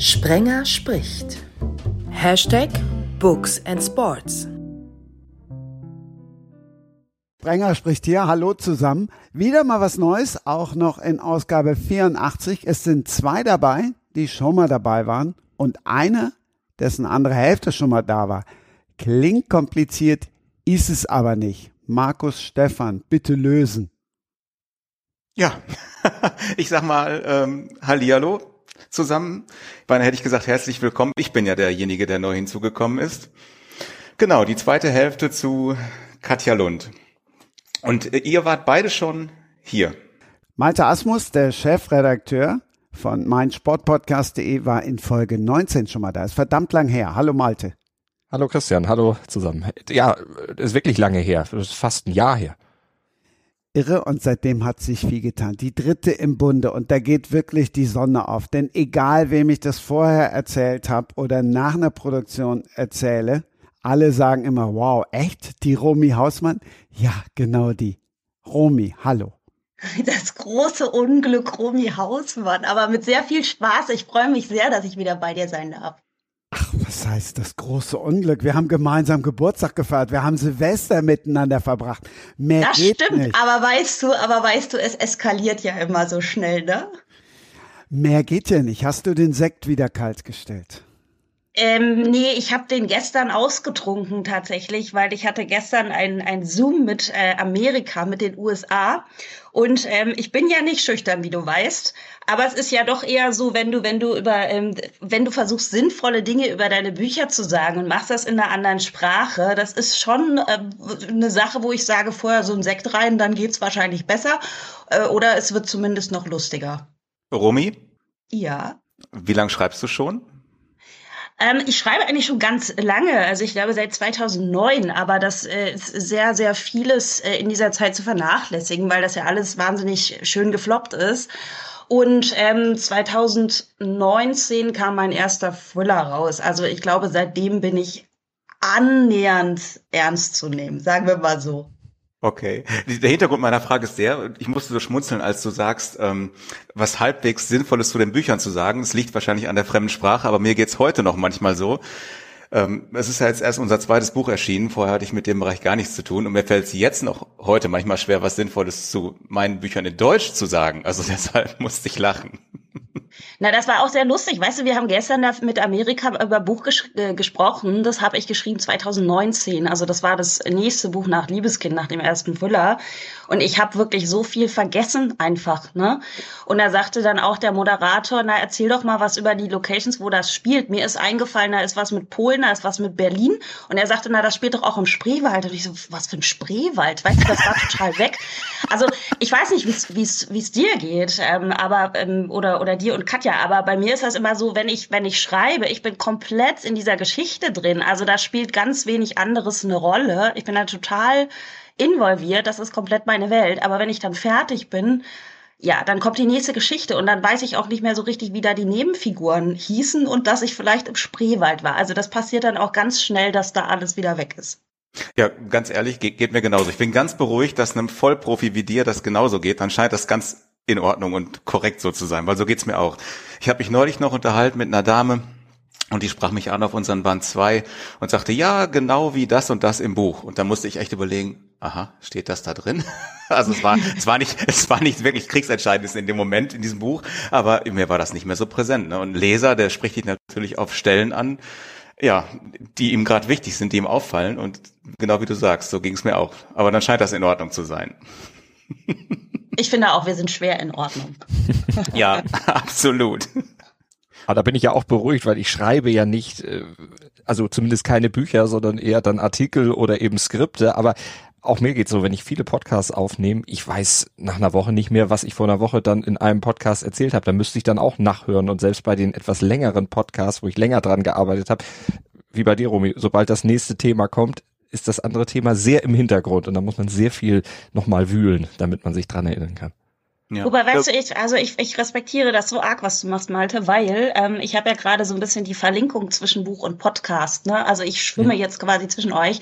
Sprenger spricht. Hashtag Books and Sports. Sprenger spricht hier. Hallo zusammen. Wieder mal was Neues, auch noch in Ausgabe 84. Es sind zwei dabei, die schon mal dabei waren und eine, dessen andere Hälfte schon mal da war. Klingt kompliziert, ist es aber nicht. Markus Stefan, bitte lösen. Ja, ich sag mal ähm, Hallihallo zusammen. Beinahe hätte ich gesagt, herzlich willkommen. Ich bin ja derjenige, der neu hinzugekommen ist. Genau, die zweite Hälfte zu Katja Lund. Und äh, ihr wart beide schon hier. Malte Asmus, der Chefredakteur von meinsportpodcast.de, war in Folge 19 schon mal da. Ist verdammt lang her. Hallo Malte. Hallo Christian, hallo zusammen. Ja, ist wirklich lange her. Das ist fast ein Jahr her irre und seitdem hat sich viel getan. Die dritte im Bunde und da geht wirklich die Sonne auf. Denn egal, wem ich das vorher erzählt habe oder nach einer Produktion erzähle, alle sagen immer, wow, echt? Die Romy Hausmann? Ja, genau die. Romy, hallo. Das große Unglück Romy Hausmann, aber mit sehr viel Spaß. Ich freue mich sehr, dass ich wieder bei dir sein darf. Ach, was heißt das große Unglück? Wir haben gemeinsam Geburtstag gefeiert, wir haben Silvester miteinander verbracht. Mehr das geht stimmt, nicht. aber weißt du, aber weißt du, es eskaliert ja immer so schnell, ne? Mehr geht ja nicht. Hast du den Sekt wieder kalt gestellt? Ähm, nee, ich habe den gestern ausgetrunken tatsächlich, weil ich hatte gestern ein, ein Zoom mit äh, Amerika, mit den USA. Und ähm, ich bin ja nicht schüchtern, wie du weißt. Aber es ist ja doch eher so, wenn du, wenn du über, ähm, wenn du versuchst, sinnvolle Dinge über deine Bücher zu sagen und machst das in einer anderen Sprache, das ist schon äh, eine Sache, wo ich sage, vorher so ein Sekt rein, dann geht's wahrscheinlich besser. Äh, oder es wird zumindest noch lustiger. Romy? Ja. Wie lange schreibst du schon? Ähm, ich schreibe eigentlich schon ganz lange, also ich glaube seit 2009, aber das äh, ist sehr, sehr vieles äh, in dieser Zeit zu vernachlässigen, weil das ja alles wahnsinnig schön gefloppt ist. Und ähm, 2019 kam mein erster Thriller raus. Also ich glaube, seitdem bin ich annähernd ernst zu nehmen, sagen wir mal so. Okay. Der Hintergrund meiner Frage ist der, ich musste so schmunzeln, als du sagst, ähm, was halbwegs Sinnvolles zu den Büchern zu sagen. Es liegt wahrscheinlich an der fremden Sprache, aber mir geht's heute noch manchmal so. Ähm, es ist ja jetzt erst unser zweites Buch erschienen, vorher hatte ich mit dem Bereich gar nichts zu tun und mir fällt es jetzt noch heute manchmal schwer, was Sinnvolles zu meinen Büchern in Deutsch zu sagen. Also deshalb musste ich lachen. Na, das war auch sehr lustig. Weißt du, wir haben gestern mit Amerika über Buch ges äh, gesprochen. Das habe ich geschrieben 2019. Also das war das nächste Buch nach Liebeskind, nach dem ersten Füller. Und ich habe wirklich so viel vergessen einfach. Ne? Und da sagte dann auch der Moderator, na erzähl doch mal was über die Locations, wo das spielt. Mir ist eingefallen, da ist was mit Polen, da ist was mit Berlin. Und er sagte, na das spielt doch auch im Spreewald. Und ich so, was für ein Spreewald? Weißt du, das war total weg. Also ich weiß nicht, wie es dir geht, ähm, aber ähm, oder oder dir und Katja, aber bei mir ist das immer so, wenn ich wenn ich schreibe, ich bin komplett in dieser Geschichte drin. Also da spielt ganz wenig anderes eine Rolle. Ich bin da total involviert, das ist komplett meine Welt. Aber wenn ich dann fertig bin, ja, dann kommt die nächste Geschichte und dann weiß ich auch nicht mehr so richtig, wie da die Nebenfiguren hießen und dass ich vielleicht im Spreewald war. Also das passiert dann auch ganz schnell, dass da alles wieder weg ist. Ja, ganz ehrlich, geht, geht mir genauso. Ich bin ganz beruhigt, dass einem Vollprofi wie dir das genauso geht. Dann scheint das ganz in Ordnung und korrekt so zu sein, weil so geht's mir auch. Ich habe mich neulich noch unterhalten mit einer Dame, und die sprach mich an auf unseren Band 2 und sagte, ja, genau wie das und das im Buch. Und da musste ich echt überlegen, aha, steht das da drin? Also es war, es war nicht, es war nicht wirklich kriegsentscheidendes in dem Moment in diesem Buch, aber mir war das nicht mehr so präsent. Ne? Und Leser, der spricht dich natürlich auf Stellen an, ja, die ihm gerade wichtig sind, die ihm auffallen. Und genau wie du sagst, so ging es mir auch. Aber dann scheint das in Ordnung zu sein. Ich finde auch, wir sind schwer in Ordnung. ja, absolut. Aber da bin ich ja auch beruhigt, weil ich schreibe ja nicht, äh, also zumindest keine Bücher, sondern eher dann Artikel oder eben Skripte. Aber auch mir geht's so, wenn ich viele Podcasts aufnehme, ich weiß nach einer Woche nicht mehr, was ich vor einer Woche dann in einem Podcast erzählt habe. Da müsste ich dann auch nachhören. Und selbst bei den etwas längeren Podcasts, wo ich länger dran gearbeitet habe, wie bei dir, Romy, sobald das nächste Thema kommt, ist das andere Thema sehr im Hintergrund und da muss man sehr viel nochmal wühlen, damit man sich dran erinnern kann. Ja. Wobei, weißt du, ich, also ich, ich respektiere das so arg, was du machst, Malte, weil ähm, ich habe ja gerade so ein bisschen die Verlinkung zwischen Buch und Podcast. Ne? Also ich schwimme ja. jetzt quasi zwischen euch.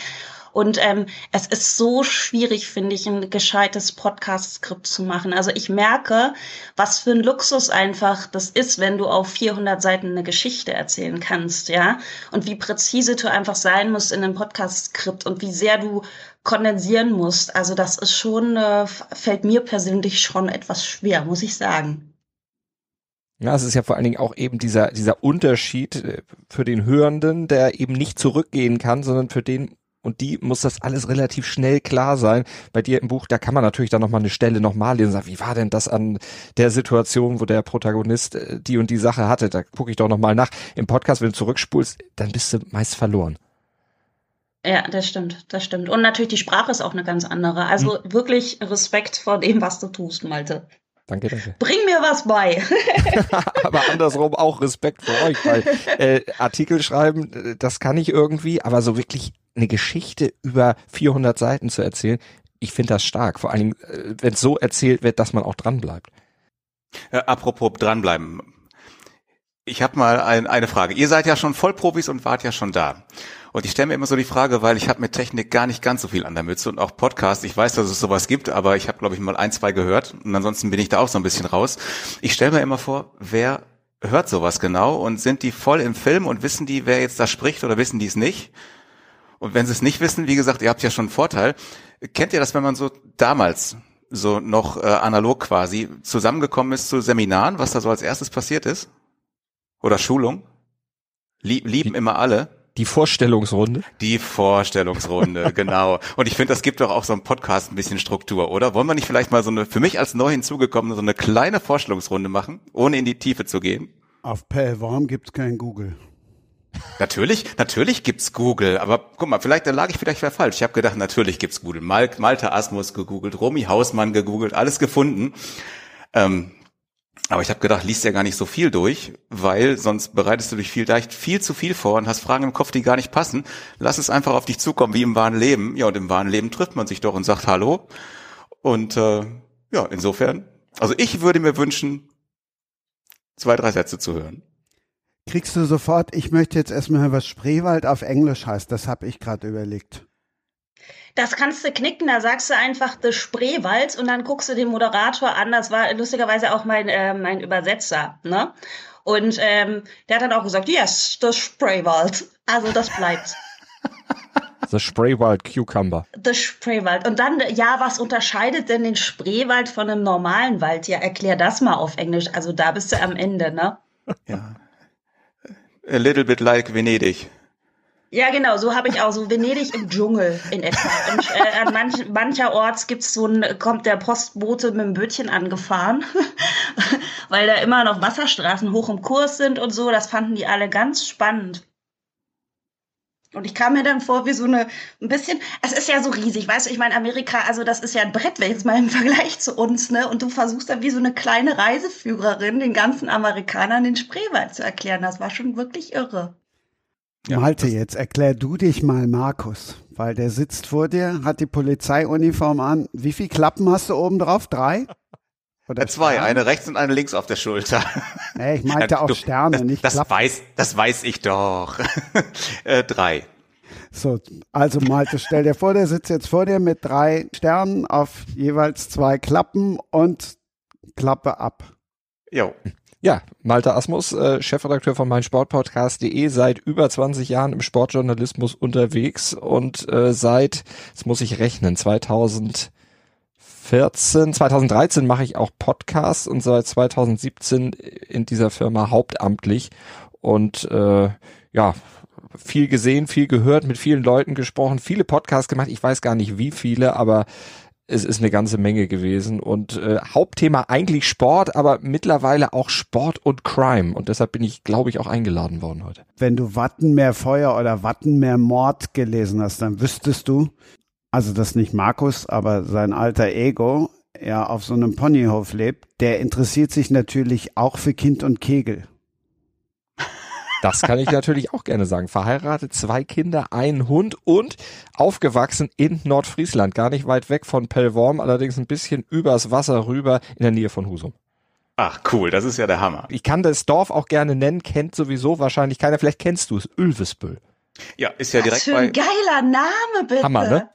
Und ähm, es ist so schwierig, finde ich, ein gescheites Podcast-Skript zu machen. Also ich merke, was für ein Luxus einfach das ist, wenn du auf 400 Seiten eine Geschichte erzählen kannst, ja. Und wie präzise du einfach sein musst in einem Podcast-Skript und wie sehr du kondensieren musst. Also das ist schon, äh, fällt mir persönlich schon etwas schwer, muss ich sagen. Ja, es ist ja vor allen Dingen auch eben dieser, dieser Unterschied äh, für den Hörenden, der eben nicht zurückgehen kann, sondern für den und die muss das alles relativ schnell klar sein. Bei dir im Buch, da kann man natürlich dann nochmal eine Stelle nochmal lesen und sagen, wie war denn das an der Situation, wo der Protagonist äh, die und die Sache hatte? Da gucke ich doch nochmal nach. Im Podcast, wenn du zurückspulst, dann bist du meist verloren. Ja, das stimmt, das stimmt. Und natürlich die Sprache ist auch eine ganz andere. Also hm. wirklich Respekt vor dem, was du tust, Malte. Danke, danke. Bring mir was bei. aber andersrum auch Respekt vor euch, weil äh, Artikel schreiben, äh, das kann ich irgendwie, aber so wirklich eine Geschichte über 400 Seiten zu erzählen, ich finde das stark. Vor Dingen, äh, wenn es so erzählt wird, dass man auch dranbleibt. Äh, apropos dranbleiben. Ich habe mal ein, eine Frage. Ihr seid ja schon Vollprofis und wart ja schon da. Und ich stelle mir immer so die Frage, weil ich habe mit Technik gar nicht ganz so viel an der Mütze und auch Podcast. Ich weiß, dass es sowas gibt, aber ich habe, glaube ich, mal ein, zwei gehört und ansonsten bin ich da auch so ein bisschen raus. Ich stelle mir immer vor, wer hört sowas genau und sind die voll im Film und wissen die, wer jetzt da spricht oder wissen die es nicht? Und wenn sie es nicht wissen, wie gesagt, ihr habt ja schon einen Vorteil. Kennt ihr das, wenn man so damals so noch äh, analog quasi zusammengekommen ist zu Seminaren, was da so als erstes passiert ist? Oder Schulung? Lieb, lieben immer alle. Die Vorstellungsrunde? Die Vorstellungsrunde, genau. Und ich finde, das gibt doch auch so einem Podcast ein bisschen Struktur, oder? Wollen wir nicht vielleicht mal so eine, für mich als neu hinzugekommene, so eine kleine Vorstellungsrunde machen, ohne in die Tiefe zu gehen? Auf Pell, warum gibt's kein Google? Natürlich, natürlich gibt's Google, aber guck mal, vielleicht da lag ich vielleicht falsch. Ich habe gedacht, natürlich gibt's Google. Mal, Malte Asmus gegoogelt, Romy Hausmann gegoogelt, alles gefunden. Ähm, aber ich habe gedacht, liest ja gar nicht so viel durch, weil sonst bereitest du dich viel, viel zu viel vor und hast Fragen im Kopf, die gar nicht passen. Lass es einfach auf dich zukommen, wie im wahren Leben. Ja, und im wahren Leben trifft man sich doch und sagt Hallo. Und äh, ja, insofern, also ich würde mir wünschen, zwei, drei Sätze zu hören. Kriegst du sofort, ich möchte jetzt erstmal hören, was Spreewald auf Englisch heißt. Das habe ich gerade überlegt. Das kannst du knicken, da sagst du einfach The Spreewald und dann guckst du den Moderator an. Das war lustigerweise auch mein, äh, mein Übersetzer. Ne? Und ähm, der hat dann auch gesagt, yes, The Spreewald. Also das bleibt. The Spreewald Cucumber. The Spreewald. Und dann, ja, was unterscheidet denn den Spreewald von einem normalen Wald? Ja, erklär das mal auf Englisch. Also da bist du am Ende, ne? Ja. A little bit like Venedig. Ja, genau, so habe ich auch so Venedig im Dschungel in etwa. Und, äh, an manch, mancherorts gibt's so ein, kommt der Postbote mit dem Bötchen angefahren, weil da immer noch Wasserstraßen hoch im Kurs sind und so. Das fanden die alle ganz spannend. Und ich kam mir dann vor wie so eine, ein bisschen, es ist ja so riesig, weißt du, ich meine, Amerika, also das ist ja ein Brett, jetzt mal im Vergleich zu uns, ne? Und du versuchst dann wie so eine kleine Reiseführerin den ganzen Amerikanern den Spreewald zu erklären. Das war schon wirklich irre. Ja, Malte, jetzt erklär du dich mal Markus, weil der sitzt vor dir, hat die Polizeiuniform an. Wie viele Klappen hast du oben drauf? Drei? Oder zwei, Sterne? eine rechts und eine links auf der Schulter. Nee, ich meinte auch Sterne, das, nicht das Klappen. weiß, das weiß ich doch. äh, drei. So, also Malte, stell dir vor, der sitzt jetzt vor dir mit drei Sternen auf jeweils zwei Klappen und Klappe ab. Jo. Ja, Malte Asmus, äh, Chefredakteur von meinsportpodcast.de, seit über 20 Jahren im Sportjournalismus unterwegs und äh, seit, jetzt muss ich rechnen, 2014, 2013 mache ich auch Podcasts und seit 2017 in dieser Firma hauptamtlich und äh, ja, viel gesehen, viel gehört, mit vielen Leuten gesprochen, viele Podcasts gemacht. Ich weiß gar nicht wie viele, aber es ist eine ganze Menge gewesen und äh, Hauptthema eigentlich Sport, aber mittlerweile auch Sport und Crime und deshalb bin ich, glaube ich, auch eingeladen worden heute. Wenn du Wattenmeer Feuer oder Wattenmeer Mord gelesen hast, dann wüsstest du, also das nicht Markus, aber sein alter Ego, ja auf so einem Ponyhof lebt, der interessiert sich natürlich auch für Kind und Kegel. Das kann ich natürlich auch gerne sagen. Verheiratet, zwei Kinder, ein Hund und aufgewachsen in Nordfriesland, gar nicht weit weg von Pellworm, allerdings ein bisschen übers Wasser rüber in der Nähe von Husum. Ach cool, das ist ja der Hammer. Ich kann das Dorf auch gerne nennen, kennt sowieso wahrscheinlich keiner. Vielleicht kennst du es, Ulvesbüll. Ja, ist ja Was direkt für ein bei. geiler Name, bitte. Hammer, ne?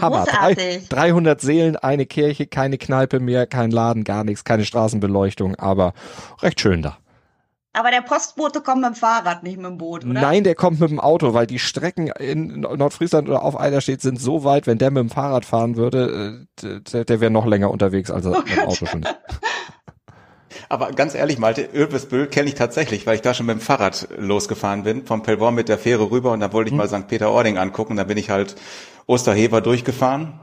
Hammer. Großartig. 300 Seelen, eine Kirche, keine Kneipe mehr, kein Laden, gar nichts, keine Straßenbeleuchtung, aber recht schön da. Aber der Postbote kommt mit dem Fahrrad, nicht mit dem Boot, oder? Nein, der kommt mit dem Auto, weil die Strecken in Nordfriesland oder auf Eiderstedt sind so weit, wenn der mit dem Fahrrad fahren würde, äh, der, der wäre noch länger unterwegs, als er mit dem Auto schon ist. Aber ganz ehrlich, Malte, Ölvesbüll kenne ich tatsächlich, weil ich da schon mit dem Fahrrad losgefahren bin, vom Pelvorm mit der Fähre rüber und da wollte ich mal St. Peter-Ording angucken. Da bin ich halt Osterhever durchgefahren.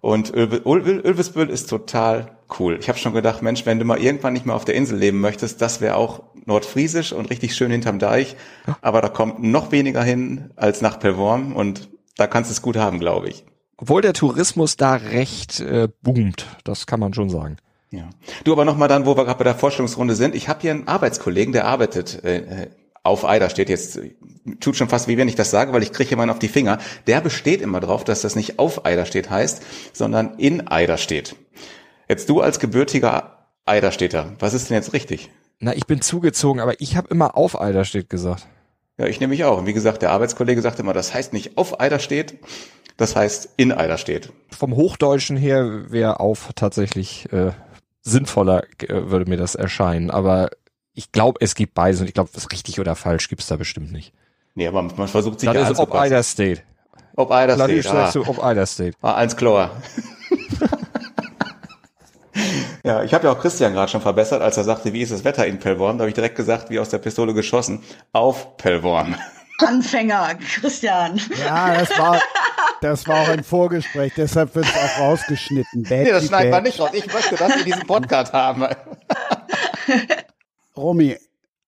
Und Ölve- Öl- Ölvesbüll ist total cool. Ich habe schon gedacht, Mensch, wenn du mal irgendwann nicht mehr auf der Insel leben möchtest, das wäre auch nordfriesisch und richtig schön hinterm Deich. Aber da kommt noch weniger hin als nach Pelvorm und da kannst du es gut haben, glaube ich. Obwohl der Tourismus da recht äh, boomt, das kann man schon sagen. Ja. Du aber nochmal dann, wo wir gerade bei der Vorstellungsrunde sind. Ich habe hier einen Arbeitskollegen, der arbeitet äh, auf Eider, steht jetzt, tut schon fast wie wenn ich das sage, weil ich kriege jemanden auf die Finger. Der besteht immer drauf, dass das nicht auf Eider steht heißt, sondern in Eider steht. Jetzt du als gebürtiger Eiderstädter, was ist denn jetzt richtig? Na, ich bin zugezogen, aber ich habe immer auf Eiderstedt gesagt. Ja, ich nehme mich auch. Und wie gesagt, der Arbeitskollege sagt immer, das heißt nicht auf Eider steht, das heißt in Eider steht. Vom Hochdeutschen her wäre auf tatsächlich äh, sinnvoller, äh, würde mir das erscheinen. Aber ich glaube, es gibt beides und ich glaube, was richtig oder falsch gibt's da bestimmt nicht. Nee, aber man versucht sich Das ja ist ob anzupassen. Eiderstedt. Ob Eider Natürlich steht. Ah. du ob Eiderstedt. War eins klar. ja, ich habe ja auch Christian gerade schon verbessert, als er sagte, wie ist das Wetter in Pellworm? Da habe ich direkt gesagt, wie aus der Pistole geschossen, auf Pellworm. Anfänger, Christian. Ja, das war, das war auch ein Vorgespräch, deshalb wird es auch rausgeschnitten. Nee, das Bad schneiden wir Bad. nicht raus. Ich möchte, dass wir diesen Podcast haben. Romy,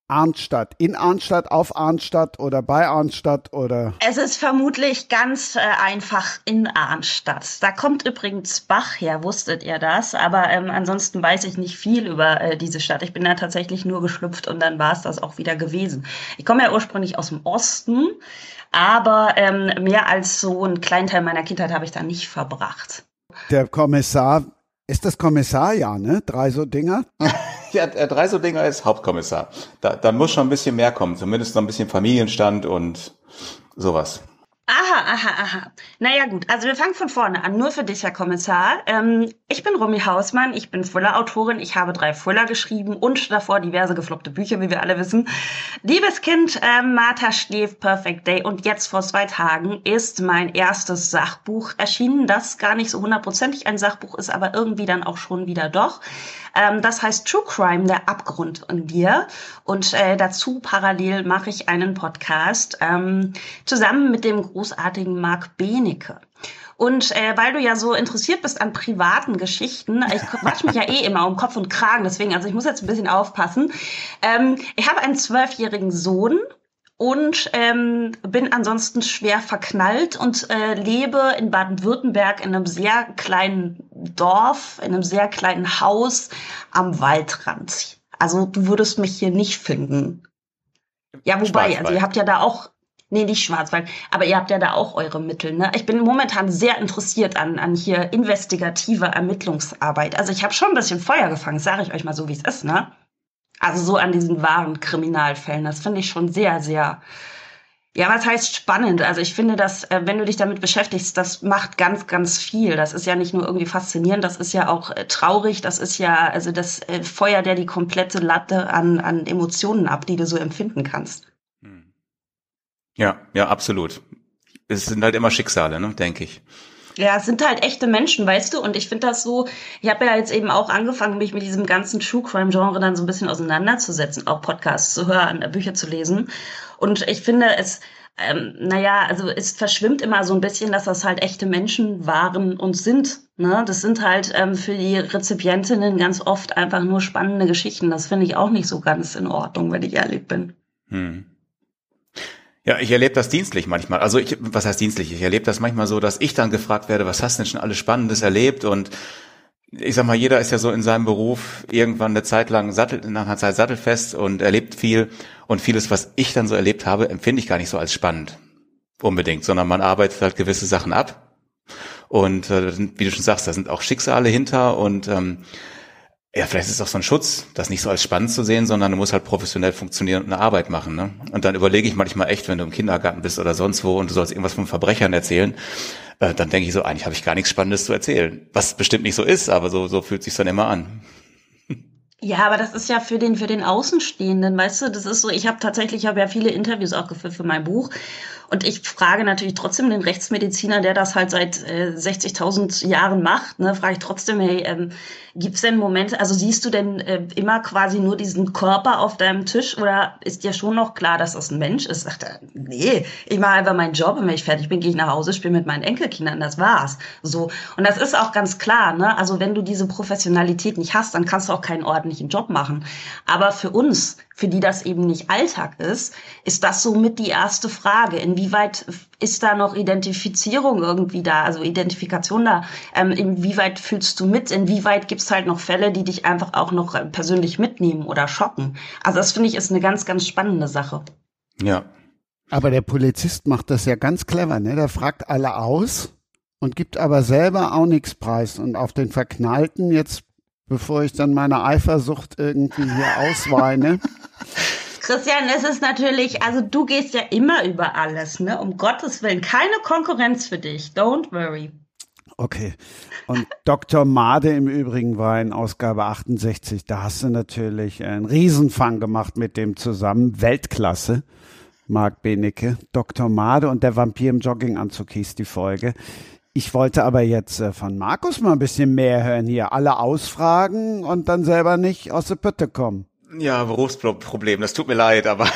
Arnstadt. In Arnstadt, auf Arnstadt oder bei Arnstadt oder Es ist vermutlich ganz äh, einfach in Arnstadt. Da kommt übrigens Bach her, wusstet ihr das? Aber ähm, ansonsten weiß ich nicht viel über äh, diese Stadt. Ich bin da tatsächlich nur geschlüpft und dann war es das auch wieder gewesen. Ich komme ja ursprünglich aus dem Osten, aber ähm, mehr als so einen kleinen Teil meiner Kindheit habe ich da nicht verbracht. der Kommissar. Ist das Kommissar? Ja, ne? Drei so Dinger. Ja, äh, Dreisoldinger ist Hauptkommissar. Da, da muss schon ein bisschen mehr kommen. Zumindest noch ein bisschen Familienstand und sowas. Aha, aha, aha. Naja gut, also wir fangen von vorne an. Nur für dich, Herr Kommissar. Ähm, ich bin Romy Hausmann, ich bin Thriller-Autorin. Ich habe drei Thriller geschrieben und davor diverse gefloppte Bücher, wie wir alle wissen. Liebes Kind, ähm, Martha schläft, Perfect Day. Und jetzt vor zwei Tagen ist mein erstes Sachbuch erschienen, das gar nicht so hundertprozentig ein Sachbuch ist, aber irgendwie dann auch schon wieder doch. Ähm, das heißt True Crime, der Abgrund in dir. Und äh, dazu parallel mache ich einen Podcast ähm, zusammen mit dem großartigen Marc Benecke. Und äh, weil du ja so interessiert bist an privaten Geschichten, ich quatsch mich ja eh immer um Kopf und Kragen, deswegen, also ich muss jetzt ein bisschen aufpassen. Ähm, ich habe einen zwölfjährigen Sohn und ähm, bin ansonsten schwer verknallt und äh, lebe in Baden-Württemberg in einem sehr kleinen Dorf, in einem sehr kleinen Haus am Waldrand. Also du würdest mich hier nicht finden. Ja, wobei, also ihr habt ja da auch, nee, nicht Schwarzwald, aber ihr habt ja da auch eure Mittel. Ne? Ich bin momentan sehr interessiert an, an hier investigativer Ermittlungsarbeit. Also ich habe schon ein bisschen Feuer gefangen, sage ich euch mal so, wie es ist, ne? Also so an diesen wahren Kriminalfällen. Das finde ich schon sehr, sehr, ja, was heißt spannend? Also ich finde, dass, äh, wenn du dich damit beschäftigst, das macht ganz, ganz viel. Das ist ja nicht nur irgendwie faszinierend, das ist ja auch äh, traurig, das ist ja, also das äh, feuert ja die komplette Latte an, an Emotionen ab, die du so empfinden kannst. Ja, ja, absolut. Es sind halt immer Schicksale, ne, denke ich. Ja, es sind halt echte Menschen, weißt du? Und ich finde das so, ich habe ja jetzt eben auch angefangen, mich mit diesem ganzen True Crime Genre dann so ein bisschen auseinanderzusetzen, auch Podcasts zu hören, äh, Bücher zu lesen. Und ich finde es, ähm, naja, also es verschwimmt immer so ein bisschen, dass das halt echte Menschen waren und sind. Ne? Das sind halt ähm, für die Rezipientinnen ganz oft einfach nur spannende Geschichten. Das finde ich auch nicht so ganz in Ordnung, wenn ich ehrlich bin. Hm. Ja, ich erlebe das dienstlich manchmal. Also ich, was heißt dienstlich? Ich erlebe das manchmal so, dass ich dann gefragt werde, was hast du denn schon alles Spannendes erlebt? Und ich sag mal, jeder ist ja so in seinem Beruf irgendwann eine Zeit lang sattel, nach einer Zeit sattelfest und erlebt viel. Und vieles, was ich dann so erlebt habe, empfinde ich gar nicht so als spannend. Unbedingt, sondern man arbeitet halt gewisse Sachen ab. Und äh, wie du schon sagst, da sind auch Schicksale hinter und ähm, Ja, vielleicht ist es auch so ein Schutz, das nicht so als spannend zu sehen, sondern du musst halt professionell funktionieren und eine Arbeit machen. Ne? Und dann überlege ich manchmal echt, wenn du im Kindergarten bist oder sonst wo und du sollst irgendwas von Verbrechern erzählen, äh, dann denke ich so, eigentlich habe ich gar nichts Spannendes zu erzählen. Was bestimmt nicht so ist, aber so, so fühlt sich dann immer an. Ja, aber das ist ja für den für den Außenstehenden, weißt du, das ist so, ich habe tatsächlich, ich habe ja viele Interviews auch geführt für mein Buch und ich frage natürlich trotzdem den Rechtsmediziner, der das halt seit äh, 60.000 Jahren macht, ne, frage ich trotzdem, hey, ähm, gibt es denn Momente, also siehst du denn äh, immer quasi nur diesen Körper auf deinem Tisch oder ist dir schon noch klar, dass das ein Mensch ist? Sagt er, nee, ich mache einfach meinen Job und wenn ich fertig bin, gehe ich nach Hause, spiele mit meinen Enkelkindern, das war's. So und das ist auch ganz klar, ne? Also wenn du diese Professionalität nicht hast, dann kannst du auch keinen ordentlichen Job machen. Aber für uns für die das eben nicht Alltag ist, ist das somit die erste Frage. Inwieweit ist da noch Identifizierung irgendwie da, also Identifikation da? Ähm, inwieweit fühlst du mit? Inwieweit gibt es halt noch Fälle, die dich einfach auch noch äh, persönlich mitnehmen oder schocken? Also das finde ich ist eine ganz, ganz spannende Sache. Ja. Aber der Polizist macht das ja ganz clever, ne? Der fragt alle aus und gibt aber selber auch nichts preis. Und auf den Verknallten jetzt bevor ich dann meine Eifersucht irgendwie hier ausweine. Christian, es ist natürlich, also du gehst ja immer über alles, ne? Um Gottes Willen, keine Konkurrenz für dich. Don't worry. Okay. Und Dr. Made im Übrigen war in Ausgabe 68. Da hast du natürlich einen Riesenfang gemacht mit dem zusammen. Weltklasse. Marc Benecke. Dr. Made und der Vampir im Jogginganzug hieß die Folge. Ich wollte aber jetzt äh, von Markus mal ein bisschen mehr hören hier. Alle ausfragen und dann selber nicht aus der Pütte kommen. Ja, Berufsproblem, das tut mir leid, aber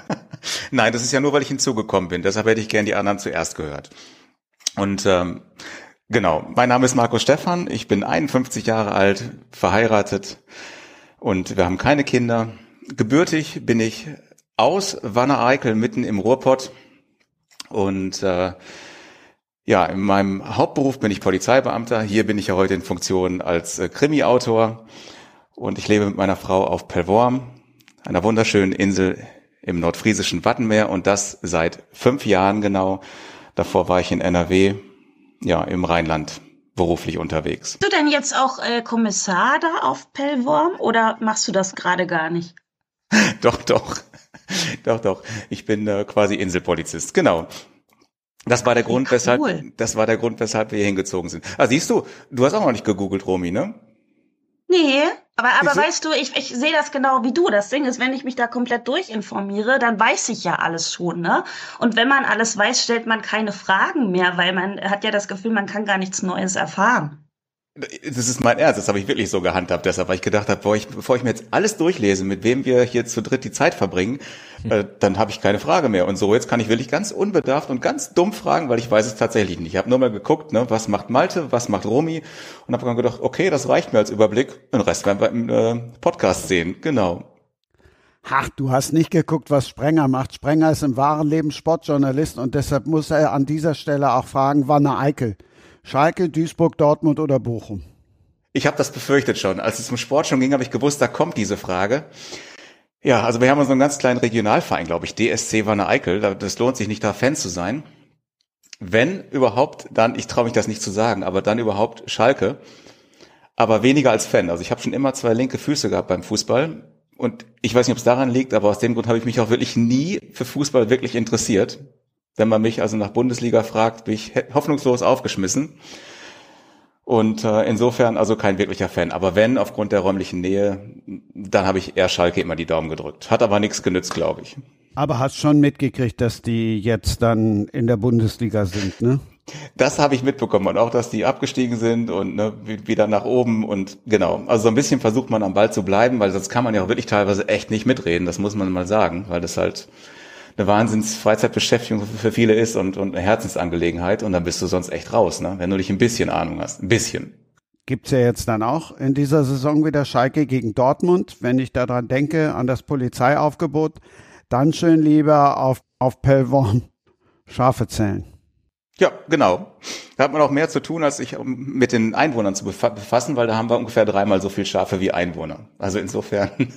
nein, das ist ja nur, weil ich hinzugekommen bin. Deshalb hätte ich gern die anderen zuerst gehört. Und ähm, genau, mein Name ist Markus Stephan, ich bin 51 Jahre alt, verheiratet und wir haben keine Kinder. Gebürtig bin ich aus Wanne-Eickel mitten im Ruhrpott und äh, ja, in meinem Hauptberuf bin ich Polizeibeamter. Hier bin ich ja heute in Funktion als äh, Krimi-Autor und ich lebe mit meiner Frau auf Pellworm, einer wunderschönen Insel im nordfriesischen Wattenmeer und das seit fünf Jahren genau. Davor war ich in NRW, ja, im Rheinland beruflich unterwegs. Bist du denn jetzt auch äh, Kommissar da auf Pellworm oder machst du das gerade gar nicht? doch, doch. doch, doch. Ich bin äh, quasi Inselpolizist. Genau. Das war der Grund, cool. weshalb, das war der Grund, weshalb wir hier hingezogen sind. Ah, siehst du, du hast auch noch nicht gegoogelt, Romy, ne? Nee, aber, aber weißt du, ich, ich sehe das genau wie du. Das Ding ist, wenn ich mich da komplett durchinformiere, dann weiß ich ja alles schon, ne? Und wenn man alles weiß, stellt man keine Fragen mehr, weil man hat ja das Gefühl, man kann gar nichts Neues erfahren. Das ist mein Ernst, das habe ich wirklich so gehandhabt, deshalb, weil ich gedacht habe, bevor ich, bevor ich mir jetzt alles durchlese, mit wem wir hier zu dritt die Zeit verbringen. Äh, dann habe ich keine Frage mehr. Und so jetzt kann ich wirklich ganz unbedarft und ganz dumm fragen, weil ich weiß es tatsächlich nicht. Ich habe nur mal geguckt, ne, was macht Malte, was macht Romy und habe dann gedacht, okay, das reicht mir als Überblick. Den Rest werden wir im äh, Podcast sehen. Genau. Ach, du hast nicht geguckt, was Sprenger macht. Sprenger ist im wahren Leben Sportjournalist und deshalb muss er an dieser Stelle auch fragen, wann er Eikel. Schalke, Duisburg, Dortmund oder Bochum? Ich habe das befürchtet schon. Als es zum Sport schon ging, habe ich gewusst, da kommt diese Frage. Ja, also wir haben so einen ganz kleinen Regionalverein, glaube ich, DSC Wanne Eickel. Das lohnt sich nicht, da Fan zu sein. Wenn überhaupt, dann, ich traue mich das nicht zu sagen, aber dann überhaupt Schalke. Aber weniger als Fan. Also ich habe schon immer zwei linke Füße gehabt beim Fußball. Und ich weiß nicht, ob es daran liegt, aber aus dem Grund habe ich mich auch wirklich nie für Fußball wirklich interessiert. Wenn man mich also nach Bundesliga fragt, bin ich hoffnungslos aufgeschmissen. Und äh, insofern also kein wirklicher Fan. Aber wenn, aufgrund der räumlichen Nähe, dann habe ich eher Schalke immer die Daumen gedrückt. Hat aber nichts genützt, glaube ich. Aber hast schon mitgekriegt, dass die jetzt dann in der Bundesliga sind, ne? Das habe ich mitbekommen und auch, dass die abgestiegen sind und ne, wieder nach oben und genau. Also so ein bisschen versucht man am Ball zu bleiben, weil sonst kann man ja auch wirklich teilweise echt nicht mitreden. Das muss man mal sagen, weil das halt eine Wahnsinns Freizeitbeschäftigung für viele ist und, und eine Herzensangelegenheit und dann bist du sonst echt raus, ne? wenn du nicht ein bisschen Ahnung hast. Ein bisschen. Gibt's ja jetzt dann auch in dieser Saison wieder Schalke gegen Dortmund. Wenn ich daran denke, an das Polizeiaufgebot, dann schön lieber auf, auf Pellworm Schafe zählen. Ja, genau. Da hat man auch mehr zu tun, als sich mit den Einwohnern zu befassen, weil da haben wir ungefähr dreimal so viel Schafe wie Einwohner. Also insofern.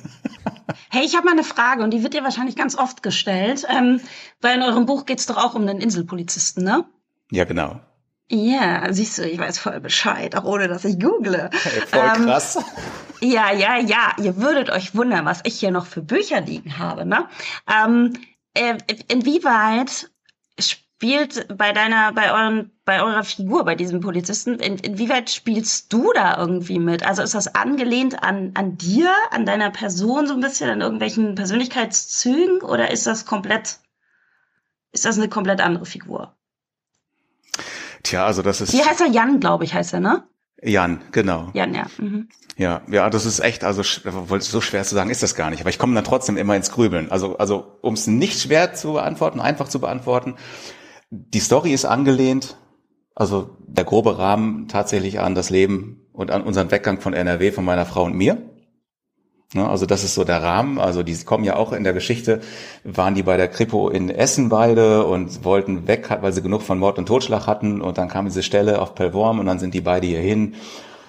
Hey, ich habe mal eine Frage und die wird dir wahrscheinlich ganz oft gestellt, ähm, weil in eurem Buch geht's doch auch um den Inselpolizisten, ne? Ja, genau. Ja, siehst du, ich weiß voll Bescheid, auch ohne dass ich google. Hey, voll ähm, krass. Ja, ja, ja. Ihr würdet euch wundern, was ich hier noch für Bücher liegen habe. Ne? Ähm, äh, inwieweit spielt bei deiner, bei euren, bei eurer Figur, bei diesem Polizisten, in, inwieweit spielst du da irgendwie mit? Also ist das angelehnt an, an dir, an deiner Person so ein bisschen, an irgendwelchen Persönlichkeitszügen oder ist das komplett, ist das eine komplett andere Figur? Tja, also das ist. Wie heißt er? Jan, glaube ich, heißt er, ne? Jan, genau. Jan, ja. Mhm. Ja, ja, das ist echt, also so schwer zu sagen ist das gar nicht, aber ich komme dann trotzdem immer ins Grübeln. Also, also um es nicht schwer zu beantworten, einfach zu beantworten, die Story ist angelehnt, also der grobe Rahmen tatsächlich an das Leben und an unseren Weggang von NRW von meiner Frau und mir. Ja, also das ist so der Rahmen. Also die kommen ja auch in der Geschichte, waren die bei der Kripo in Essen beide und wollten weg, weil sie genug von Mord und Totschlag hatten und dann kam diese Stelle auf Pellworm und dann sind die beide hierhin.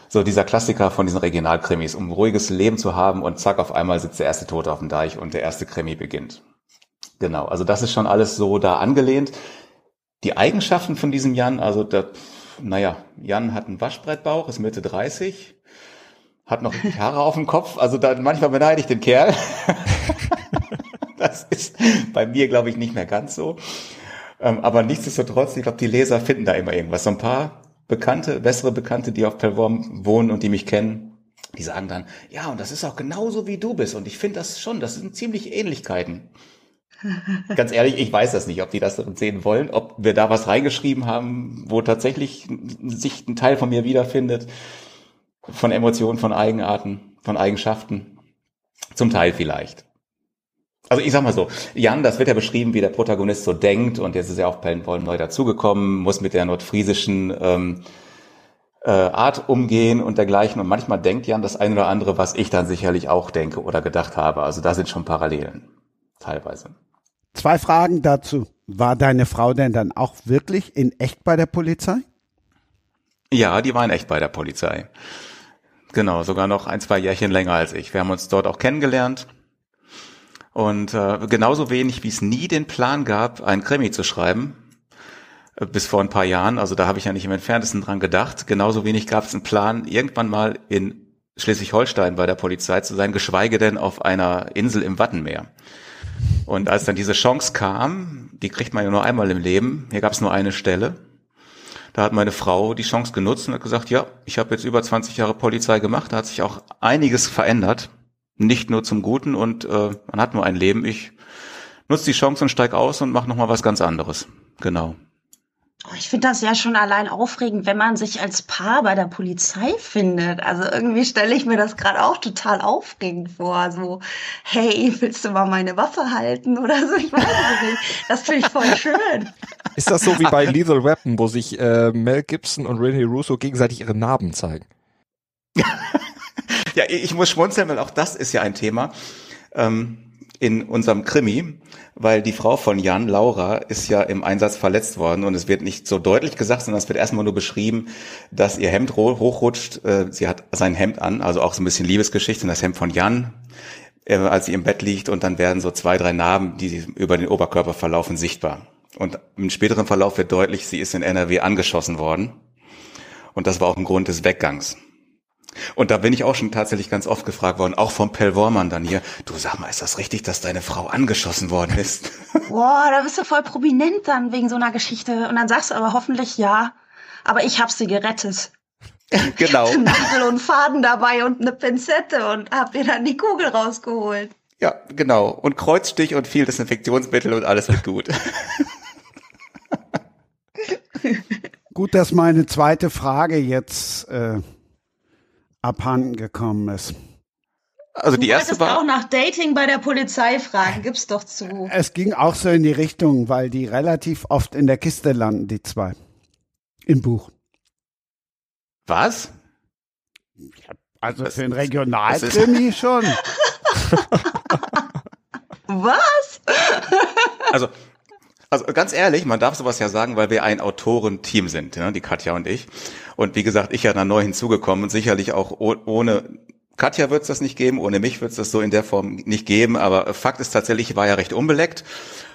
So dieser Klassiker von diesen Regionalkrimis, um ruhiges Leben zu haben und zack, auf einmal sitzt der erste Tote auf dem Deich und der erste Krimi beginnt. Genau, also das ist schon alles so da angelehnt. Die Eigenschaften von diesem Jan, also der, naja, Jan hat einen Waschbrettbauch, ist Mitte 30, hat noch Haare auf dem Kopf, also da, manchmal beneide ich den Kerl. das ist bei mir, glaube ich, nicht mehr ganz so. Ähm, aber nichtsdestotrotz, ich glaube, die Leser finden da immer irgendwas. So ein paar Bekannte, bessere Bekannte, die auf Pellworm wohnen und die mich kennen, die sagen dann, ja, und das ist auch genauso wie du bist. Und ich finde das schon, das sind ziemlich Ähnlichkeiten. Ganz ehrlich, ich weiß das nicht, ob die das sehen wollen, ob wir da was reingeschrieben haben, wo tatsächlich sich ein Teil von mir wiederfindet, von Emotionen, von Eigenarten, von Eigenschaften. Zum Teil vielleicht. Also ich sag mal so, Jan, das wird ja beschrieben, wie der Protagonist so denkt und jetzt ist er auf Pellenwollen neu dazugekommen, muss mit der nordfriesischen ähm, äh, Art umgehen und dergleichen und manchmal denkt Jan das eine oder andere, was ich dann sicherlich auch denke oder gedacht habe. Also da sind schon Parallelen, teilweise. Zwei Fragen dazu. War deine Frau denn dann auch wirklich in echt bei der Polizei? Ja, die war in echt bei der Polizei. Genau, sogar noch ein, zwei Jährchen länger als ich. Wir haben uns dort auch kennengelernt. Und äh, genauso wenig wie es nie den Plan gab, ein Krimi zu schreiben, äh, bis vor ein paar Jahren, also da habe ich ja nicht im entferntesten dran gedacht, genauso wenig gab es einen Plan, irgendwann mal in Schleswig-Holstein bei der Polizei zu sein, geschweige denn auf einer Insel im Wattenmeer. Und als dann diese Chance kam, die kriegt man ja nur einmal im Leben, hier gab es nur eine Stelle, da hat meine Frau die Chance genutzt und hat gesagt, ja, ich habe jetzt über 20 Jahre Polizei gemacht, da hat sich auch einiges verändert, nicht nur zum Guten und äh, man hat nur ein Leben. Ich nutze die Chance und steig aus und mache nochmal was ganz anderes. Genau. Oh, ich finde das ja schon allein aufregend, wenn man sich als Paar bei der Polizei findet. Also irgendwie stelle ich mir das gerade auch total aufregend vor. So, hey, willst du mal meine Waffe halten oder so? Ich weiß es nicht. Das finde ich voll schön. Ist das so wie bei Lethal Weapon, wo sich äh, Mel Gibson und René Russo gegenseitig ihre Narben zeigen? ja, ich muss schmunzeln, weil auch das ist ja ein Thema. Ähm in unserem Krimi, weil die Frau von Jan, Laura, ist ja im Einsatz verletzt worden und es wird nicht so deutlich gesagt, sondern es wird erstmal nur beschrieben, dass ihr Hemd hochrutscht. Äh, sie hat sein Hemd an, also auch so ein bisschen Liebesgeschichte das Hemd von Jan, äh, als sie im Bett liegt und dann werden so zwei, drei Narben, die über den Oberkörper verlaufen, sichtbar. Und im späteren Verlauf wird deutlich, sie ist in NRW angeschossen worden. Und das war auch ein Grund des Weggangs. Und da bin ich auch schon tatsächlich ganz oft gefragt worden, auch vom Pell Wormann dann hier, du sag mal, ist das richtig, dass deine Frau angeschossen worden ist? Boah, da bist du voll prominent dann wegen so einer Geschichte. Und dann sagst du aber hoffentlich ja, aber ich hab sie gerettet. Genau. Nadel und Faden dabei und eine Pinzette und hab dir dann die Kugel rausgeholt. Ja, genau. Und Kreuzstich und viel Desinfektionsmittel und alles wird gut. gut, dass meine zweite Frage jetzt äh, abhanden gekommen ist. Also die du erste war auch nach Dating bei der Polizei fragen, gib's doch zu. Es ging auch so in die Richtung, weil die relativ oft in der Kiste landen, die zwei. Im Buch. Was? Also das, für ein Regionalkrimi schon. Was? also also ganz ehrlich, man darf sowas ja sagen, weil wir ein Autorenteam sind, ne, die Katja und ich. Und wie gesagt, ich ja dann neu hinzugekommen und sicherlich auch ohne Katja wird es das nicht geben, ohne mich wird es das so in der Form nicht geben. Aber Fakt ist tatsächlich, ich war ja recht unbeleckt.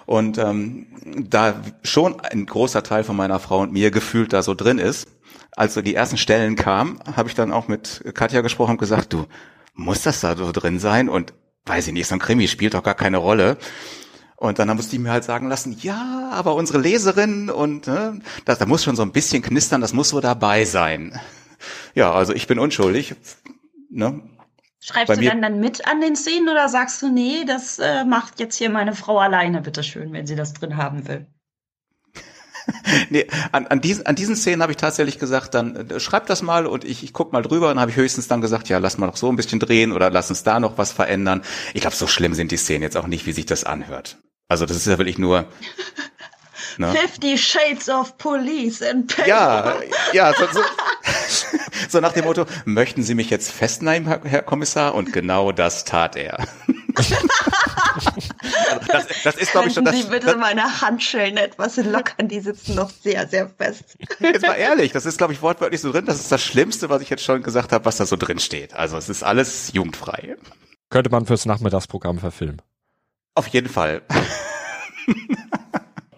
Und ähm, da schon ein großer Teil von meiner Frau und mir gefühlt da so drin ist, als so die ersten Stellen kamen, habe ich dann auch mit Katja gesprochen und gesagt, du, muss das da so drin sein? Und weiß ich nicht, so ein Krimi spielt doch gar keine Rolle. Und dann musste ich mir halt sagen lassen, ja, aber unsere Leserin und ne, das, da muss schon so ein bisschen knistern, das muss so dabei sein. Ja, also ich bin unschuldig. Ne? Schreibst Bei du dann dann mit an den Szenen oder sagst du, nee, das äh, macht jetzt hier meine Frau alleine, bitteschön, wenn sie das drin haben will? nee, an, an, diesen, an diesen Szenen habe ich tatsächlich gesagt, dann äh, schreib das mal und ich, ich guck mal drüber und habe ich höchstens dann gesagt, ja, lass mal noch so ein bisschen drehen oder lass uns da noch was verändern. Ich glaube, so schlimm sind die Szenen jetzt auch nicht, wie sich das anhört. Also das ist ja wirklich nur. Ne? Fifty Shades of Police in Paper. Ja, ja, so, so, so nach dem Motto, möchten Sie mich jetzt festnehmen, Herr, Herr Kommissar? Und genau das tat er. das, das ist, glaube ich, schon das. Sie bitte das, meine Handschellen etwas lockern, die sitzen noch sehr, sehr fest. Jetzt mal ehrlich, das ist, glaube ich, wortwörtlich so drin. Das ist das Schlimmste, was ich jetzt schon gesagt habe, was da so drin steht. Also es ist alles jugendfrei. Könnte man fürs Nachmittagsprogramm verfilmen. Auf jeden Fall.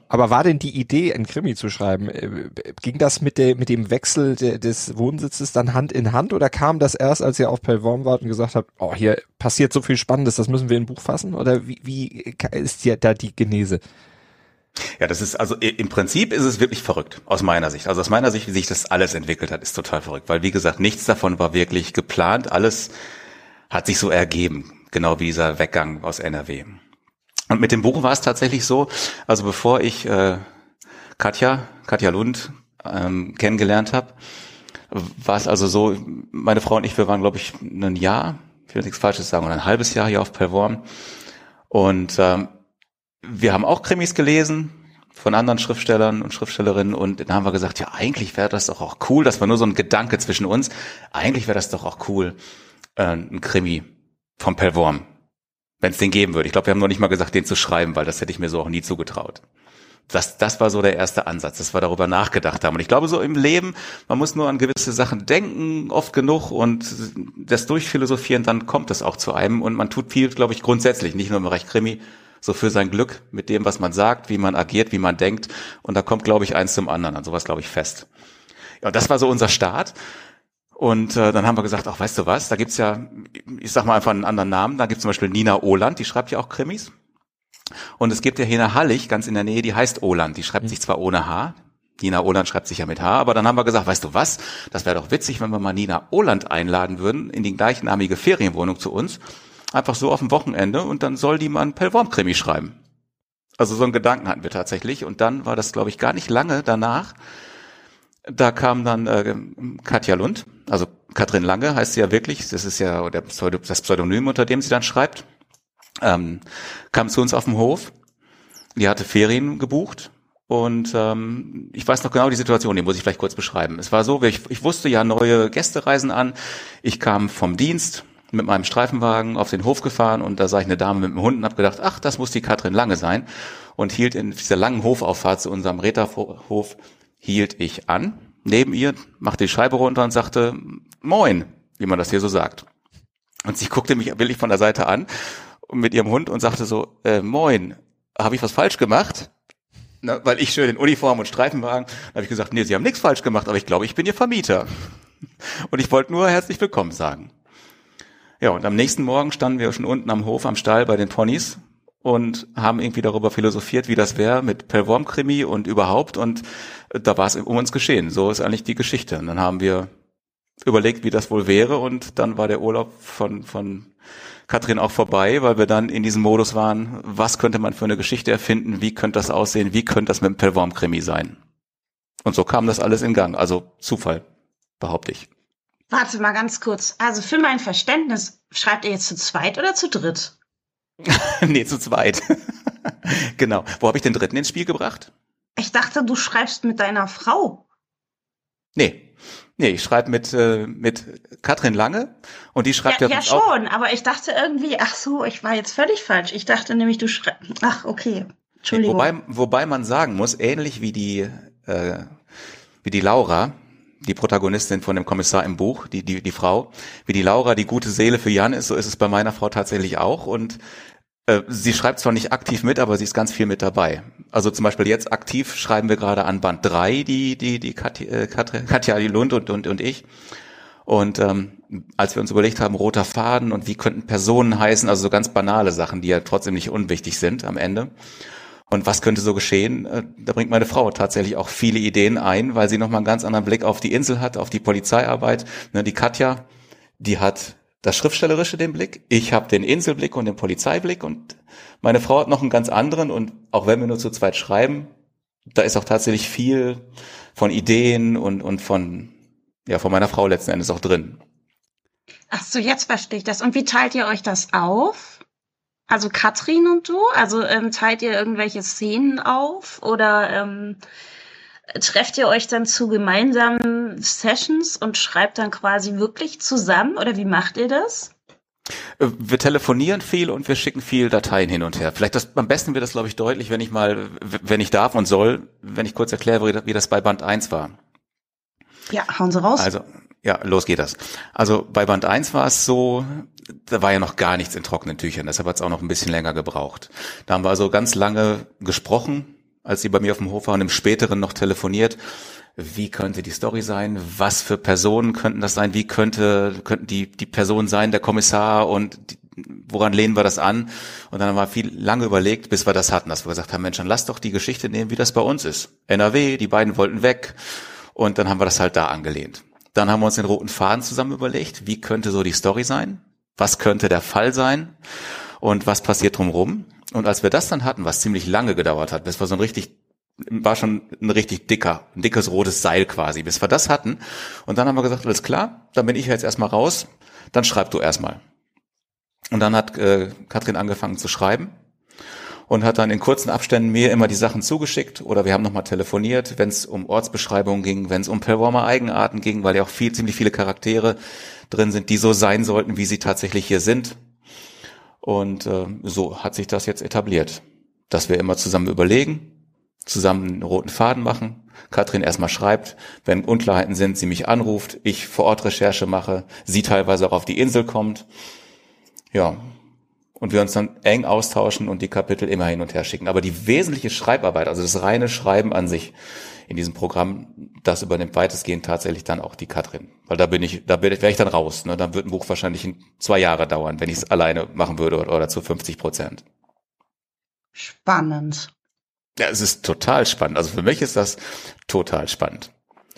Aber war denn die Idee, ein Krimi zu schreiben, äh, ging das mit, der, mit dem Wechsel de, des Wohnsitzes dann Hand in Hand oder kam das erst, als ihr auf Pellworm wart und gesagt habt, oh, hier passiert so viel Spannendes, das müssen wir in ein Buch fassen? Oder wie, wie ist hier da die Genese? Ja, das ist also im Prinzip ist es wirklich verrückt aus meiner Sicht. Also aus meiner Sicht, wie sich das alles entwickelt hat, ist total verrückt, weil wie gesagt, nichts davon war wirklich geplant, alles hat sich so ergeben, genau wie dieser Weggang aus NRW. Und mit dem Buch war es tatsächlich so, also bevor ich äh, Katja, Katja Lund ähm, kennengelernt habe, war es also so, meine Frau und ich, wir waren, glaube ich, ein Jahr, ich will nichts Falsches sagen, oder ein halbes Jahr hier auf Pellworm. Und ähm, wir haben auch Krimis gelesen von anderen Schriftstellern und Schriftstellerinnen und dann haben wir gesagt, ja, eigentlich wäre das doch auch cool, das war nur so ein Gedanke zwischen uns, eigentlich wäre das doch auch cool, äh, ein Krimi vom Pellworm wenn es den geben würde. Ich glaube, wir haben noch nicht mal gesagt, den zu schreiben, weil das hätte ich mir so auch nie zugetraut. Das, das war so der erste Ansatz, dass wir darüber nachgedacht haben. Und ich glaube, so im Leben, man muss nur an gewisse Sachen denken, oft genug und das Durchphilosophieren, dann kommt es auch zu einem. Und man tut viel, glaube ich, grundsätzlich, nicht nur im Bereich Krimi, so für sein Glück mit dem, was man sagt, wie man agiert, wie man denkt. Und da kommt, glaube ich, eins zum anderen. An sowas, glaube ich, fest. Ja, und das war so unser Start. Und äh, dann haben wir gesagt, ach, weißt du was, da gibt's ja, ich sag mal einfach einen anderen Namen, da gibt's zum Beispiel Nina Oland, die schreibt ja auch Krimis. Und es gibt ja eine Hallig, ganz in der Nähe, die heißt Oland, die schreibt mhm. sich zwar ohne H, Nina Oland schreibt sich ja mit H, aber dann haben wir gesagt, weißt du was, das wäre doch witzig, wenn wir mal Nina Oland einladen würden in die gleichnamige Ferienwohnung zu uns, einfach so auf dem Wochenende und dann soll die mal einen Pellworm-Krimi schreiben. Also so einen Gedanken hatten wir tatsächlich und dann war das, glaube ich, gar nicht lange danach, da kam dann äh, Katja Lund, also Katrin Lange heißt sie ja wirklich, das ist ja der Pseudo, das Pseudonym, unter dem sie dann schreibt, ähm, kam zu uns auf dem Hof. Die hatte Ferien gebucht und ähm, ich weiß noch genau die Situation, die muss ich vielleicht kurz beschreiben. Es war so, ich, ich wusste ja neue Gäste reisen an. Ich kam vom Dienst mit meinem Streifenwagen auf den Hof gefahren und da sah ich eine Dame mit einem Hund und habe gedacht, ach, das muss die Katrin Lange sein und hielt in dieser langen Hofauffahrt zu unserem Räterhof hielt ich an, neben ihr, machte die Scheibe runter und sagte, Moin, wie man das hier so sagt. Und sie guckte mich willig von der Seite an mit ihrem Hund und sagte so, äh, Moin, habe ich was falsch gemacht? Na, weil ich schön in Uniform und Streifenwagen, habe ich gesagt, nee, Sie haben nichts falsch gemacht, aber ich glaube, ich bin Ihr Vermieter. Und ich wollte nur herzlich willkommen sagen. Ja, und am nächsten Morgen standen wir schon unten am Hof, am Stall bei den Ponys und haben irgendwie darüber philosophiert, wie das wäre mit Pellworm-Krimi und überhaupt. Und da war es um uns geschehen. So ist eigentlich die Geschichte. Und dann haben wir überlegt, wie das wohl wäre. Und dann war der Urlaub von, von Katrin auch vorbei, weil wir dann in diesem Modus waren, was könnte man für eine Geschichte erfinden, wie könnte das aussehen, wie könnte das mit dem Pellworm-Krimi sein. Und so kam das alles in Gang. Also Zufall, behaupte ich. Warte mal ganz kurz. Also für mein Verständnis, schreibt ihr jetzt zu zweit oder zu dritt? nee, zu zweit. genau. Wo habe ich den dritten ins Spiel gebracht? Ich dachte, du schreibst mit deiner Frau. Nee. Nee, ich schreibe mit, äh, mit Katrin Lange und die schreibt ja, ja, ja schon, aber ich dachte irgendwie, ach so, ich war jetzt völlig falsch. Ich dachte nämlich, du schreibst. Ach, okay. Entschuldigung. Wobei, wobei man sagen muss, ähnlich wie die, äh, wie die Laura, die Protagonistin von dem Kommissar im Buch, die, die, die Frau, wie die Laura die gute Seele für Jan ist, so ist es bei meiner Frau tatsächlich auch. Und äh, sie schreibt zwar nicht aktiv mit, aber sie ist ganz viel mit dabei. Also zum Beispiel jetzt aktiv schreiben wir gerade an Band 3, die, die, die Katja, äh, Katja Lund und, und, und ich. Und ähm, als wir uns überlegt haben, roter Faden und wie könnten Personen heißen, also so ganz banale Sachen, die ja trotzdem nicht unwichtig sind am Ende. Und was könnte so geschehen? Äh, da bringt meine Frau tatsächlich auch viele Ideen ein, weil sie nochmal einen ganz anderen Blick auf die Insel hat, auf die Polizeiarbeit. Ne, die Katja, die hat das Schriftstellerische den Blick, ich habe den Inselblick und den Polizeiblick und meine Frau hat noch einen ganz anderen und auch wenn wir nur zu zweit schreiben, da ist auch tatsächlich viel von Ideen und, und von, ja, von meiner Frau letzten Endes auch drin. Ach so, jetzt verstehe ich das. Und wie teilt ihr euch das auf? Also Katrin und du? Also ähm, teilt ihr irgendwelche Szenen auf oder ähm, trefft ihr euch dann zu gemeinsamen Sessions und schreibt dann quasi wirklich zusammen oder wie macht ihr das? Äh, wir telefonieren viel und wir schicken viel Dateien hin und her. Vielleicht das, am besten wird das, glaube ich, deutlich, wenn ich mal, wenn ich darf und soll, wenn ich kurz erkläre, wie das bei Band 1 war. Ja, hauen Sie raus. Also, ja, los geht das. Also bei Band 1 war es so, da war ja noch gar nichts in trockenen Tüchern, deshalb hat es auch noch ein bisschen länger gebraucht. Da haben wir also ganz lange gesprochen, als sie bei mir auf dem Hof waren, im späteren noch telefoniert. Wie könnte die Story sein? Was für Personen könnten das sein? Wie könnte, könnten die, die Person sein, der Kommissar und die, woran lehnen wir das an? Und dann haben wir viel lange überlegt, bis wir das hatten, dass wir gesagt haben, Mensch, dann lass doch die Geschichte nehmen, wie das bei uns ist. NRW, die beiden wollten weg. Und dann haben wir das halt da angelehnt. Dann haben wir uns den roten Faden zusammen überlegt, wie könnte so die Story sein? Was könnte der Fall sein? Und was passiert drumherum? Und als wir das dann hatten, was ziemlich lange gedauert hat, bis wir so ein richtig, war schon ein richtig dicker, ein dickes rotes Seil quasi, bis wir das hatten. Und dann haben wir gesagt, alles klar, dann bin ich jetzt erstmal raus, dann schreib du erstmal. Und dann hat äh, Katrin angefangen zu schreiben und hat dann in kurzen Abständen mir immer die Sachen zugeschickt oder wir haben nochmal telefoniert, wenn es um Ortsbeschreibungen ging, wenn es um Performer Eigenarten ging, weil ja auch viel, ziemlich viele Charaktere drin sind, die so sein sollten, wie sie tatsächlich hier sind. Und äh, so hat sich das jetzt etabliert, dass wir immer zusammen überlegen, zusammen einen roten Faden machen. Katrin erstmal schreibt, wenn Unklarheiten sind, sie mich anruft, ich vor Ort Recherche mache, sie teilweise auch auf die Insel kommt. Ja, und wir uns dann eng austauschen und die Kapitel immer hin und her schicken. Aber die wesentliche Schreibarbeit, also das reine Schreiben an sich in diesem Programm, das übernimmt weitestgehend tatsächlich dann auch die Katrin. Weil da bin ich, da wäre ich dann raus. Ne? Dann wird ein Buch wahrscheinlich in zwei Jahre dauern, wenn ich es alleine machen würde oder, oder zu 50 Prozent. Spannend. Ja, es ist total spannend. Also für mich ist das total spannend.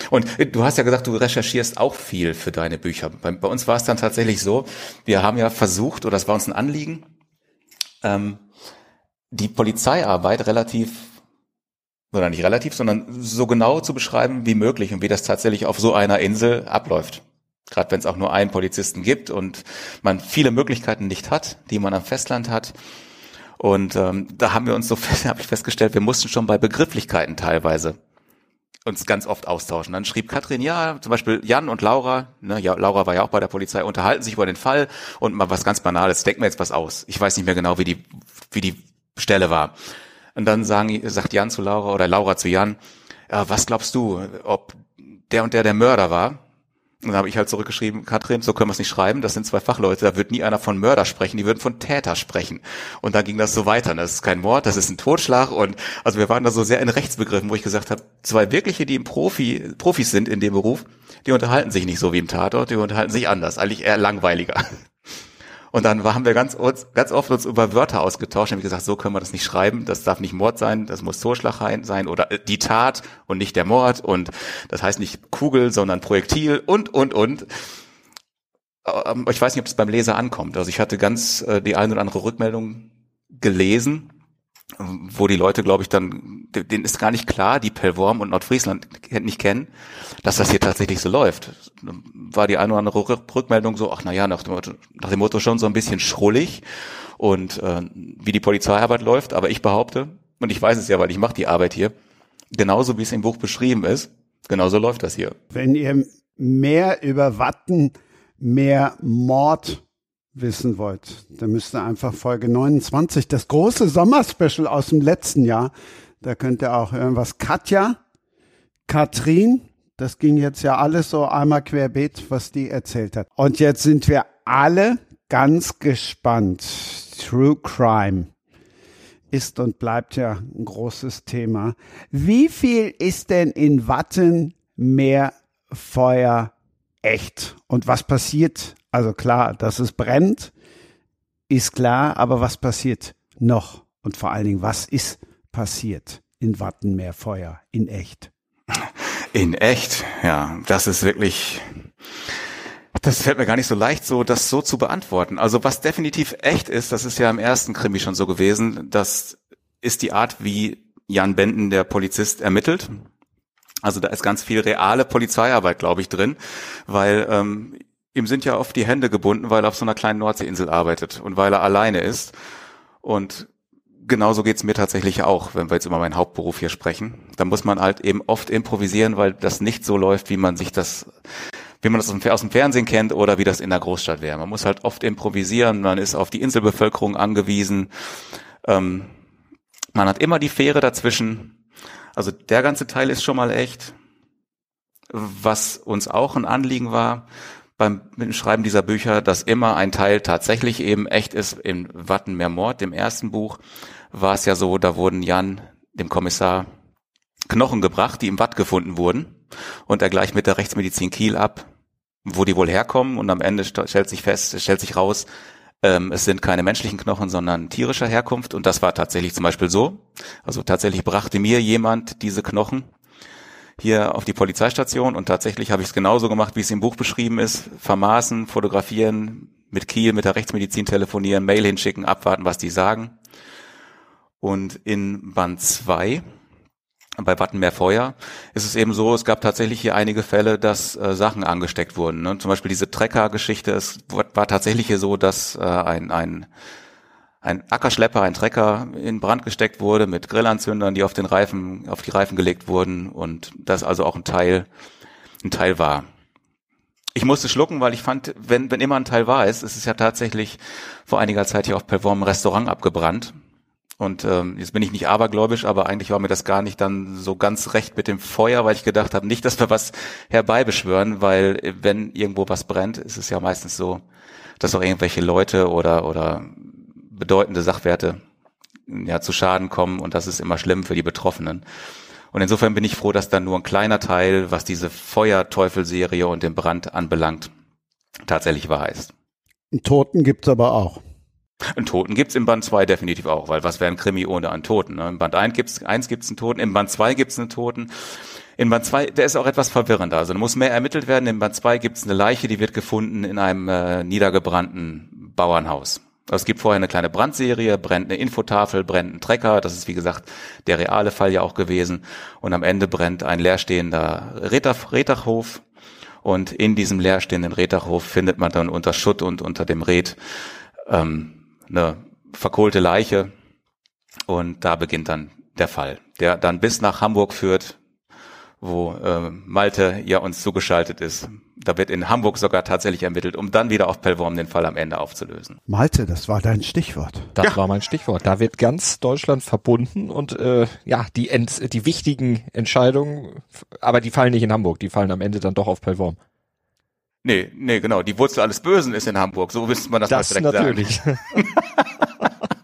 Und du hast ja gesagt, du recherchierst auch viel für deine Bücher. Bei, bei uns war es dann tatsächlich so, wir haben ja versucht, oder das war uns ein Anliegen, ähm, die Polizeiarbeit relativ, oder nicht relativ, sondern so genau zu beschreiben wie möglich und wie das tatsächlich auf so einer Insel abläuft. Gerade wenn es auch nur einen Polizisten gibt und man viele Möglichkeiten nicht hat, die man am Festland hat. Und ähm, da haben wir uns so, habe ich festgestellt, wir mussten schon bei Begrifflichkeiten teilweise uns ganz oft austauschen. Dann schrieb Katrin, ja, zum Beispiel Jan und Laura, ne, ja, Laura war ja auch bei der Polizei, unterhalten sich über den Fall und mal was ganz Banales, denkt mir jetzt was aus. Ich weiß nicht mehr genau, wie die, wie die Stelle war. Und dann sagen, sagt Jan zu Laura oder Laura zu Jan, ja, was glaubst du, ob der und der der Mörder war? Und dann habe ich halt zurückgeschrieben, Katrin, so können wir es nicht schreiben, das sind zwei Fachleute, da wird nie einer von Mörder sprechen, die würden von Täter sprechen. Und dann ging das so weiter. Das ist kein Mord, das ist ein Totschlag. Und also wir waren da so sehr in Rechtsbegriffen, wo ich gesagt habe, zwei wirkliche, die im Profi, Profis sind in dem Beruf, die unterhalten sich nicht so wie im Tatort, die unterhalten sich anders, eigentlich eher langweiliger. Und dann haben wir ganz, ganz oft uns über Wörter ausgetauscht. Und gesagt, so können wir das nicht schreiben, das darf nicht Mord sein, das muss Totschlag sein oder äh, die Tat und nicht der Mord. Und das heißt nicht Kugel, sondern Projektil und, und, und. Ähm, ich weiß nicht, ob das beim Leser ankommt. Also ich hatte ganz äh, die eine oder andere Rückmeldung gelesen wo die Leute, glaube ich, dann, denen ist gar nicht klar, die Pellworm und Nordfriesland nicht kennen, dass das hier tatsächlich so läuft. War die eine oder andere Rückmeldung so, ach naja, nach dem, Motto, nach dem Motto schon so ein bisschen schrullig und äh, wie die Polizeiarbeit läuft, aber ich behaupte, und ich weiß es ja, weil ich mache die Arbeit hier, genauso wie es im Buch beschrieben ist, genauso läuft das hier. Wenn ihr mehr über Watten, mehr Mord wissen wollt, dann müsst ihr einfach Folge 29, das große Sommerspecial aus dem letzten Jahr, da könnt ihr auch hören, was Katja, Katrin, das ging jetzt ja alles so einmal querbeet, was die erzählt hat. Und jetzt sind wir alle ganz gespannt. True Crime ist und bleibt ja ein großes Thema. Wie viel ist denn in Watten mehr Feuer echt. Und was passiert? Also klar, dass es brennt, ist klar, aber was passiert noch? Und vor allen Dingen, was ist passiert in Wattenmeerfeuer in echt? In echt, ja, das ist wirklich, das fällt mir gar nicht so leicht, so das so zu beantworten. Also was definitiv echt ist, das ist ja im ersten Krimi schon so gewesen, das ist die Art, wie Jan Benden, der Polizist, ermittelt. Also da ist ganz viel reale Polizeiarbeit, glaube ich, drin, weil ähm, ihm sind ja oft die Hände gebunden, weil er auf so einer kleinen Nordseeinsel arbeitet und weil er alleine ist. Und genauso geht's mir tatsächlich auch, wenn wir jetzt über meinen Hauptberuf hier sprechen. Da muss man halt eben oft improvisieren, weil das nicht so läuft, wie man sich das, wie man das aus dem Fernsehen kennt oder wie das in der Großstadt wäre. Man muss halt oft improvisieren, man ist auf die Inselbevölkerung angewiesen. Ähm, man hat immer die Fähre dazwischen also der ganze Teil ist schon mal echt. Was uns auch ein Anliegen war beim Schreiben dieser Bücher, dass immer ein Teil tatsächlich eben echt ist. In Wattenmeer Mord, dem ersten Buch, war es ja so, da wurden Jan, dem Kommissar, Knochen gebracht, die im Watt gefunden wurden. Und er gleich mit der Rechtsmedizin Kiel ab, wo die wohl herkommen. Und am Ende stellt sich fest, stellt sich raus, ähm, es sind keine menschlichen Knochen, sondern tierischer Herkunft. Und das war tatsächlich zum Beispiel so. Also tatsächlich brachte mir jemand diese Knochen hier auf die Polizeistation und tatsächlich habe ich es genauso gemacht, wie es im Buch beschrieben ist. Vermaßen, fotografieren, mit Kiel, mit der Rechtsmedizin telefonieren, Mail hinschicken, abwarten, was die sagen. Und in Band 2 bei Wattenmeerfeuer ist es eben so, es gab tatsächlich hier einige Fälle, dass äh, Sachen angesteckt wurden. Ne? Zum Beispiel diese Trecker-Geschichte, es war tatsächlich hier so, dass äh, ein, ein, ein Ackerschlepper, ein Trecker in Brand gesteckt wurde mit Grillanzündern, die auf den Reifen, auf die Reifen gelegt wurden und das also auch ein Teil, ein Teil war. Ich musste schlucken, weil ich fand, wenn, wenn immer ein Teil war ist, ist es ja tatsächlich vor einiger Zeit hier auf Perform ein Restaurant abgebrannt und ähm, jetzt bin ich nicht abergläubisch, aber eigentlich war mir das gar nicht dann so ganz recht mit dem Feuer, weil ich gedacht habe, nicht, dass wir was herbeibeschwören, weil äh, wenn irgendwo was brennt, ist es ja meistens so, dass auch irgendwelche Leute oder oder bedeutende Sachwerte ja zu Schaden kommen und das ist immer schlimm für die Betroffenen. Und insofern bin ich froh, dass dann nur ein kleiner Teil, was diese Feuerteufel-Serie und den Brand anbelangt, tatsächlich wahr ist. Toten gibt's aber auch. Einen Toten gibt's im Band 2 definitiv auch, weil was wäre ein Krimi ohne einen Toten? Ne? Im Band 1 gibt's, 1 gibt's einen Toten, im Band 2 gibt's einen Toten. In Band 2, der ist auch etwas verwirrender. Also da muss mehr ermittelt werden. In Band 2 gibt's eine Leiche, die wird gefunden in einem äh, niedergebrannten Bauernhaus. Es gibt vorher eine kleine Brandserie, brennt eine Infotafel, brennt ein Trecker. Das ist wie gesagt der reale Fall ja auch gewesen. Und am Ende brennt ein leerstehender Reddachhof. Und in diesem leerstehenden Reddachhof findet man dann unter Schutt und unter dem Red ähm, eine verkohlte Leiche und da beginnt dann der Fall, der dann bis nach Hamburg führt, wo äh, Malte ja uns zugeschaltet ist. Da wird in Hamburg sogar tatsächlich ermittelt, um dann wieder auf Pellworm den Fall am Ende aufzulösen. Malte, das war dein Stichwort. Das ja. war mein Stichwort. Da wird ganz Deutschland verbunden und äh, ja, die, Ent die wichtigen Entscheidungen, aber die fallen nicht in Hamburg, die fallen am Ende dann doch auf Pellworm. Nee, nee, genau. Die Wurzel alles Bösen ist in Hamburg. So müsste man das, das mal direkt natürlich. sagen.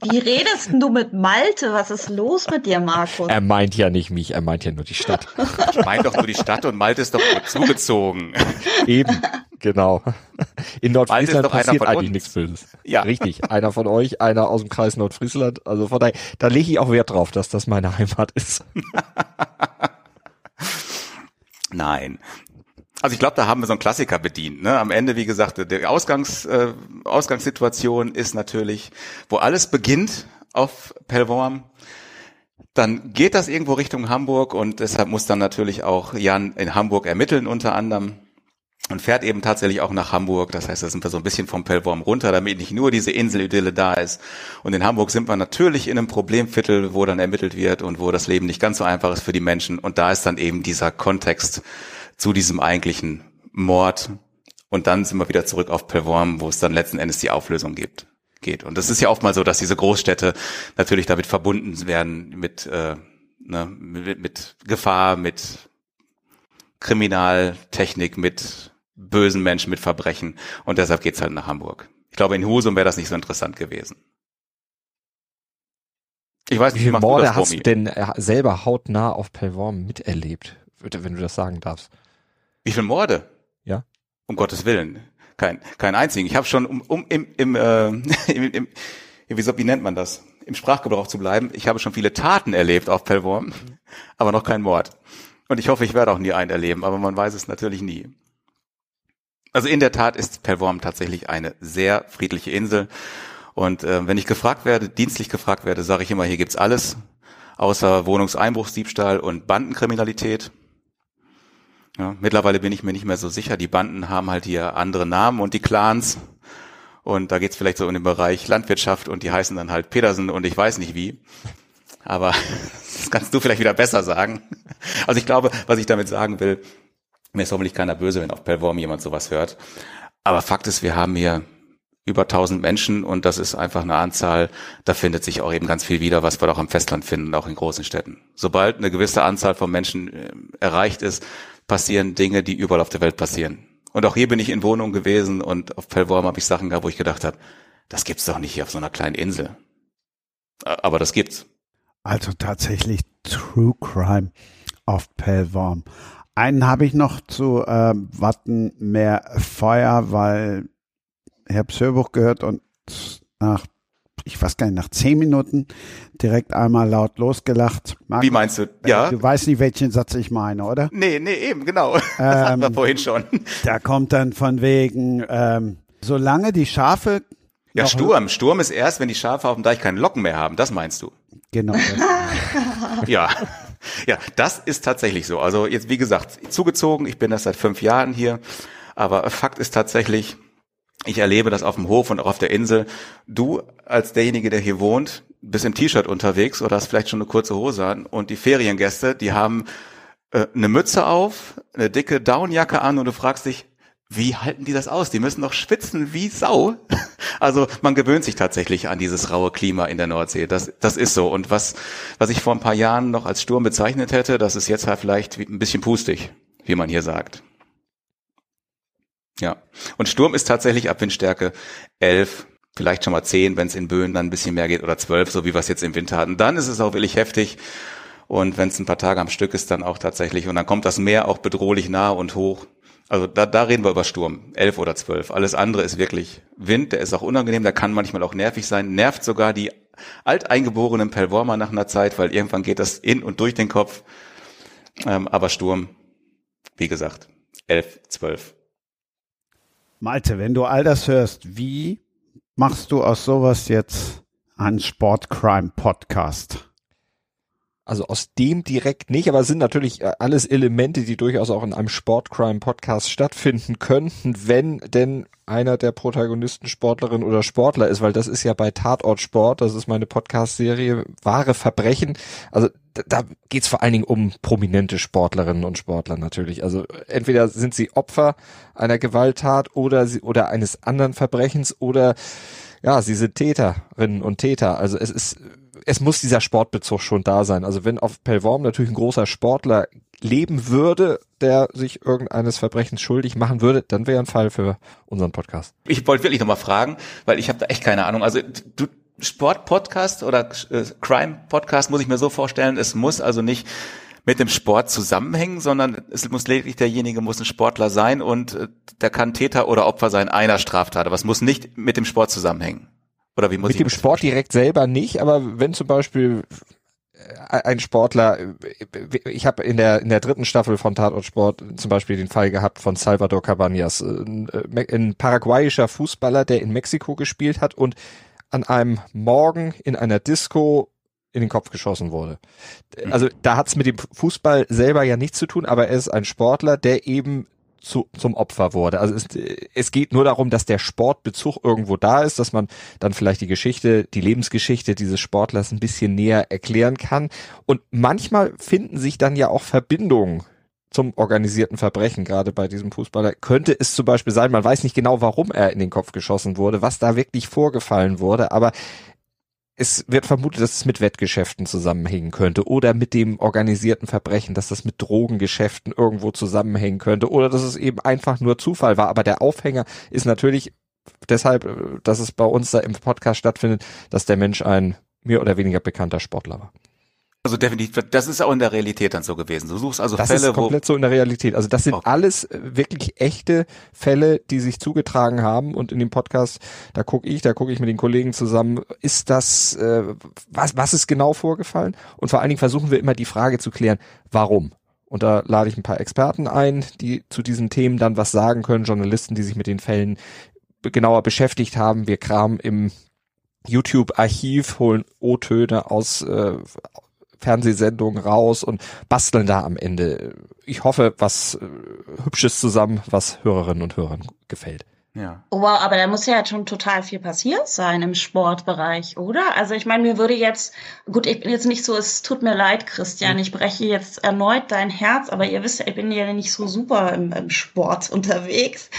Wie redest du mit Malte? Was ist los mit dir, Markus? Er meint ja nicht mich, er meint ja nur die Stadt. Ich meine doch nur die Stadt und Malte ist doch nur zugezogen. Eben, genau. In Nordfriesland passiert eigentlich uns. nichts Böses. Ja. Richtig, einer von euch, einer aus dem Kreis Nordfriesland. Also von daher, da lege ich auch Wert drauf, dass das meine Heimat ist. Nein, also ich glaube, da haben wir so einen Klassiker bedient. Ne? Am Ende, wie gesagt, die Ausgangs, äh, Ausgangssituation ist natürlich, wo alles beginnt auf Pellworm. Dann geht das irgendwo Richtung Hamburg und deshalb muss dann natürlich auch Jan in Hamburg ermitteln unter anderem und fährt eben tatsächlich auch nach Hamburg. Das heißt, da sind wir so ein bisschen vom Pellworm runter, damit nicht nur diese Inselidylle da ist. Und in Hamburg sind wir natürlich in einem Problemviertel, wo dann ermittelt wird und wo das Leben nicht ganz so einfach ist für die Menschen. Und da ist dann eben dieser Kontext zu diesem eigentlichen Mord. Und dann sind wir wieder zurück auf Pelvorm, wo es dann letzten Endes die Auflösung gibt, geht. Und das ist ja oft mal so, dass diese Großstädte natürlich damit verbunden werden mit, äh, ne, mit, mit Gefahr, mit Kriminaltechnik, mit bösen Menschen, mit Verbrechen. Und deshalb geht's halt nach Hamburg. Ich glaube, in Husum wäre das nicht so interessant gewesen. Ich weiß nicht, wie viele Morde hast du denn äh, selber hautnah auf Pelvorm miterlebt, wenn du das sagen darfst? Wie viele Morde? Ja. um Gottes Willen, kein kein einzigen. Ich habe schon um, um im im, äh, im, im wie, so, wie nennt man das? Im Sprachgebrauch zu bleiben. Ich habe schon viele Taten erlebt auf Pellworm, aber noch kein Mord. Und ich hoffe, ich werde auch nie einen erleben, aber man weiß es natürlich nie. Also in der Tat ist Pellworm tatsächlich eine sehr friedliche Insel. Und äh, wenn ich gefragt werde, dienstlich gefragt werde, sage ich immer, hier gibt's alles, außer Wohnungseinbruchsdiebstahl und Bandenkriminalität. Ja, mittlerweile bin ich mir nicht mehr so sicher. Die Banden haben halt hier andere Namen und die Clans. Und da geht's vielleicht so in den Bereich Landwirtschaft und die heißen dann halt Petersen und ich weiß nicht wie. Aber das kannst du vielleicht wieder besser sagen. Also ich glaube, was ich damit sagen will, mir ist hoffentlich keiner böse, wenn auf Pellworm jemand sowas hört. Aber Fakt ist, wir haben hier über 1000 Menschen und das ist einfach eine Anzahl, da findet sich auch eben ganz viel wieder, was wir auch am Festland finden, auch in großen Städten. Sobald eine gewisse Anzahl von Menschen äh, erreicht ist, passieren Dinge, die überall auf der Welt passieren. Und auch hier bin ich in Wohnungen gewesen und auf Pellworm habe ich Sachen gehabt, wo ich gedacht habe, das gibt's doch nicht hier auf so einer kleinen Insel. Aber das gibt's. Also tatsächlich True Crime auf Pellworm. Einen habe ich noch zu äh, Watten mehr Feuer, weil ich habe Hörbuch gehört und nach, ich weiß gar nicht, nach zehn Minuten direkt einmal laut losgelacht. Marc, Wie meinst du? Ja. Du weißt nicht, welchen Satz ich meine, oder? Nee, nee, eben, genau. Das ähm, hatten wir ähm, vorhin schon. Da kommt dann von wegen, ähm, solange die Schafe ja, Sturm. Sturm ist erst, wenn die Schafe auf dem Deich keine Locken mehr haben. Das meinst du? Genau. ja. Ja, das ist tatsächlich so. Also jetzt, wie gesagt, zugezogen. Ich bin das seit fünf Jahren hier. Aber Fakt ist tatsächlich, ich erlebe das auf dem Hof und auch auf der Insel. Du als derjenige, der hier wohnt, bist im T-Shirt unterwegs oder hast vielleicht schon eine kurze Hose an und die Feriengäste, die haben äh, eine Mütze auf, eine dicke Downjacke an und du fragst dich, wie halten die das aus? Die müssen doch schwitzen wie Sau. Also man gewöhnt sich tatsächlich an dieses raue Klima in der Nordsee. Das, das ist so. Und was, was ich vor ein paar Jahren noch als Sturm bezeichnet hätte, das ist jetzt halt vielleicht ein bisschen pustig, wie man hier sagt. Ja. Und Sturm ist tatsächlich ab Windstärke 11, vielleicht schon mal 10, wenn es in Böen dann ein bisschen mehr geht, oder 12, so wie wir es jetzt im Winter hatten. Dann ist es auch wirklich heftig. Und wenn es ein paar Tage am Stück ist, dann auch tatsächlich. Und dann kommt das Meer auch bedrohlich nah und hoch. Also da, da reden wir über Sturm, 11 oder 12. Alles andere ist wirklich Wind, der ist auch unangenehm, der kann manchmal auch nervig sein, nervt sogar die alteingeborenen Pellwormer nach einer Zeit, weil irgendwann geht das in und durch den Kopf. Ähm, aber Sturm, wie gesagt, 11, 12. Malte, wenn du all das hörst, wie machst du aus sowas jetzt einen Sportcrime-Podcast? Also aus dem direkt nicht, aber es sind natürlich äh, alles Elemente, die durchaus auch in einem Sportcrime-Podcast stattfinden könnten, wenn denn einer der Protagonisten Sportlerin oder Sportler ist, weil das ist ja bei Tatort Sport, das ist meine Podcast-Serie, wahre Verbrechen. Also da geht's vor allen Dingen um prominente Sportlerinnen und Sportler natürlich. Also entweder sind sie Opfer einer Gewalttat oder sie oder eines anderen Verbrechens oder ja, sie sind Täterinnen und Täter. Also es ist, es muss dieser Sportbezug schon da sein. Also wenn auf Pellworm natürlich ein großer Sportler leben würde, der sich irgendeines Verbrechens schuldig machen würde, dann wäre ein Fall für unseren Podcast. Ich wollte wirklich nochmal fragen, weil ich habe da echt keine Ahnung. Also du, Sport-Podcast oder äh, Crime-Podcast muss ich mir so vorstellen, es muss also nicht mit dem Sport zusammenhängen, sondern es muss lediglich derjenige muss ein Sportler sein und äh, der kann Täter oder Opfer sein einer Straftat, aber es muss nicht mit dem Sport zusammenhängen. Oder wie muss mit ich dem Sport direkt selber nicht, aber wenn zum Beispiel äh, ein Sportler, ich habe in der in der dritten Staffel von Tatort Sport zum Beispiel den Fall gehabt von Salvador Cabanas, ein, ein paraguayischer Fußballer, der in Mexiko gespielt hat und an einem Morgen in einer Disco in den Kopf geschossen wurde. Also da hat's mit dem Fußball selber ja nichts zu tun, aber er ist ein Sportler, der eben zu, zum Opfer wurde. Also es, es geht nur darum, dass der Sportbezug irgendwo da ist, dass man dann vielleicht die Geschichte, die Lebensgeschichte dieses Sportlers ein bisschen näher erklären kann. Und manchmal finden sich dann ja auch Verbindungen zum organisierten Verbrechen, gerade bei diesem Fußballer, könnte es zum Beispiel sein, man weiß nicht genau, warum er in den Kopf geschossen wurde, was da wirklich vorgefallen wurde, aber es wird vermutet, dass es mit Wettgeschäften zusammenhängen könnte oder mit dem organisierten Verbrechen, dass das mit Drogengeschäften irgendwo zusammenhängen könnte oder dass es eben einfach nur Zufall war. Aber der Aufhänger ist natürlich deshalb, dass es bei uns da im Podcast stattfindet, dass der Mensch ein mehr oder weniger bekannter Sportler war. Also definitiv, das ist auch in der Realität dann so gewesen. Du suchst also das Fälle, ist komplett so in der Realität. Also das sind Okay. alles äh, wirklich echte Fälle, die sich zugetragen haben. Und in dem Podcast, da gucke ich, da gucke ich mit den Kollegen zusammen, ist das, äh, was, was ist genau vorgefallen? Und vor allen Dingen versuchen wir immer die Frage zu klären, warum? Und da lade ich ein paar Experten ein, die zu diesen Themen dann was sagen können, Journalisten, die sich mit den Fällen genauer beschäftigt haben. Wir kramen im YouTube-Archiv, holen O-Töne aus äh, Fernsehsendungen raus und basteln da am Ende, ich hoffe, was äh, Hübsches zusammen, was Hörerinnen und Hörern gefällt. Ja. Wow, aber da muss ja jetzt schon total viel passiert sein im Sportbereich, oder? Also ich meine, mir würde jetzt, gut, ich bin jetzt nicht so, es tut mir leid, Christian, ich breche jetzt erneut dein Herz, aber ihr wisst ja, ich bin ja nicht so super im, im Sport unterwegs.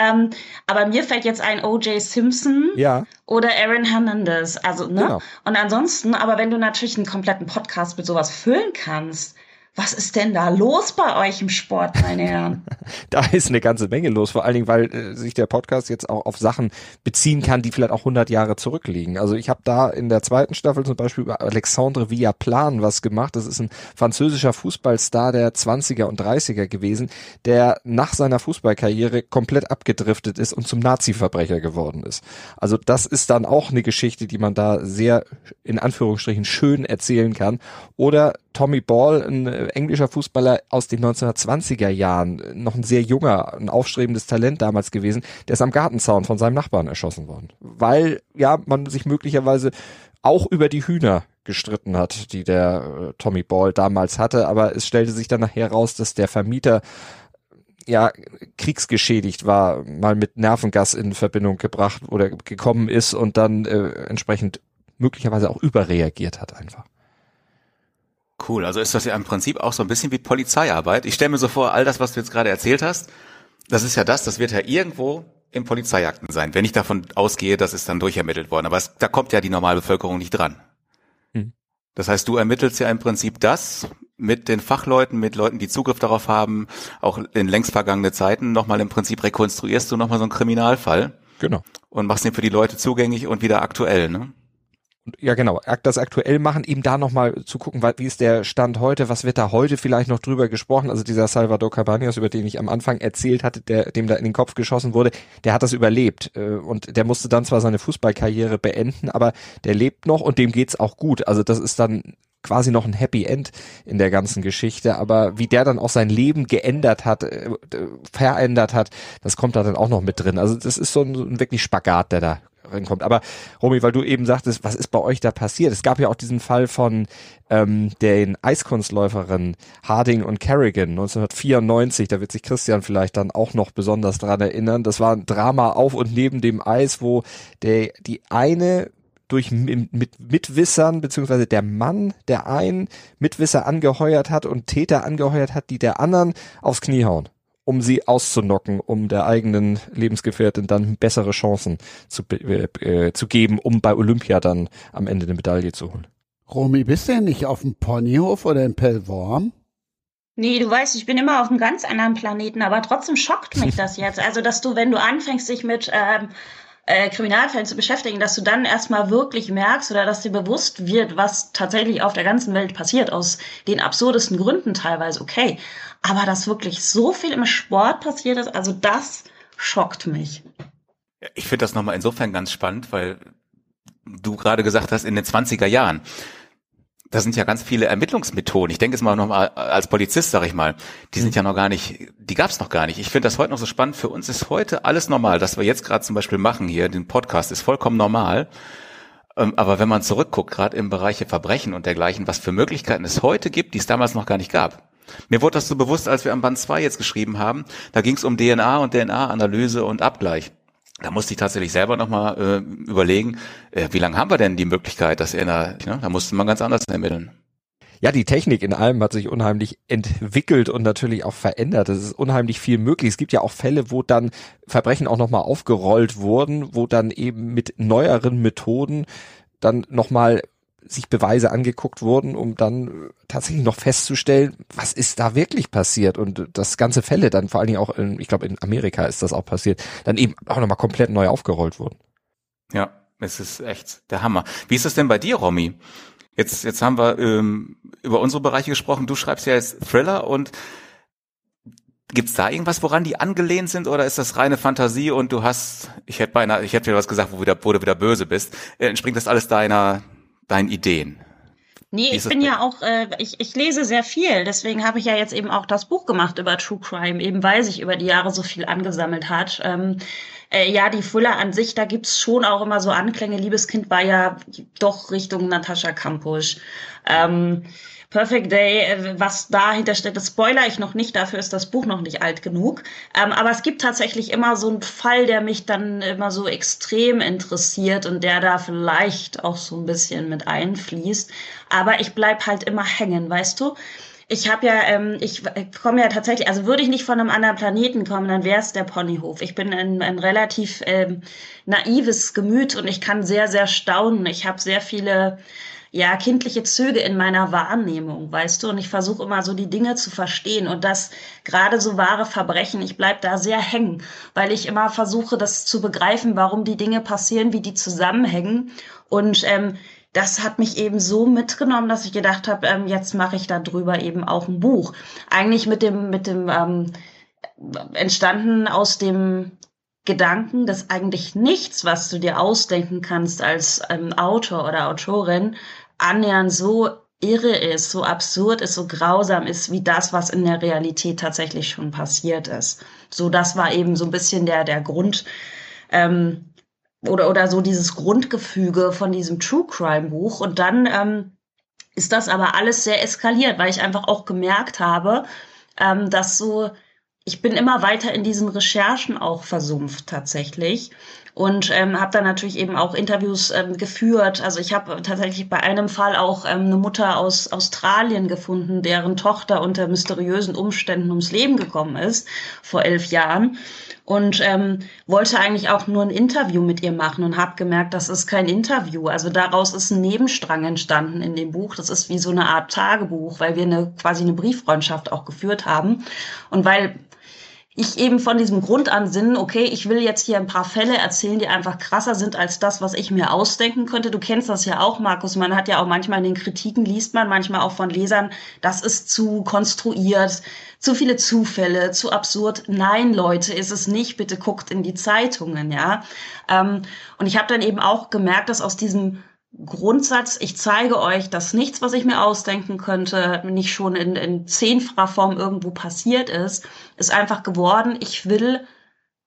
ähm, aber mir fällt jetzt ein O.J. Simpson Ja, oder Aaron Hernandez. Also, ne? Genau. Und ansonsten, aber wenn du natürlich einen kompletten Podcast mit sowas füllen kannst, was ist denn da los bei euch im Sport, meine Herren? da ist eine ganze Menge los, vor allen Dingen, weil äh, sich der Podcast jetzt auch auf Sachen beziehen kann, die vielleicht auch 100 Jahre zurückliegen. Also ich habe da in der zweiten Staffel zum Beispiel über Alexandre Villaplan was gemacht. Das ist ein französischer Fußballstar der 20er und 30er gewesen, der nach seiner Fußballkarriere komplett abgedriftet ist und zum Nazi-Verbrecher geworden ist. Also das ist dann auch eine Geschichte, die man da sehr in Anführungsstrichen schön erzählen kann. Oder Tommy Ball, ein englischer Fußballer aus den 1920er Jahren, noch ein sehr junger, ein aufstrebendes Talent damals gewesen, der ist am Gartenzaun von seinem Nachbarn erschossen worden. Weil, ja, man sich möglicherweise auch über die Hühner gestritten hat, die der äh, Tommy Ball damals hatte, aber es stellte sich dann nachher raus, dass der Vermieter ja kriegsgeschädigt war, mal mit Nervengas in Verbindung gebracht oder gekommen ist und dann äh, entsprechend möglicherweise auch überreagiert hat einfach. Cool, also ist das ja im Prinzip auch so ein bisschen wie Polizeiarbeit. Ich stelle mir so vor, all das, was du jetzt gerade erzählt hast, das ist ja das, das wird ja irgendwo im Polizeiakten sein, wenn ich davon ausgehe, das ist dann durchermittelt worden. Aber es, da kommt ja die normale Bevölkerung nicht dran. Hm. Das heißt, du ermittelst ja im Prinzip das mit den Fachleuten, mit Leuten, die Zugriff darauf haben, auch in längst vergangene Zeiten, nochmal im Prinzip rekonstruierst du nochmal so einen Kriminalfall Genau. und machst ihn für die Leute zugänglich und wieder aktuell, ne? Ja, genau, das aktuell machen, eben da nochmal zu gucken, wie ist der Stand heute, was wird da heute vielleicht noch drüber gesprochen. Also dieser Salvador Cabañas, über den ich am Anfang erzählt hatte, der, dem da in den Kopf geschossen wurde, der hat das überlebt. äh, Und der musste dann zwar seine Fußballkarriere beenden, aber der lebt noch und dem geht's auch gut. Also das ist dann quasi noch ein Happy End in der ganzen Geschichte, aber wie der dann auch sein Leben geändert hat, äh, verändert hat, das kommt da dann auch noch mit drin. Also das ist so ein, so ein wirklich Spagat, der da reinkommt. Aber Romy, weil du eben sagtest, was ist bei euch da passiert? Es gab ja auch diesen Fall von ähm, den Eiskunstläuferinnen Harding und Kerrigan 1994. Da wird sich Christian vielleicht dann auch noch besonders dran erinnern. Das war ein Drama auf und neben dem Eis, wo der die eine durch mit Mitwissern beziehungsweise der Mann, der einen Mitwisser angeheuert hat und Täter angeheuert hat, die der anderen aufs Knie hauen, um sie auszunocken, um der eigenen Lebensgefährtin dann bessere Chancen zu, be- äh, zu geben, um bei Olympia dann am Ende eine Medaille zu holen. Romy, bist du denn nicht auf dem Ponyhof oder in Pellworm? Nee, du weißt, ich bin immer auf einem ganz anderen Planeten, aber trotzdem schockt mich das jetzt. Also, dass du, wenn du anfängst, dich mit ähm, äh, Kriminalfällen zu beschäftigen, dass du dann erstmal wirklich merkst oder dass dir bewusst wird, was tatsächlich auf der ganzen Welt passiert, aus den absurdesten Gründen teilweise, okay. Aber dass wirklich so viel im Sport passiert ist, also das schockt mich. Ich finde das nochmal insofern ganz spannend, weil du gerade gesagt hast, in den 20er Jahren, da sind ja ganz viele Ermittlungsmethoden. Ich denke es mal nochmal als Polizist, sag ich mal, die sind ja noch gar nicht, die gab es noch gar nicht. Ich finde das heute noch so spannend. Für uns ist heute alles normal. Das wir jetzt gerade zum Beispiel machen hier, den Podcast, ist vollkommen normal. Ähm, Aber wenn man zurückguckt, gerade im Bereich Verbrechen und dergleichen, was für Möglichkeiten es heute gibt, die es damals noch gar nicht gab. Mir wurde das so bewusst, als wir am Band 2 jetzt geschrieben haben. Da ging es um DNA und DNA-Analyse und Abgleich. Da musste ich tatsächlich selber nochmal äh, überlegen, äh, wie lange haben wir denn die Möglichkeit, dass er, der, ne, da musste man ganz anders ermitteln. Ja, die Technik in allem hat sich unheimlich entwickelt und natürlich auch verändert. Es ist unheimlich viel möglich. Es gibt ja auch Fälle, wo dann Verbrechen auch nochmal aufgerollt wurden, wo dann eben mit neueren Methoden dann nochmal sich Beweise angeguckt wurden, um dann äh, tatsächlich noch festzustellen, was ist da wirklich passiert und das ganze Fälle dann vor allen Dingen auch in, ich glaube in Amerika ist das auch passiert, dann eben auch nochmal komplett neu aufgerollt wurden. Ja, es ist echt der Hammer. Wie ist es denn bei dir, Romy? Jetzt, jetzt haben wir ähm, über unsere Bereiche gesprochen. Du schreibst ja jetzt Thriller und Gibt's da irgendwas, woran die angelehnt sind, oder ist das reine Fantasie und du hast, ich hätte beinahe, ich hätte wieder was gesagt, wo, wieder, wo du wieder böse bist, äh, entspringt das alles deiner, deinen Ideen? Nee, ich bin ja auch, äh, ich, ich lese sehr viel, deswegen habe ich ja jetzt eben auch das Buch gemacht über True Crime, eben weil sich über die Jahre so viel angesammelt hat. Ähm, äh, ja, die Fuller an sich, da gibt's schon auch immer so Anklänge. Liebeskind war ja doch Richtung Natascha Kampusch. Ähm, Perfect Day, äh, was dahinter steht, das spoiler ich noch nicht, dafür ist das Buch noch nicht alt genug. Ähm, aber es gibt tatsächlich immer so einen Fall, der mich dann immer so extrem interessiert und der da vielleicht auch so ein bisschen mit einfließt. Aber ich bleib halt immer hängen, weißt du? Ich habe ja, ähm, ich komme ja tatsächlich, also würde ich nicht von einem anderen Planeten kommen, dann wäre es der Ponyhof. Ich bin ein, ein relativ ähm, naives Gemüt und ich kann sehr, sehr staunen. Ich habe sehr viele ja, kindliche Züge in meiner Wahrnehmung, weißt du? Und ich versuche immer so die Dinge zu verstehen und das gerade so wahre Verbrechen, ich bleib da sehr hängen, weil ich immer versuche, das zu begreifen, warum die Dinge passieren, wie die zusammenhängen. Und ähm, das hat mich eben so mitgenommen, dass ich gedacht habe, ähm, jetzt mache ich da drüber eben auch ein Buch. Eigentlich mit dem, mit dem ähm, entstanden aus dem Gedanken, dass eigentlich nichts, was du dir ausdenken kannst als ähm, Autor oder Autorin, annähernd so irre ist, so absurd ist, so grausam ist, wie das, was in der Realität tatsächlich schon passiert ist. So, das war eben so ein bisschen der, der Grund, ähm, oder, oder so dieses Grundgefüge von diesem True Crime Buch. Und dann ähm, ist das aber alles sehr eskaliert, weil ich einfach auch gemerkt habe, ähm, dass so, ich bin immer weiter in diesen Recherchen auch versumpft tatsächlich und ähm, habe dann natürlich eben auch Interviews ähm, geführt. Also ich habe tatsächlich bei einem Fall auch ähm, eine Mutter aus Australien gefunden, deren Tochter unter mysteriösen Umständen ums Leben gekommen ist vor elf Jahren und ähm, wollte eigentlich auch nur ein Interview mit ihr machen und habe gemerkt, das ist kein Interview. Also daraus ist ein Nebenstrang entstanden in dem Buch. Das ist wie so eine Art Tagebuch, weil wir eine quasi eine Brieffreundschaft auch geführt haben und weil ich eben von diesem Grundansinnen, okay, ich will jetzt hier ein paar Fälle erzählen, die einfach krasser sind als das, was ich mir ausdenken könnte. Du kennst das ja auch, Markus. Man hat ja auch manchmal in den Kritiken liest man manchmal auch von Lesern, das ist zu konstruiert, zu viele Zufälle, zu absurd. Nein, Leute, ist es nicht. Bitte guckt in die Zeitungen, ja. Ähm, und ich habe dann eben auch gemerkt, dass aus diesem Grundsatz, ich zeige euch, dass nichts, was ich mir ausdenken könnte, nicht schon in, in zehnfacher Form irgendwo passiert ist, ist einfach geworden, ich will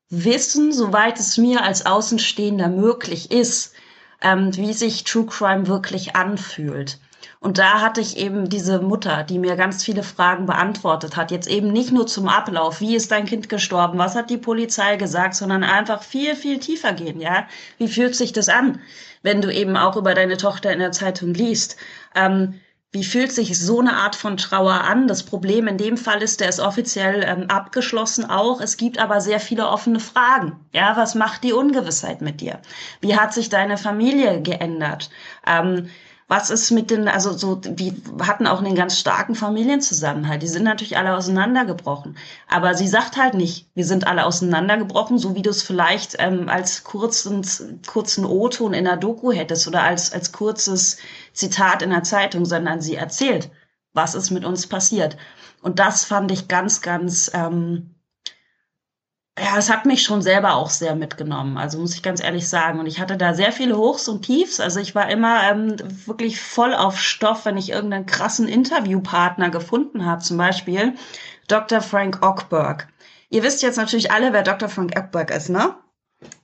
wissen, soweit es mir als Außenstehender möglich ist, ähm, wie sich True Crime wirklich anfühlt. Und da hatte ich eben diese Mutter, die mir ganz viele Fragen beantwortet hat. Jetzt eben nicht nur zum Ablauf, wie ist dein Kind gestorben, was hat die Polizei gesagt, sondern einfach viel, viel tiefer gehen, ja. Wie fühlt sich das an, wenn du eben auch über deine Tochter in der Zeitung liest? Ähm, wie fühlt sich so eine Art von Trauer an? Das Problem in dem Fall ist, der ist offiziell ähm, abgeschlossen auch. Es gibt aber sehr viele offene Fragen. Ja, was macht die Ungewissheit mit dir? Wie hat sich deine Familie geändert? Ähm, was ist mit den, also so, wir hatten auch einen ganz starken Familienzusammenhalt. Die sind natürlich alle auseinandergebrochen. Aber sie sagt halt nicht, wir sind alle auseinandergebrochen, so wie du es vielleicht ähm, als kurzen, kurzen O-Ton in der Doku hättest oder als, als kurzes Zitat in der Zeitung, sondern sie erzählt, was ist mit uns passiert. Und das fand ich ganz, ganz, ähm, ja, es hat mich schon selber auch sehr mitgenommen, also muss ich ganz ehrlich sagen. Und ich hatte da sehr viele Hochs und Tiefs. Also ich war immer ähm, wirklich voll auf Stoff, wenn ich irgendeinen krassen Interviewpartner gefunden habe. Zum Beispiel Dr. Frank Ockberg. Ihr wisst jetzt natürlich alle, wer Dr. Frank Ockberg ist, ne?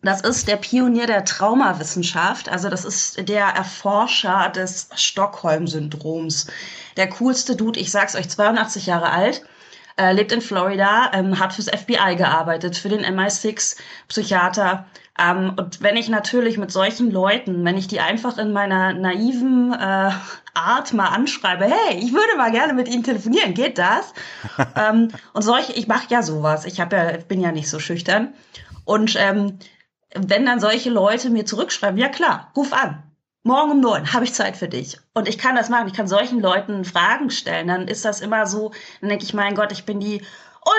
Das ist der Pionier der Traumawissenschaft. Also das ist der Erforscher des Stockholm-Syndroms. Der coolste Dude, ich sag's euch, 82 Jahre alt äh, lebt in Florida, ähm, hat fürs FBI gearbeitet, für den MI6 Psychiater. Ähm, und wenn ich natürlich mit solchen Leuten, wenn ich die einfach in meiner naiven äh, Art mal anschreibe, hey, ich würde mal gerne mit ihnen telefonieren, geht das? ähm, und solche, ich mache ja sowas, ich hab ja, bin ja nicht so schüchtern. Und ähm, wenn dann solche Leute mir zurückschreiben, ja klar, ruf an morgen um neun habe ich Zeit für dich. Und ich kann das machen. Ich kann solchen Leuten Fragen stellen. Dann ist das immer so, dann denke ich, mein Gott, ich bin die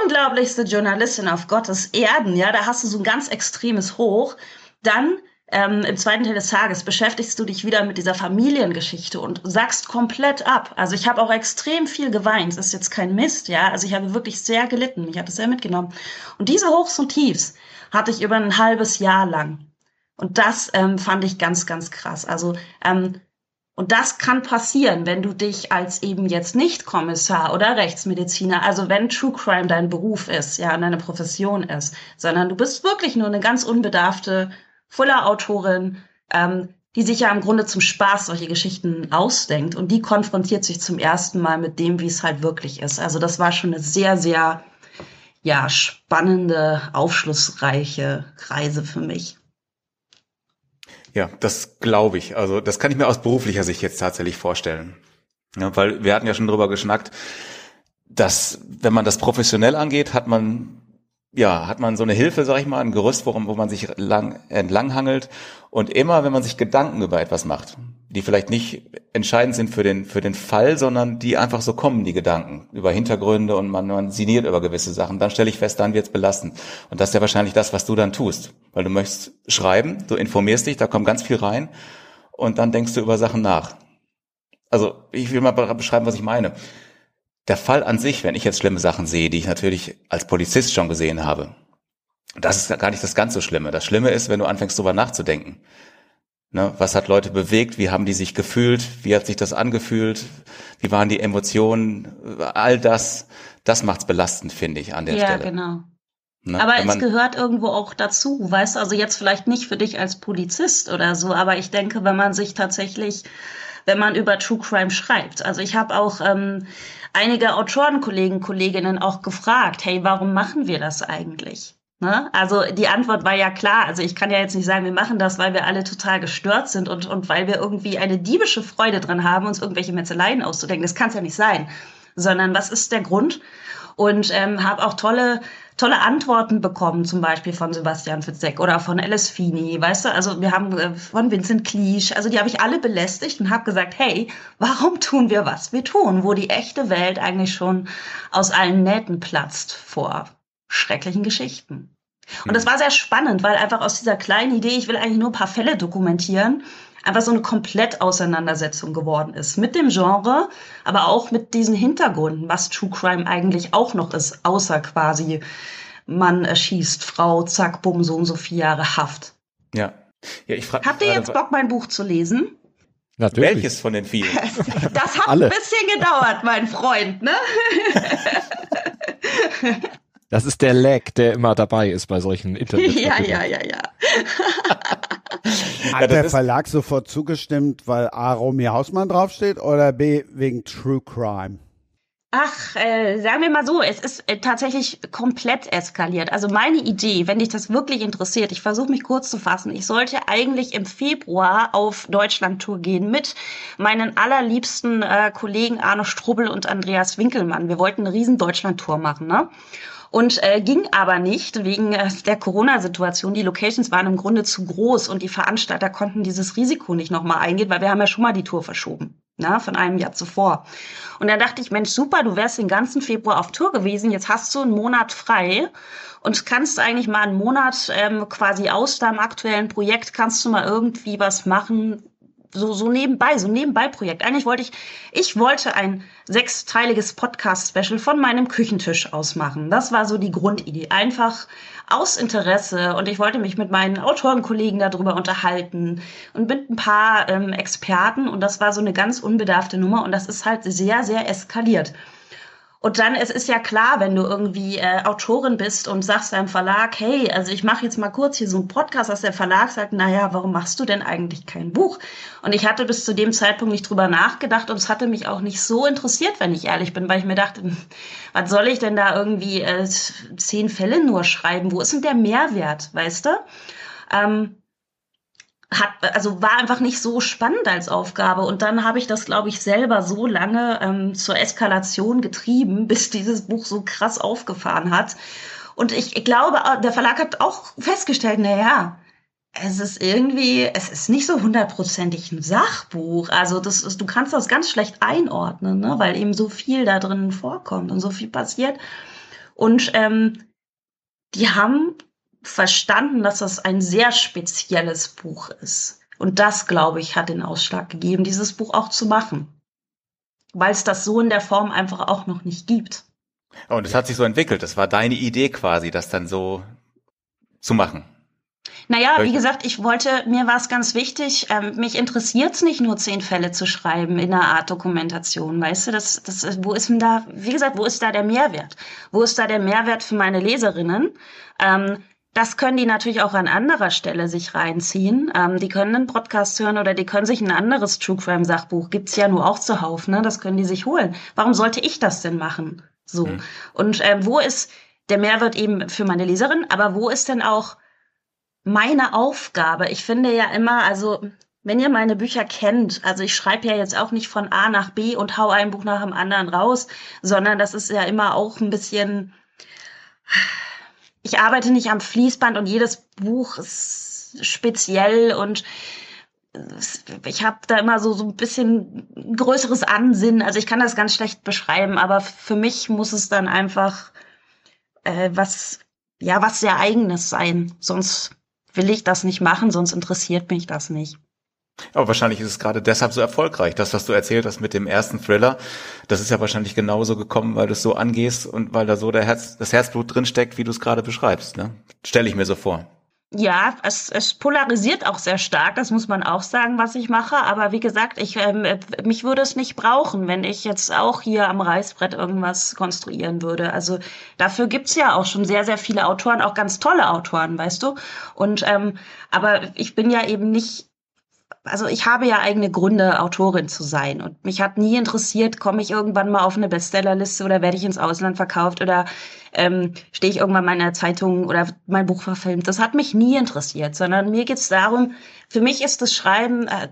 unglaublichste Journalistin auf Gottes Erden. Ja, da hast du so ein ganz extremes Hoch. Dann ähm, im zweiten Teil des Tages beschäftigst du dich wieder mit dieser Familiengeschichte und sagst komplett ab. Also ich habe auch extrem viel geweint. Das ist jetzt kein Mist, ja. Also ich habe wirklich sehr gelitten. Ich habe es sehr mitgenommen. Und diese Hochs und Tiefs hatte ich über ein halbes Jahr lang. Und das ähm, fand ich ganz, ganz krass. Also ähm, und das kann passieren, wenn du dich als eben jetzt nicht Kommissar oder Rechtsmediziner, also wenn True Crime dein Beruf ist, ja, und deine Profession ist, sondern du bist wirklich nur eine ganz unbedarfte Fuller-Autorin, ähm, die sich ja im Grunde zum Spaß solche Geschichten ausdenkt und die konfrontiert sich zum ersten Mal mit dem, wie es halt wirklich ist. Also das war schon eine sehr, sehr, ja, spannende, aufschlussreiche Reise für mich. Ja, das glaube ich. Also das kann ich mir aus beruflicher Sicht jetzt tatsächlich vorstellen. Ja, weil wir hatten ja schon drüber geschnackt, dass wenn man das professionell angeht, hat man ja, hat man so eine Hilfe, sag ich mal, ein Gerüst, worum, wo man sich lang, entlanghangelt. Und immer, wenn man sich Gedanken über etwas macht, die vielleicht nicht entscheidend sind für den, für den Fall, sondern die einfach so kommen, die Gedanken über Hintergründe und man, man sinniert über gewisse Sachen, dann stelle ich fest, dann wird's belastend. Und das ist ja wahrscheinlich das, was du dann tust. Weil du möchtest schreiben, du informierst dich, da kommt ganz viel rein und dann denkst du über Sachen nach. Also, ich will mal beschreiben, was ich meine. Der Fall an sich, wenn ich jetzt schlimme Sachen sehe, die ich natürlich als Polizist schon gesehen habe, das ist gar nicht das ganz so Schlimme. Das Schlimme ist, wenn du anfängst, darüber nachzudenken. Ne, was hat Leute bewegt? Wie haben die sich gefühlt? Wie hat sich das angefühlt? Wie waren die Emotionen? All das, das macht's belastend, finde ich, an der ja, Stelle. Ja, genau. Ne? Aber es gehört irgendwo auch dazu, weißt du, also jetzt vielleicht nicht für dich als Polizist oder so, aber ich denke, wenn man sich tatsächlich, wenn man über True Crime schreibt. Also ich habe auch ähm, einige Autorenkollegen, Kolleginnen auch gefragt, hey, warum machen wir das eigentlich? Ne? Also die Antwort war ja klar. Also ich kann ja jetzt nicht sagen, wir machen das, weil wir alle total gestört sind und, und weil wir irgendwie eine diebische Freude dran haben, uns irgendwelche Metzeleien auszudenken. Das kann es ja nicht sein. Sondern was ist der Grund? Und ähm, habe auch tolle tolle Antworten bekommen, zum Beispiel von Sebastian Fitzek oder von Alice Feeney, weißt du, also wir haben äh, von Vincent Cleach, also die habe ich alle belästigt und habe gesagt, hey, warum tun wir, was wir tun, wo die echte Welt eigentlich schon aus allen Nähten platzt vor schrecklichen Geschichten. Und das war sehr spannend, weil einfach aus dieser kleinen Idee, ich will eigentlich nur ein paar Fälle dokumentieren, einfach so eine Komplettauseinandersetzung geworden ist mit dem Genre, aber auch mit diesen Hintergründen, was True Crime eigentlich auch noch ist, außer quasi man erschießt Frau, zack, bumm, so und so vier Jahre Haft. Ja. ja ich Habt ihr jetzt Bock, mein Buch zu lesen? Natürlich. Welches von den vielen? Das hat Alle. ein bisschen gedauert, mein Freund, ne? Das ist der Lag, der immer dabei ist bei solchen Internet. Ja, ja, ja, ja. Hat der Verlag sofort zugestimmt, weil A. Romy Hausmann draufsteht oder B. wegen True Crime? Ach, äh, sagen wir mal so, es ist äh, tatsächlich komplett eskaliert. Also meine Idee, wenn dich das wirklich interessiert, ich versuche mich kurz zu fassen, ich sollte eigentlich im Februar auf Deutschland-Tour gehen mit meinen allerliebsten äh, Kollegen Arno Strubbel und Andreas Winkelmann. Wir wollten eine riesen Deutschland-Tour machen, ne? Und äh, ging aber nicht wegen äh, der Corona-Situation. Die Locations waren im Grunde zu groß und die Veranstalter konnten dieses Risiko nicht nochmal eingehen, weil wir haben ja schon mal die Tour verschoben, na, von einem Jahr zuvor. Und dann dachte ich, Mensch, super, du wärst den ganzen Februar auf Tour gewesen, jetzt hast du einen Monat frei und kannst eigentlich mal einen Monat ähm, quasi aus deinem aktuellen Projekt, kannst du mal irgendwie was machen, so, so nebenbei, so Nebenbei-Projekt. Eigentlich wollte ich, ich wollte ein sechsteiliges Podcast-Special von meinem Küchentisch aus machen. Das war so die Grundidee. Einfach aus Interesse und ich wollte mich mit meinen Autorenkollegen darüber unterhalten und mit ein paar ähm, Experten und das war so eine ganz unbedarfte Nummer und das ist halt sehr, sehr eskaliert. Und dann, es ist ja klar, wenn du irgendwie äh, Autorin bist und sagst deinem Verlag, hey, also ich mache jetzt mal kurz hier so einen Podcast, dass der Verlag sagt, naja, warum machst du denn eigentlich kein Buch? Und ich hatte bis zu dem Zeitpunkt nicht drüber nachgedacht und es hatte mich auch nicht so interessiert, wenn ich ehrlich bin, weil ich mir dachte, hm, was soll ich denn da irgendwie äh, zehn Fälle nur schreiben? Wo ist denn der Mehrwert, weißt du? Ähm, hat, also war einfach nicht so spannend als Aufgabe. Und dann habe ich das, glaube ich, selber so lange ähm, zur Eskalation getrieben, bis dieses Buch so krass aufgefahren hat. Und ich, ich glaube, der Verlag hat auch festgestellt, na ja, es ist irgendwie, es ist nicht so hundertprozentig ein Sachbuch. Also das ist, du kannst das ganz schlecht einordnen, ne? weil eben so viel da drin vorkommt und so viel passiert. Und ähm, die haben verstanden, dass das ein sehr spezielles Buch ist. Und das, glaube ich, hat den Ausschlag gegeben, dieses Buch auch zu machen. Weil es das so in der Form einfach auch noch nicht gibt. Und es hat sich so entwickelt. Das war deine Idee quasi, das dann so zu machen. Naja, wie gesagt, ich wollte, mir war es ganz wichtig, ähm, mich interessiert es nicht nur zehn Fälle zu schreiben in einer Art Dokumentation, weißt du, das, das, wo ist denn da, wie gesagt, wo ist da der Mehrwert? Wo ist da der Mehrwert für meine Leserinnen? Ähm, das können die natürlich auch an anderer Stelle sich reinziehen. Ähm, die können einen Podcast hören oder die können sich ein anderes True Crime Sachbuch, gibt's ja nur auch zuhauf, ne? Das können die sich holen. Warum sollte ich das denn machen? So. Mhm. Und äh, wo ist der Mehrwert eben für meine Leserin, aber wo ist denn auch meine Aufgabe. Ich finde ja immer, also wenn ihr meine Bücher kennt, also ich schreibe ja jetzt auch nicht von A nach B und hau ein Buch nach dem anderen raus, sondern das ist ja immer auch ein bisschen, ich arbeite nicht am Fließband und jedes Buch ist speziell und ich habe da immer so, so ein bisschen größeres Ansinnen. Also ich kann das ganz schlecht beschreiben, aber für mich muss es dann einfach äh, was, ja, was sehr eigenes sein. Sonst will ich das nicht machen, sonst interessiert mich das nicht. Aber wahrscheinlich ist es gerade deshalb so erfolgreich. Das, was du erzählt hast mit dem ersten Thriller, das ist ja wahrscheinlich genauso gekommen, weil du es so angehst und weil da so der Herz, das Herzblut drinsteckt, wie du es gerade beschreibst. Ne? Stelle ich mir so vor. Ja, es, es polarisiert auch sehr stark, das muss man auch sagen, was ich mache. Aber wie gesagt, ich, ähm, mich würde es nicht brauchen, wenn ich jetzt auch hier am Reißbrett irgendwas konstruieren würde. Also dafür gibt's ja auch schon sehr, sehr viele Autoren, auch ganz tolle Autoren, weißt du. Und ähm, aber ich bin ja eben nicht also ich habe ja eigene Gründe, Autorin zu sein. Und mich hat nie interessiert, komme ich irgendwann mal auf eine Bestsellerliste oder werde ich ins Ausland verkauft oder ähm, stehe ich irgendwann mal in einer Zeitung oder mein Buch verfilmt. Das hat mich nie interessiert, sondern mir geht's darum, für mich ist das Schreiben äh,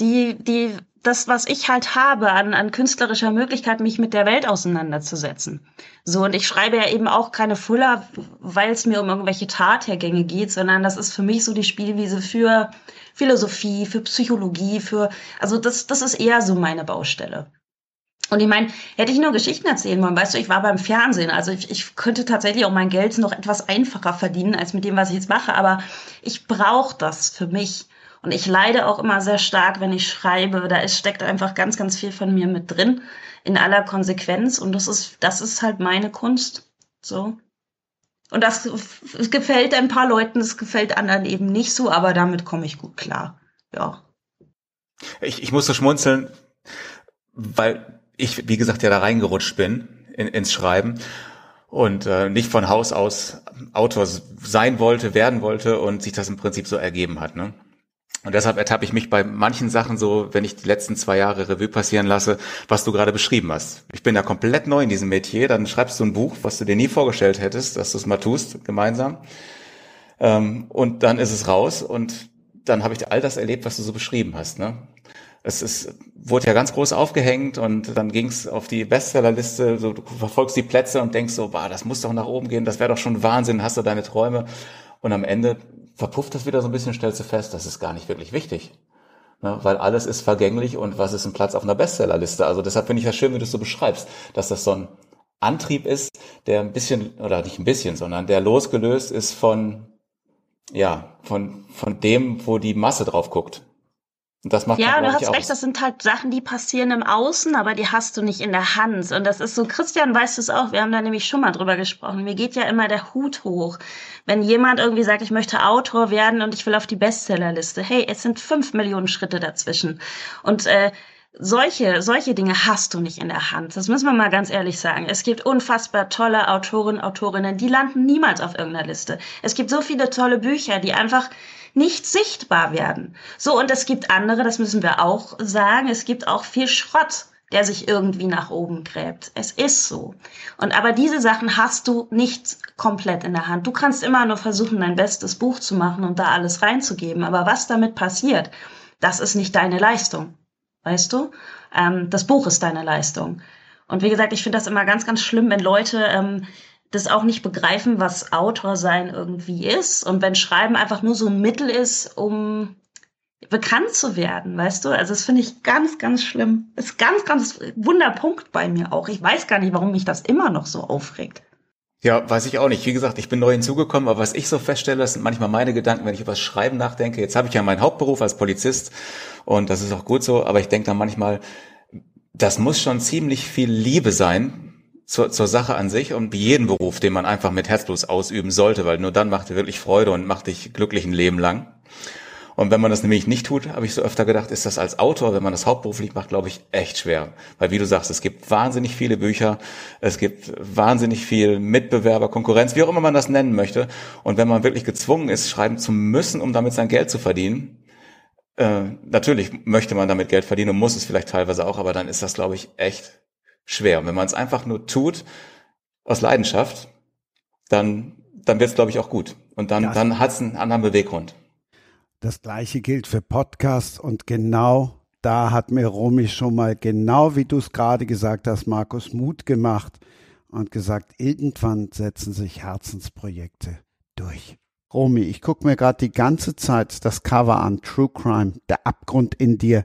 die, die, das, was ich halt habe an, an künstlerischer Möglichkeit, mich mit der Welt auseinanderzusetzen. So, und ich schreibe ja eben auch keine Fuller, weil es mir um irgendwelche Tathergänge geht, sondern das ist für mich so die Spielwiese für Philosophie, für Psychologie, für, also das, das ist eher so meine Baustelle. Und ich meine, hätte ich nur Geschichten erzählen wollen, weißt du, ich war beim Fernsehen, also ich, ich könnte tatsächlich auch mein Geld noch etwas einfacher verdienen als mit dem, was ich jetzt mache, aber ich brauche das für mich. Und ich leide auch immer sehr stark, wenn ich schreibe. Da steckt einfach ganz, ganz viel von mir mit drin, in aller Konsequenz. Und das ist, das ist halt meine Kunst. So. Und das es gefällt ein paar Leuten, es gefällt anderen eben nicht so, aber damit komme ich gut klar. Ja. Ich, ich musste schmunzeln, weil ich, wie gesagt, ja da reingerutscht bin in, ins Schreiben und äh, nicht von Haus aus Autor sein wollte, werden wollte und sich das im Prinzip so ergeben hat. Ne? Und deshalb ertappe ich mich bei manchen Sachen so, wenn ich die letzten zwei Jahre Revue passieren lasse, was du gerade beschrieben hast. Ich bin ja komplett neu in diesem Metier, dann schreibst du ein Buch, was du dir nie vorgestellt hättest, dass du es mal tust, gemeinsam. Ähm, und dann ist es raus und dann habe ich all das erlebt, was du so beschrieben hast. Ne? Es ist, wurde ja ganz groß aufgehängt und dann ging es auf die Bestsellerliste, so, du verfolgst die Plätze und denkst so, bah, das muss doch nach oben gehen, das wäre doch schon Wahnsinn, hast du deine Träume. Und am Ende verpufft das wieder so ein bisschen, stellst du fest, das ist gar nicht wirklich wichtig. Ne, weil alles ist vergänglich und was ist ein Platz auf einer Bestsellerliste. Also deshalb finde ich das schön, wie du es so beschreibst, dass das so ein Antrieb ist, der ein bisschen, oder nicht ein bisschen, sondern der losgelöst ist von, ja, von, von dem, wo die Masse drauf guckt. Und das macht ja, du hast recht, das sind halt Sachen, die passieren im Außen, aber die hast du nicht in der Hand. Und das ist so, Christian weißt du es auch, wir haben da nämlich schon mal drüber gesprochen. Mir geht ja immer der Hut hoch. Wenn jemand irgendwie sagt, ich möchte Autor werden und ich will auf die Bestsellerliste, hey, es sind fünf Millionen Schritte dazwischen. Und äh, solche, solche Dinge hast du nicht in der Hand. Das müssen wir mal ganz ehrlich sagen. Es gibt unfassbar tolle Autoren, Autorinnen, die landen niemals auf irgendeiner Liste. Es gibt so viele tolle Bücher, die einfach nicht sichtbar werden. So, und es gibt andere, das müssen wir auch sagen, es gibt auch viel Schrott, der sich irgendwie nach oben gräbt. Es ist so. Und aber diese Sachen hast du nicht komplett in der Hand. Du kannst immer nur versuchen, dein bestes Buch zu machen und da alles reinzugeben. Aber was damit passiert, das ist nicht deine Leistung. Weißt du? Ähm, das Buch ist deine Leistung. Und wie gesagt, ich finde das immer ganz, ganz schlimm, wenn Leute ähm, das auch nicht begreifen, was Autor sein irgendwie ist. Und wenn Schreiben einfach nur so ein Mittel ist, um bekannt zu werden, weißt du? Also das finde ich ganz, ganz schlimm. Das ist ganz, ganz Wunderpunkt bei mir auch. Ich weiß gar nicht, warum mich das immer noch so aufregt. Ja, weiß ich auch nicht. Wie gesagt, ich bin neu hinzugekommen, aber was ich so feststelle, das sind manchmal meine Gedanken, wenn ich über das Schreiben nachdenke. Jetzt habe ich ja meinen Hauptberuf als Polizist und das ist auch gut so, aber ich denke dann manchmal, das muss schon ziemlich viel Liebe sein zur, zur Sache an sich und jeden Beruf, den man einfach mit Herzlos ausüben sollte, weil nur dann macht er wirklich Freude und macht dich glücklich ein Leben lang. Und wenn man das nämlich nicht tut, habe ich so öfter gedacht, ist das als Autor, wenn man das hauptberuflich macht, glaube ich, echt schwer. Weil wie du sagst, es gibt wahnsinnig viele Bücher, es gibt wahnsinnig viel Mitbewerber, Konkurrenz, wie auch immer man das nennen möchte. Und wenn man wirklich gezwungen ist, schreiben zu müssen, um damit sein Geld zu verdienen, äh, natürlich möchte man damit Geld verdienen und muss es vielleicht teilweise auch, aber dann ist das, glaube ich, echt schwer. Und wenn man es einfach nur tut, aus Leidenschaft, dann, dann wird es, glaube ich, auch gut. Und dann, ja. dann hat es einen anderen Beweggrund. Das gleiche gilt für Podcasts und genau da hat mir Romy schon mal, genau wie du es gerade gesagt hast, Markus, Mut gemacht und gesagt, irgendwann setzen sich Herzensprojekte durch. Romy, ich gucke mir gerade die ganze Zeit das Cover an, True Crime, der Abgrund in dir,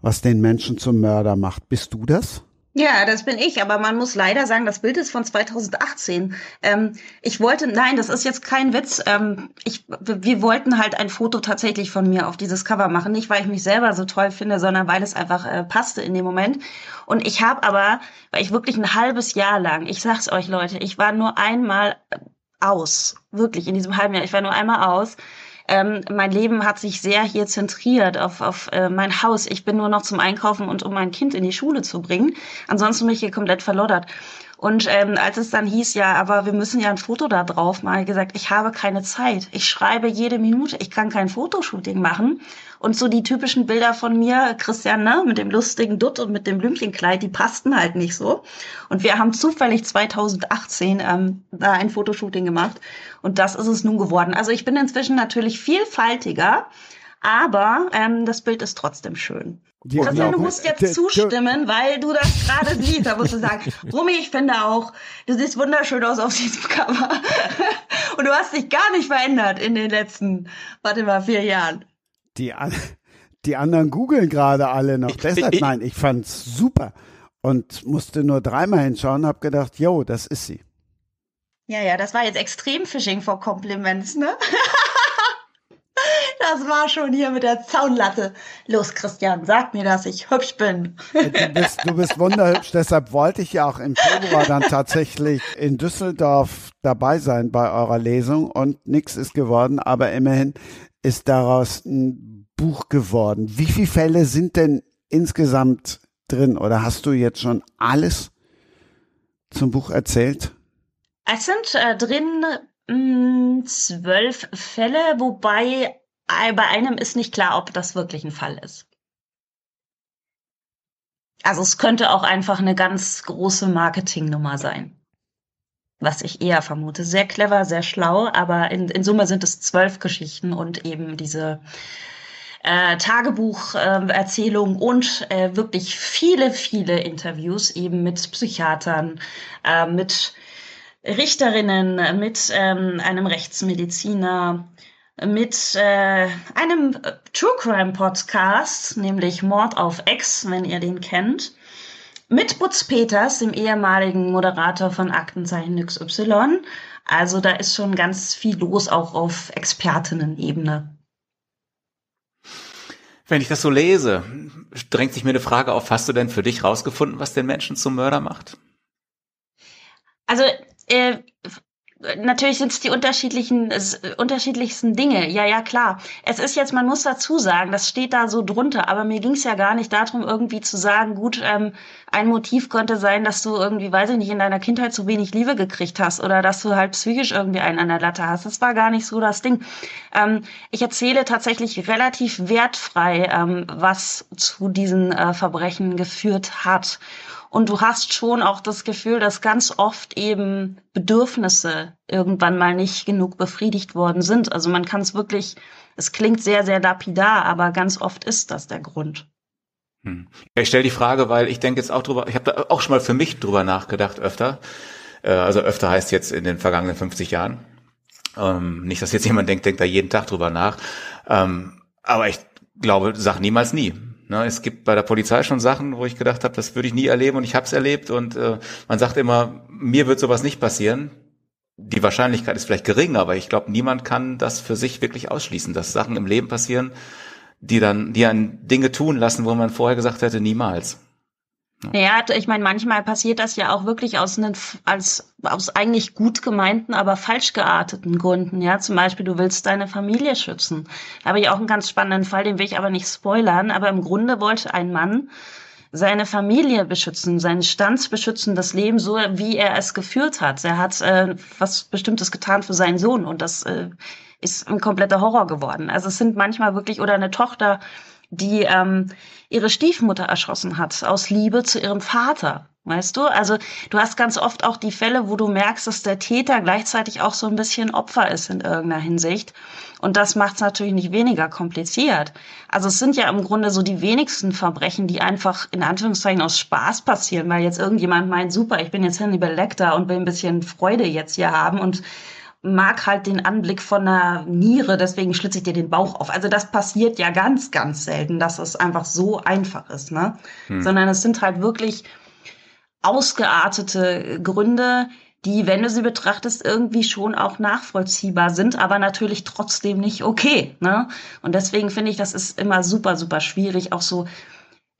was den Menschen zum Mörder macht. Bist du das? Ja, das bin ich, aber man muss leider sagen, das Bild ist von 2018. Ähm, ich wollte, nein, das ist jetzt kein Witz. Ähm, ich, wir wollten halt ein Foto tatsächlich von mir auf dieses Cover machen, nicht weil ich mich selber so toll finde, sondern weil es einfach äh, passte in dem Moment. Und ich habe aber, weil ich wirklich ein halbes Jahr lang, ich sag's euch Leute, ich war nur einmal aus, wirklich in diesem halben Jahr, ich war nur einmal aus ähm, mein Leben hat sich sehr hier zentriert auf, auf äh, mein Haus. Ich bin nur noch zum Einkaufen und um mein Kind in die Schule zu bringen. Ansonsten bin ich hier komplett verloddert. Und ähm, als es dann hieß, ja, aber wir müssen ja ein Foto da drauf mal gesagt, ich habe keine Zeit. Ich schreibe jede Minute. Ich kann kein Fotoshooting machen. Und so die typischen Bilder von mir, Christian, ne, mit dem lustigen Dutt und mit dem Blümchenkleid, die passten halt nicht so. Und wir haben zufällig 2018 ähm, da ein Fotoshooting gemacht. Und das ist es nun geworden. Also ich bin inzwischen natürlich vielfältiger, aber ähm, das Bild ist trotzdem schön. Die Christian, du musst jetzt zustimmen, weil du das gerade siehst. Da musst du sagen, Rumi, ich finde auch, du siehst wunderschön aus auf diesem Cover. Und du hast dich gar nicht verändert in den letzten, warte mal, vier Jahren. Die, die anderen googeln gerade alle noch. Deshalb, nein, ich fand's super und musste nur dreimal hinschauen, hab gedacht, yo, das ist sie. Ja, ja, das war jetzt extrem Fishing for Compliments, ne? Das war schon hier mit der Zaunlatte. Los, Christian, sag mir, dass ich hübsch bin. Du bist, du bist wunderhübsch, deshalb wollte ich ja auch im Februar dann tatsächlich in Düsseldorf dabei sein bei eurer Lesung und nichts ist geworden, aber immerhin ist daraus ein Buch geworden. Wie viele Fälle sind denn insgesamt drin oder hast du jetzt schon alles zum Buch erzählt? Es sind äh, drin mh, mm, zwölf Fälle, wobei äh, bei einem ist nicht klar, ob das wirklich ein Fall ist. Also es könnte auch einfach eine ganz große Marketingnummer sein was ich eher vermute. Sehr clever, sehr schlau, aber in, in Summe sind es zwölf Geschichten und eben diese äh, Tagebucherzählung äh, und äh, wirklich viele, viele Interviews eben mit Psychiatern, äh, mit Richterinnen, mit ähm, einem Rechtsmediziner, mit äh, einem True Crime Podcast, nämlich Mord auf Ex, wenn ihr den kennt mit Butz Peters, dem ehemaligen Moderator von Aktenzeichen XY. Also da ist schon ganz viel los, auch auf Expertinnen-Ebene. Wenn ich das so lese, drängt sich mir eine Frage auf, hast du denn für dich rausgefunden, was den Menschen zum Mörder macht? Also äh, natürlich sind es die unterschiedlichen, äh, unterschiedlichsten Dinge. Ja, ja, klar. Es ist jetzt, man muss dazu sagen, das steht da so drunter, aber mir ging es ja gar nicht darum, irgendwie zu sagen, gut, ähm, ein Motiv könnte sein, dass du irgendwie, weiß ich nicht, in deiner Kindheit zu wenig Liebe gekriegt hast oder dass du halt psychisch irgendwie einen an der Latte hast. Das war gar nicht so das Ding. Ähm, ich erzähle tatsächlich relativ wertfrei, ähm, was zu diesen äh, Verbrechen geführt hat. Und du hast schon auch das Gefühl, dass ganz oft eben Bedürfnisse irgendwann mal nicht genug befriedigt worden sind. Also man kann es wirklich, es klingt sehr, sehr lapidar, aber ganz oft ist das der Grund. Hm. Ich stelle die Frage, weil ich denke jetzt auch drüber, ich habe da auch schon mal für mich drüber nachgedacht öfter. Äh, also öfter heißt jetzt in den vergangenen 50 Jahren. Ähm, nicht, dass jetzt jemand denkt, denkt da jeden Tag drüber nach. Ähm, aber ich glaube, sag niemals nie. Ne, es gibt bei der Polizei schon Sachen, wo ich gedacht habe, das würde ich nie erleben und ich habe es erlebt und äh, man sagt immer, mir wird sowas nicht passieren. die Wahrscheinlichkeit ist vielleicht gering, aber ich glaube, niemand kann das für sich wirklich ausschließen, dass Sachen im Leben passieren, die dann, die einen Dinge tun lassen, wo man vorher gesagt hätte, niemals. Ja, ich meine, manchmal passiert das ja auch wirklich aus, einen, als, aus eigentlich gut gemeinten, aber falsch gearteten Gründen. Ja, zum Beispiel, du willst deine Familie schützen. Da habe ich auch einen ganz spannenden Fall, den will ich aber nicht spoilern. Aber im Grunde wollte ein Mann seine Familie beschützen, sein standsbeschützendes Leben, so wie er es geführt hat. Er hat äh, was Bestimmtes getan für seinen Sohn und das äh, ist ein kompletter Horror geworden. Also es sind manchmal wirklich, oder eine Tochter, die ähm, ihre Stiefmutter erschossen hat, aus Liebe zu ihrem Vater. Weißt du? Also du hast ganz oft auch die Fälle, wo du merkst, dass der Täter gleichzeitig auch so ein bisschen Opfer ist in irgendeiner Hinsicht. Und das macht es natürlich nicht weniger kompliziert. Also es sind ja im Grunde so die wenigsten Verbrechen, die einfach in Anführungszeichen aus Spaß passieren, weil jetzt irgendjemand meint, super, ich bin jetzt Hannibal Lecter und will ein bisschen Freude jetzt hier haben und mag halt den Anblick von einer Niere, deswegen schlitze ich dir den Bauch auf. Also das passiert ja ganz, ganz selten, dass es einfach so einfach ist, ne? Hm. Sondern es sind halt wirklich ausgeartete Gründe, die, wenn du sie betrachtest, irgendwie schon auch nachvollziehbar sind, aber natürlich trotzdem nicht okay. Ne? Und deswegen finde ich, das ist immer super, super schwierig, auch so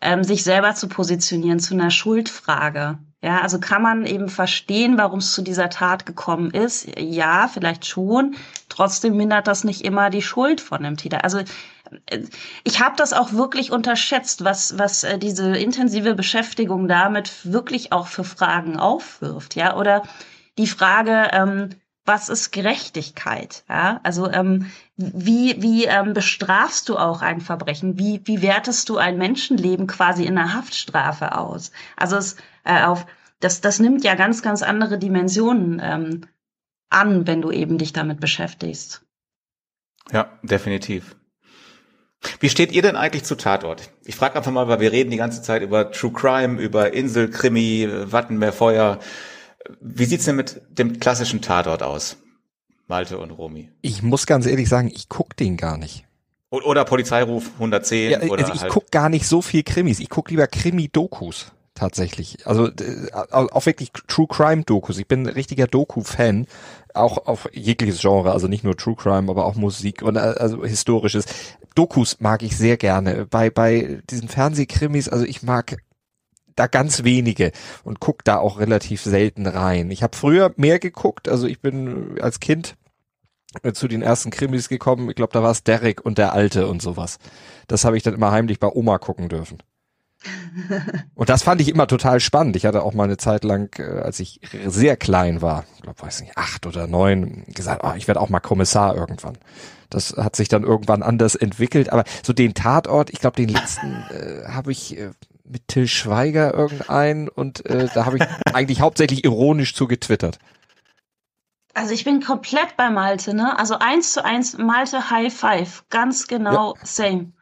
ähm, sich selber zu positionieren zu einer Schuldfrage. Ja, also kann man eben verstehen, warum es zu dieser Tat gekommen ist? Ja, vielleicht schon. Trotzdem mindert das nicht immer die Schuld von dem Täter. Also äh, ich habe das auch wirklich unterschätzt, was was äh, diese intensive Beschäftigung damit wirklich auch für Fragen aufwirft. Ja, oder die Frage, ähm, was ist Gerechtigkeit? Ja, also ähm, wie wie ähm, bestrafst du auch ein Verbrechen? Wie wie wertest du ein Menschenleben quasi in einer Haftstrafe aus? Also es äh, auf das das nimmt ja ganz ganz andere Dimensionen ähm, an, wenn du eben dich damit beschäftigst. Ja, definitiv. Wie steht ihr denn eigentlich zu Tatort? Ich frage einfach mal, weil wir reden die ganze Zeit über True Crime, über Inselkrimi, Wattenmeerfeuer. Wie sieht's denn mit dem klassischen Tatort aus? Malte und Romy. Ich muss ganz ehrlich sagen, ich guck den gar nicht. Oder Polizeiruf 110 ja, oder also ich halt guck gar nicht so viel Krimis. Ich guck lieber Krimi-Dokus tatsächlich. Also äh, auch wirklich True Crime Dokus. Ich bin ein richtiger Doku-Fan, auch auf jegliches Genre, also nicht nur True Crime, aber auch Musik und äh, also historisches. Dokus mag ich sehr gerne. Bei bei diesen Fernsehkrimis, also ich mag da ganz wenige und guck da auch relativ selten rein. Ich habe früher mehr geguckt, also ich bin als Kind äh, zu den ersten Krimis gekommen. Ich glaube, da war es Derek und der Alte und sowas. Das habe ich dann immer heimlich bei Oma gucken dürfen. Und das fand ich immer total spannend. Ich hatte auch mal eine Zeit lang, äh, als ich sehr klein war, ich glaube, weiß nicht, acht oder neun, gesagt, oh, ich werde auch mal Kommissar irgendwann. Das hat sich dann irgendwann anders entwickelt. Aber so den Tatort, ich glaube, den letzten äh, habe ich äh, mit Till Schweiger irgendein und äh, da habe ich eigentlich hauptsächlich ironisch zu getwittert. Also ich bin komplett bei Malte, ne? Also eins zu eins Malte High Five, ganz genau ja. same.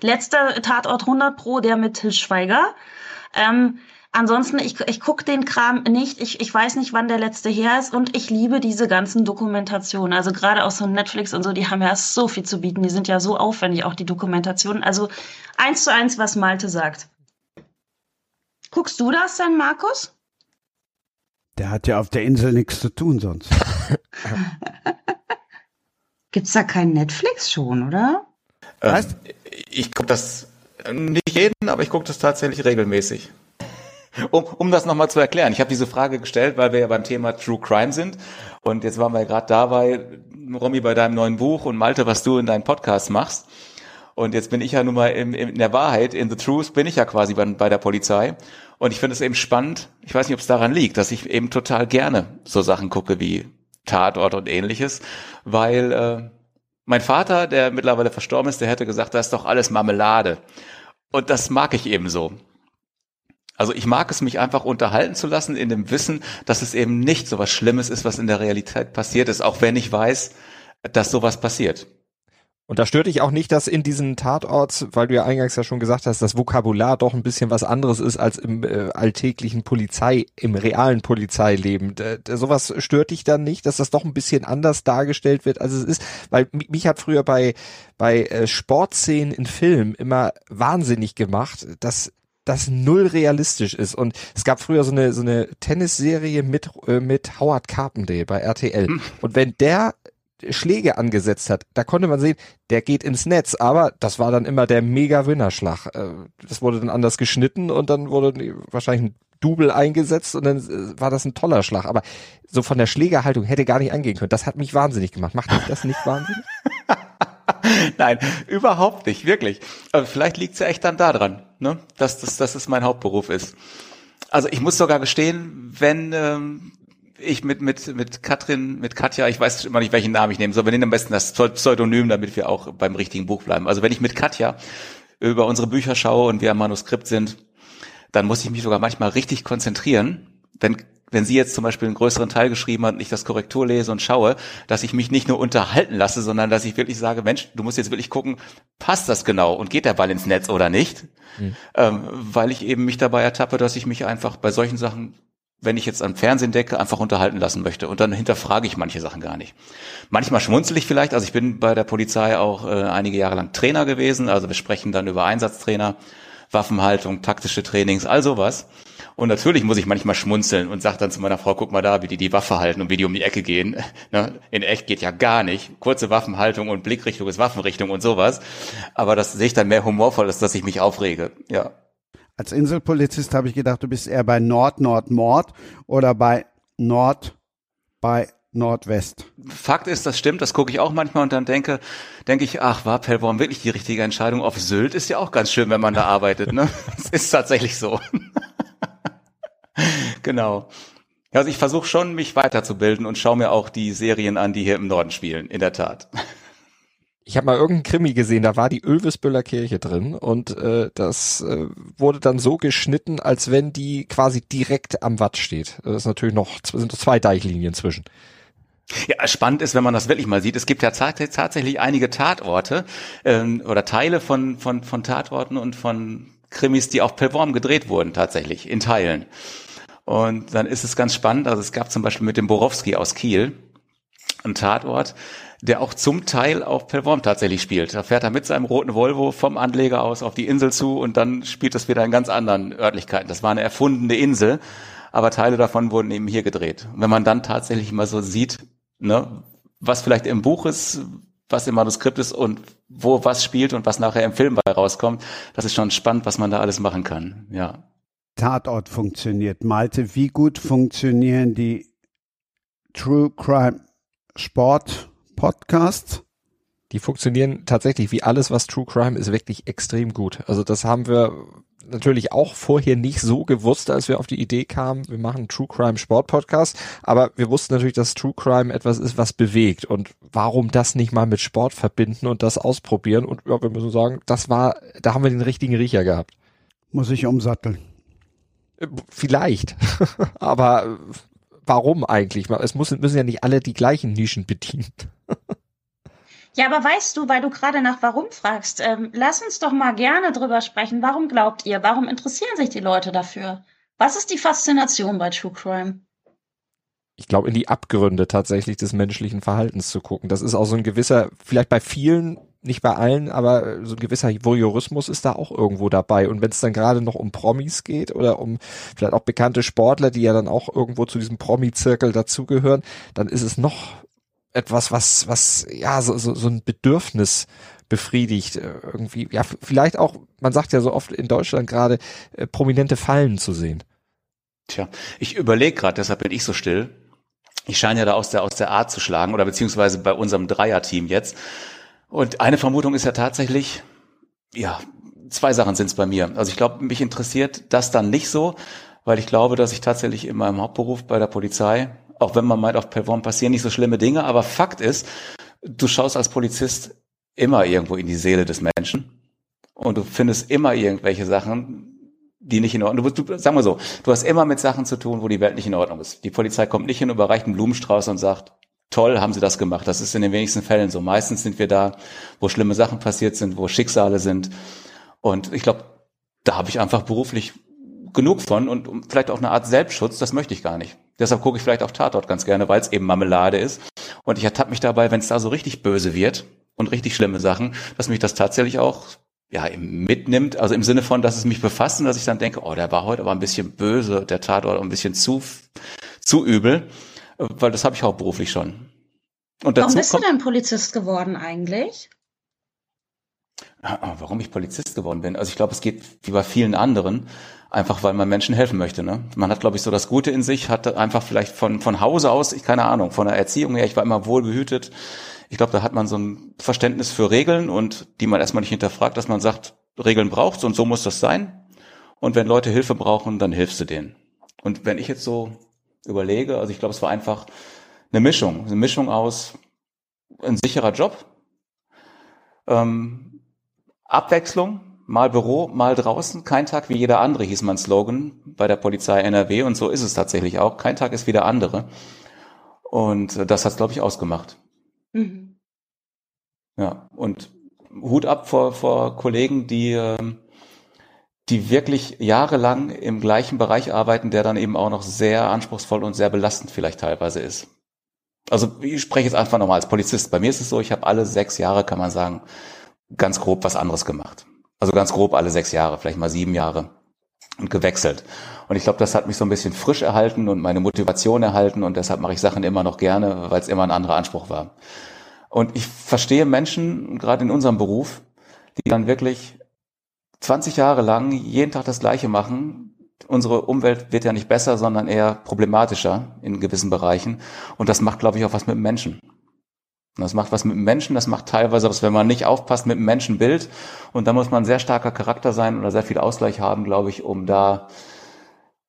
Letzter Tatort 100 Pro, der mit Till Schweiger. Ähm, ansonsten, ich, ich gucke den Kram nicht. Ich, ich weiß nicht, wann der letzte her ist. Und ich liebe diese ganzen Dokumentationen. Also gerade auch so Netflix und so, die haben ja so viel zu bieten. Die sind ja so aufwendig, auch die Dokumentationen. Also eins zu eins, was Malte sagt. Guckst du das denn, Markus? Der hat ja auf der Insel nichts zu tun sonst. Gibt's da kein Netflix schon, oder? Ähm, ich gucke das nicht jeden, aber ich gucke das tatsächlich regelmäßig. Um, um das nochmal zu erklären, ich habe diese Frage gestellt, weil wir ja beim Thema True Crime sind. Und jetzt waren wir ja gerade dabei, Romy, bei deinem neuen Buch und Malte, was du in deinem Podcast machst. Und jetzt bin ich ja nun mal in, in der Wahrheit, in the truth, bin ich ja quasi bei, bei der Polizei. Und ich finde es eben spannend, ich weiß nicht, ob es daran liegt, dass ich eben total gerne so Sachen gucke wie Tatort und ähnliches, weil äh, mein Vater, der mittlerweile verstorben ist, der hätte gesagt, das ist doch alles Marmelade. Und das mag ich eben so. Also ich mag es, mich einfach unterhalten zu lassen in dem Wissen, dass es eben nicht so was Schlimmes ist, was in der Realität passiert ist, auch wenn ich weiß, dass sowas passiert. Und da stört dich auch nicht, dass in diesen Tatorts, weil du ja eingangs ja schon gesagt hast, das Vokabular doch ein bisschen was anderes ist als im äh, alltäglichen Polizei, im realen Polizeileben. D sowas stört dich dann nicht, dass das doch ein bisschen anders dargestellt wird, als es ist? Weil mich hat früher bei, bei äh, Sportszenen in Filmen immer wahnsinnig gemacht, dass das null realistisch ist. Und es gab früher so eine, so eine Tennisserie mit, äh, mit Howard Carpendale bei RTL. Hm. Und wenn der Schläge angesetzt hat, da konnte man sehen, der geht ins Netz, aber das war dann immer der mega Winnerschlag. Äh, das wurde dann anders geschnitten und dann wurde wahrscheinlich ein Double eingesetzt und dann äh, war das ein toller Schlag. Aber so von der Schlägerhaltung hätte gar nicht angehen können. Das hat mich wahnsinnig gemacht. Macht dich das nicht wahnsinnig? Nein, überhaupt nicht, wirklich. Aber vielleicht liegt es ja echt dann daran, ne? dass, das, dass es mein Hauptberuf ist. Also ich muss sogar gestehen, wenn ähm, ich mit, mit, mit Katrin, mit Katja, ich weiß immer nicht, welchen Namen ich nehmen soll, wir nehmen am besten das Pseudonym, damit wir auch beim richtigen Buch bleiben. Also wenn ich mit Katja über unsere Bücher schaue und wir am Manuskript sind, dann muss ich mich sogar manchmal richtig konzentrieren, wenn wenn sie jetzt zum Beispiel einen größeren Teil geschrieben hat und ich das Korrektur lese und schaue, dass ich mich nicht nur unterhalten lasse, sondern dass ich wirklich sage, Mensch, du musst jetzt wirklich gucken, passt das genau und geht der Ball ins Netz oder nicht? Mhm. Ähm, weil ich eben mich dabei ertappe, dass ich mich einfach bei solchen Sachen wenn ich jetzt am Fernsehen decke, einfach unterhalten lassen möchte. Und dann hinterfrage ich manche Sachen gar nicht. Manchmal schmunzel ich vielleicht. Also ich bin bei der Polizei auch äh, einige Jahre lang Trainer gewesen. Also wir sprechen dann über Einsatztrainer, Waffenhaltung, taktische Trainings, all sowas. Und natürlich muss ich manchmal schmunzeln und sage dann zu meiner Frau, guck mal da, wie die die Waffe halten und wie die um die Ecke gehen. Ne? In echt geht ja gar nicht. Kurze Waffenhaltung und Blickrichtung ist Waffenrichtung und sowas. Aber das sehe ich dann mehr humorvoll, als dass ich mich aufrege. Ja. Als Inselpolizist habe ich gedacht, du bist eher bei Nord-Nord-Mord oder bei Nord bei Nordwest. Fakt ist, das stimmt, das gucke ich auch manchmal und dann denke, denke ich, ach, war Pellworm wirklich die richtige Entscheidung? Auf Sylt ist ja auch ganz schön, wenn man da arbeitet, ne? Es ist tatsächlich so. genau. Also ich versuche schon, mich weiterzubilden und schaue mir auch die Serien an, die hier im Norden spielen, in der Tat ich habe mal irgendeinen Krimi gesehen, da war die Ölvesbüller Kirche drin und äh, das äh, wurde dann so geschnitten, als wenn die quasi direkt am Watt steht. Das ist natürlich noch sind zwei Deichlinien zwischen. Ja, spannend ist, wenn man das wirklich mal sieht. Es gibt ja tatsächlich einige Tatorte ähm, oder Teile von, von, von Tatorten und von Krimis, die auf Pelvorm gedreht wurden, tatsächlich, in Teilen. Und dann ist es ganz spannend. Also es gab zum Beispiel mit dem Borowski aus Kiel einen Tatort, der auch zum Teil auf Pelvorm tatsächlich spielt. Da fährt er mit seinem roten Volvo vom Anleger aus auf die Insel zu und dann spielt es wieder in ganz anderen Örtlichkeiten. Das war eine erfundene Insel, aber Teile davon wurden eben hier gedreht. Und wenn man dann tatsächlich mal so sieht, ne, was vielleicht im Buch ist, was im Manuskript ist und wo was spielt und was nachher im Film bei rauskommt, das ist schon spannend, was man da alles machen kann. Ja. Tatort funktioniert. Malte, wie gut funktionieren die True Crime Sport Podcasts. Die funktionieren tatsächlich wie alles, was True Crime ist, wirklich extrem gut. Also das haben wir natürlich auch vorher nicht so gewusst, als wir auf die Idee kamen, wir machen True Crime Sport Podcast, aber wir wussten natürlich, dass True Crime etwas ist, was bewegt und warum das nicht mal mit Sport verbinden und das ausprobieren und ja, wir müssen sagen, das war, da haben wir den richtigen Riecher gehabt. Muss ich umsatteln. Äh, vielleicht, aber warum eigentlich? Es müssen, müssen ja nicht alle die gleichen Nischen bedienen. Ja, aber weißt du, weil du gerade nach warum fragst, ähm, lass uns doch mal gerne drüber sprechen. Warum glaubt ihr? Warum interessieren sich die Leute dafür? Was ist die Faszination bei True Crime? Ich glaube, in die Abgründe tatsächlich des menschlichen Verhaltens zu gucken. Das ist auch so ein gewisser, vielleicht bei vielen, nicht bei allen, aber so ein gewisser Voyeurismus ist da auch irgendwo dabei. Und wenn es dann gerade noch um Promis geht oder um vielleicht auch bekannte Sportler, die ja dann auch irgendwo zu diesem Promi-Zirkel dazugehören, dann ist es noch etwas, was, was, ja, so, so, so ein Bedürfnis befriedigt. Äh, irgendwie, ja, vielleicht auch, man sagt ja so oft in Deutschland gerade, äh, prominente Fallen zu sehen. Tja, ich überlege gerade, deshalb bin ich so still. Ich scheine ja da aus der, aus der Art zu schlagen, oder beziehungsweise bei unserem Dreier-Team jetzt. Und eine Vermutung ist ja tatsächlich, ja, zwei Sachen sind es bei mir. Also ich glaube, mich interessiert das dann nicht so, weil ich glaube, dass ich tatsächlich in meinem Hauptberuf bei der Polizei auch wenn man meint, auf Perform passieren nicht so schlimme Dinge, aber Fakt ist, du schaust als Polizist immer irgendwo in die Seele des Menschen und du findest immer irgendwelche Sachen, die nicht in Ordnung sind. Du, sag mal so, du hast immer mit Sachen zu tun, wo die Welt nicht in Ordnung ist. Die Polizei kommt nicht hin, überreicht einen Blumenstrauß und sagt, toll, haben sie das gemacht. Das ist in den wenigsten Fällen so. Meistens sind wir da, wo schlimme Sachen passiert sind, wo Schicksale sind. Und ich glaube, da habe ich einfach beruflich genug von und vielleicht auch eine Art Selbstschutz, das möchte ich gar nicht. Deshalb gucke ich vielleicht auf Tatort ganz gerne, weil es eben Marmelade ist. Und ich ertappe mich dabei, wenn es da so richtig böse wird und richtig schlimme Sachen, dass mich das tatsächlich auch ja, mitnimmt, also im Sinne von, dass es mich befasst und dass ich dann denke, oh, der war heute aber ein bisschen böse, der Tatort ein bisschen zu, zu übel, weil das habe ich hauptberuflich schon. Und Warum bist du denn Polizist geworden eigentlich? Ah, ah, warum ich Polizist geworden bin? Also ich glaube, es geht wie bei vielen anderen, einfach weil man Menschen helfen möchte. Ne? Man hat, glaube ich, so das Gute in sich, hat einfach vielleicht von, von Hause aus, ich keine Ahnung, von der Erziehung her, ich war immer wohl behütet. Ich glaube, da hat man so ein Verständnis für Regeln und die man erstmal nicht hinterfragt, dass man sagt, Regeln braucht und so muss das sein. Und wenn Leute Hilfe brauchen, dann hilfst du denen. Und wenn ich jetzt so überlege, also ich glaube, es war einfach eine Mischung, eine Mischung aus ein sicherer Job, ähm, Abwechslung, mal Büro, mal draußen, kein Tag wie jeder andere, hieß mein Slogan bei der Polizei NRW und so ist es tatsächlich auch. Kein Tag ist wie der andere. Und äh, das hat glaube ich, ausgemacht. Mhm. Ja, und Hut ab vor, vor Kollegen, die, ähm, die wirklich jahrelang im gleichen Bereich arbeiten, der dann eben auch noch sehr anspruchsvoll und sehr belastend vielleicht teilweise ist. Also ich spreche jetzt einfach nochmal als Polizist. Bei mir ist es so, ich habe alle sechs Jahre, kann man sagen, ganz grob was anderes gemacht. Also ganz grob alle sechs Jahre, vielleicht mal sieben Jahre und gewechselt. Und ich glaube, das hat mich so ein bisschen frisch erhalten und meine Motivation erhalten und deshalb mache ich Sachen immer noch gerne, weil es immer ein anderer Anspruch war. Und ich verstehe Menschen, gerade in unserem Beruf, die dann wirklich 20 Jahre lang jeden Tag das Gleiche machen. Unsere Umwelt wird ja nicht besser, sondern eher problematischer in gewissen Bereichen. Und das macht, glaube ich, auch was mit Menschen. Das macht was mit dem Menschen, das macht teilweise was, wenn man nicht aufpasst, mit dem Menschenbild. Und da muss man sehr starker Charakter sein oder sehr viel Ausgleich haben, glaube ich, um da,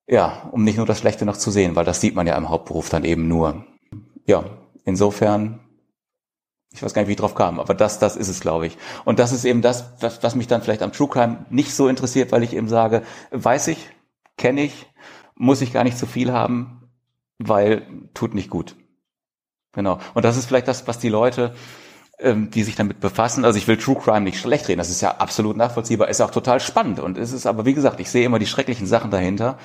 ja, um nicht nur das Schlechte noch zu sehen, weil das sieht man ja im Hauptberuf dann eben nur. Ja, insofern, ich weiß gar nicht, wie ich drauf kam, aber das, das ist es, glaube ich. Und das ist eben das, was, was mich dann vielleicht am True Crime nicht so interessiert, weil ich eben sage, weiß ich, kenne ich, muss ich gar nicht zu viel haben, weil tut nicht gut. Genau. Und das ist vielleicht das, was die Leute, ähm, die sich damit befassen, also ich will True Crime nicht schlecht reden, das ist ja absolut nachvollziehbar, ist auch total spannend. Und es ist aber, wie gesagt, ich sehe immer die schrecklichen Sachen dahinter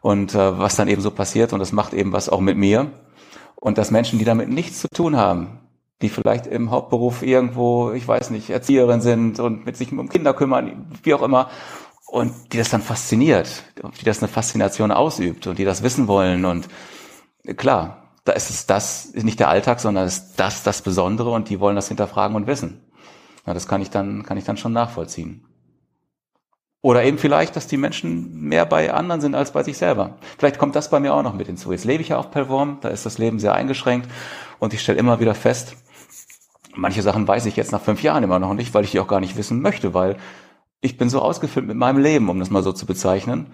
und äh, was dann eben so passiert und das macht eben was auch mit mir. Und dass Menschen, die damit nichts zu tun haben, die vielleicht im Hauptberuf irgendwo, ich weiß nicht, Erzieherin sind und mit sich um Kinder kümmern, wie auch immer, und die das dann fasziniert, die das eine Faszination ausübt und die das wissen wollen und klar, da ist es das, nicht der Alltag, sondern ist das das Besondere und die wollen das hinterfragen und wissen. Ja, das kann ich dann, kann ich dann schon nachvollziehen. Oder eben vielleicht, dass die Menschen mehr bei anderen sind als bei sich selber. Vielleicht kommt das bei mir auch noch mit hinzu. Jetzt lebe ich ja auf Pelvorm, da ist das Leben sehr eingeschränkt und ich stelle immer wieder fest, manche Sachen weiß ich jetzt nach fünf Jahren immer noch nicht, weil ich die auch gar nicht wissen möchte, weil ich bin so ausgefüllt mit meinem Leben, um das mal so zu bezeichnen.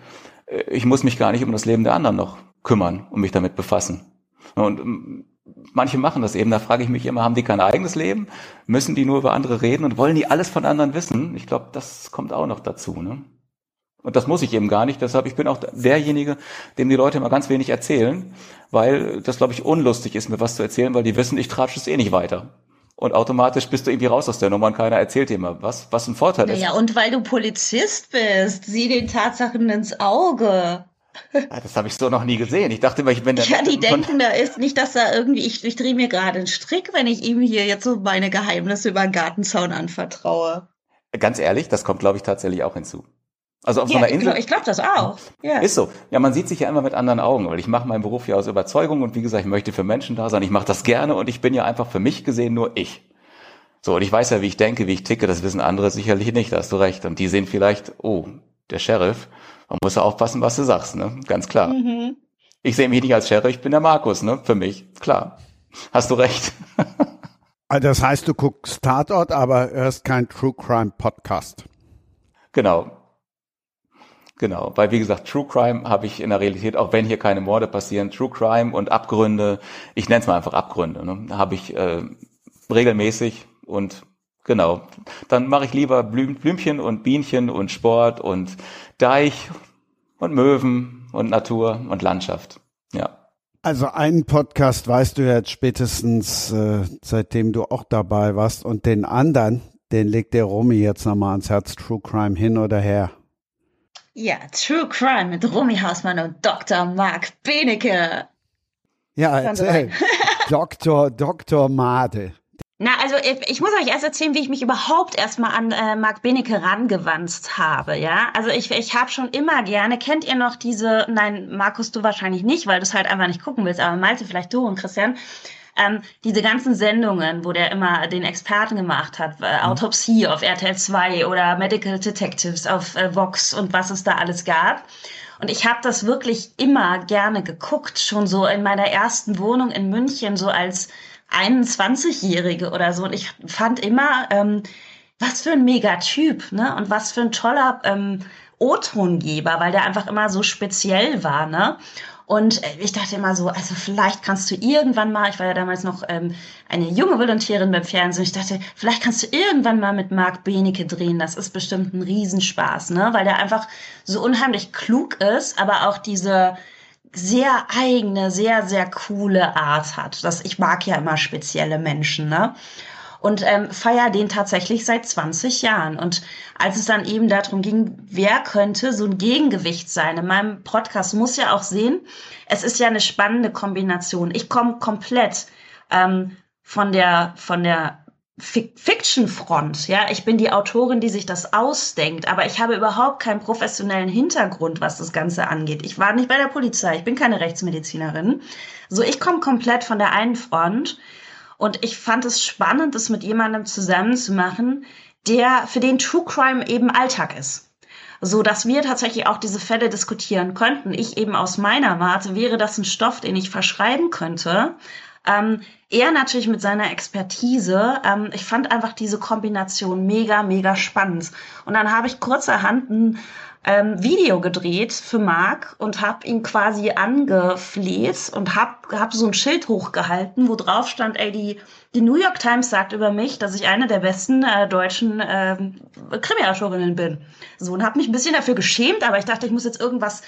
Ich muss mich gar nicht um das Leben der anderen noch kümmern und mich damit befassen. Und ähm, manche machen das eben. Da frage ich mich immer, haben die kein eigenes Leben? Müssen die nur über andere reden und wollen die alles von anderen wissen? Ich glaube, das kommt auch noch dazu. Ne? Und das muss ich eben gar nicht. Deshalb, ich bin auch derjenige, dem die Leute immer ganz wenig erzählen, weil das, glaube ich, unlustig ist, mir was zu erzählen, weil die wissen, ich tratsche es eh nicht weiter. Und automatisch bist du irgendwie raus aus der Nummer und keiner erzählt dir immer, was, was ein Vorteil ist. Ja, und weil du Polizist bist, sieh den Tatsachen ins Auge. Ja, das habe ich so noch nie gesehen. Ich dachte immer, ich bin der. Ja, die denken, da ist nicht, dass da irgendwie, ich, ich drehe mir gerade einen Strick, wenn ich ihm hier jetzt so meine Geheimnisse über den Gartenzaun anvertraue. Ganz ehrlich, das kommt, glaube ich, tatsächlich auch hinzu. Also auf ja, so einer Insel. Ich glaube das auch. Ja. Ist so. Ja, man sieht sich ja immer mit anderen Augen, weil ich mache meinen Beruf ja aus Überzeugung und wie gesagt, ich möchte für Menschen da sein. Ich mache das gerne und ich bin ja einfach für mich gesehen nur ich. So, und ich weiß ja, wie ich denke, wie ich ticke, das wissen andere sicherlich nicht, da hast du recht. Und die sehen vielleicht, oh, der Sheriff, man muss ja aufpassen, was du sagst, ne? Ganz klar. Mhm. Ich sehe mich nicht als Sheriff, ich bin der Markus, ne? Für mich, klar. Hast du recht. Also das heißt, du guckst Tatort, aber hörst kein True Crime Podcast. Genau. Genau, weil wie gesagt, True Crime habe ich in der Realität, auch wenn hier keine Morde passieren, True Crime und Abgründe, ich nenne es mal einfach Abgründe, ne, habe ich äh, regelmäßig und genau, dann mache ich lieber Blüm, Blümchen und Bienchen und Sport und Deich und Möwen und Natur und Landschaft. Ja. Also einen Podcast weißt du jetzt spätestens, äh, seitdem du auch dabei warst und den anderen, den legt der Romy jetzt nochmal ans Herz, True Crime hin oder her. Ja, True Crime mit Romy Hausmann und Dr. Marc Benecke. Ja, erzähl. Dr. Dr. Made. Na, also ich, ich muss euch erst erzählen, wie ich mich überhaupt erstmal an äh, Marc Benecke rangewanzt habe, ja. Also ich, ich habe schon immer gerne, kennt ihr noch diese, nein, Markus, du wahrscheinlich nicht, weil du es halt einfach nicht gucken willst, aber Malte, vielleicht du und Christian, ähm, diese ganzen Sendungen, wo der immer den Experten gemacht hat, äh, mhm. Autopsie auf RTL 2 oder Medical Detectives auf äh, Vox und was es da alles gab. Und ich habe das wirklich immer gerne geguckt, schon so in meiner ersten Wohnung in München, so als 21-Jährige oder so. Und ich fand immer, ähm, was für ein Megatyp, ne? Und was für ein toller ähm, O-Tongeber, weil der einfach immer so speziell war, ne? Und äh, ich dachte immer so, also vielleicht kannst du irgendwann mal, ich war ja damals noch ähm, eine junge Volontärin beim Fernsehen, ich dachte, vielleicht kannst du irgendwann mal mit Marc Benecke drehen, das ist bestimmt ein Riesenspaß, ne? Weil der einfach so unheimlich klug ist, aber auch diese sehr eigene, sehr, sehr coole Art hat. Das, ich mag ja immer spezielle Menschen, ne? Und ähm, feier den tatsächlich seit 20 Jahren. Und als es dann eben darum ging, wer könnte so ein Gegengewicht sein, in meinem Podcast muss ja auch sehen, es ist ja eine spannende Kombination. Ich komme komplett ähm, von der, von der Fiction-Front. Ja, ich bin die Autorin, die sich das ausdenkt, aber ich habe überhaupt keinen professionellen Hintergrund, was das Ganze angeht. Ich war nicht bei der Polizei, ich bin keine Rechtsmedizinerin. So, ich komme komplett von der einen Front und ich fand es spannend, das mit jemandem zusammenzumachen, der für den True Crime eben Alltag ist. So dass wir tatsächlich auch diese Fälle diskutieren könnten. Ich eben aus meiner Warte wäre das ein Stoff, den ich verschreiben könnte, ähm, er natürlich mit seiner Expertise. Ähm, ich fand einfach diese Kombination mega, mega spannend. Und dann habe ich kurzerhand ein ähm, Video gedreht für Marc und habe ihn quasi angefleht und habe hab so ein Schild hochgehalten, wo drauf stand, ey, die, die New York Times sagt über mich, dass ich eine der besten äh, deutschen äh, Krimi-Autorinnen bin. So, und habe mich ein bisschen dafür geschämt, aber ich dachte, ich muss jetzt irgendwas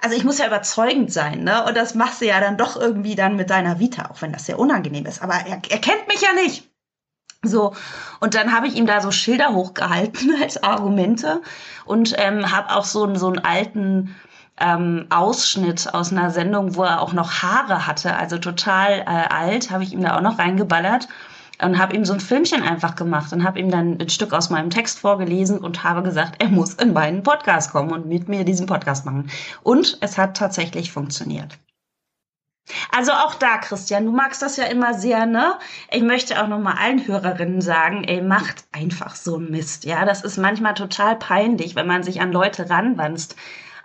also ich muss ja überzeugend sein, ne? Und das machst du ja dann doch irgendwie dann mit deiner Vita, auch wenn das sehr unangenehm ist. Aber er, er kennt mich ja nicht. So, und dann habe ich ihm da so Schilder hochgehalten als Argumente und ähm, habe auch so, so einen alten ähm, Ausschnitt aus einer Sendung, wo er auch noch Haare hatte, also total äh, alt, habe ich ihm da auch noch reingeballert und habe ihm so ein Filmchen einfach gemacht und habe ihm dann ein Stück aus meinem Text vorgelesen und habe gesagt, er muss in meinen Podcast kommen und mit mir diesen Podcast machen. Und es hat tatsächlich funktioniert. Also auch da, Christian, du magst das ja immer sehr, ne? Ich möchte auch noch mal allen Hörerinnen sagen, ey, macht einfach so Mist, ja? Das ist manchmal total peinlich, wenn man sich an Leute ranwanzt.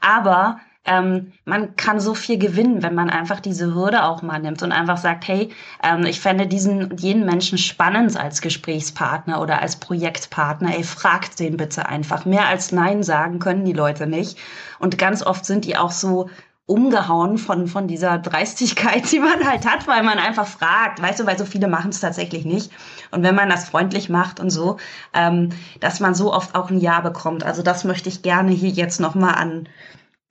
Aber ähm, man kann so viel gewinnen, wenn man einfach diese Hürde auch mal nimmt und einfach sagt, hey, ähm, ich fände diesen jeden Menschen spannend als Gesprächspartner oder als Projektpartner. Ey, fragt den bitte einfach. Mehr als Nein sagen können die Leute nicht. Und ganz oft sind die auch so umgehauen von, von dieser Dreistigkeit, die man halt hat, weil man einfach fragt, weißt du, weil so viele machen es tatsächlich nicht. Und wenn man das freundlich macht und so, ähm, dass man so oft auch ein Ja bekommt. Also das möchte ich gerne hier jetzt nochmal an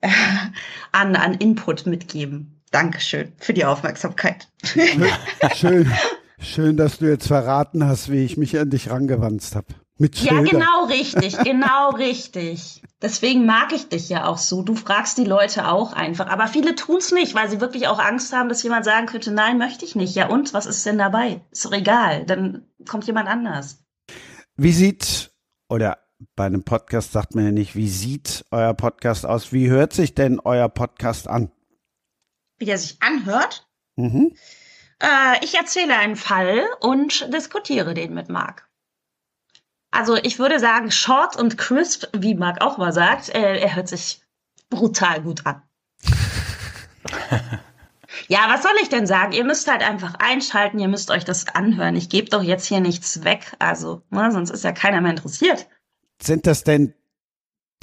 an, an Input mitgeben. Dankeschön für die Aufmerksamkeit. Schön, schön, dass du jetzt verraten hast, wie ich mich an dich rangewanzt habe. Mit ja, genau richtig, genau richtig. Deswegen mag ich dich ja auch so. Du fragst die Leute auch einfach. Aber viele tun es nicht, weil sie wirklich auch Angst haben, dass jemand sagen könnte, nein, möchte ich nicht. Ja und, was ist denn dabei? Ist doch egal, dann kommt jemand anders. Wie sieht oder bei einem Podcast sagt man ja nicht, wie sieht euer Podcast aus? Wie hört sich denn euer Podcast an? Wie der sich anhört? Mhm. Äh, ich erzähle einen Fall und diskutiere den mit Marc. Also ich würde sagen, short und crisp, wie Marc auch mal sagt, äh, er hört sich brutal gut an. ja, was soll ich denn sagen? Ihr müsst halt einfach einschalten, ihr müsst euch das anhören. Ich gebe doch jetzt hier nichts weg, also ne, sonst ist ja keiner mehr interessiert. Sind das denn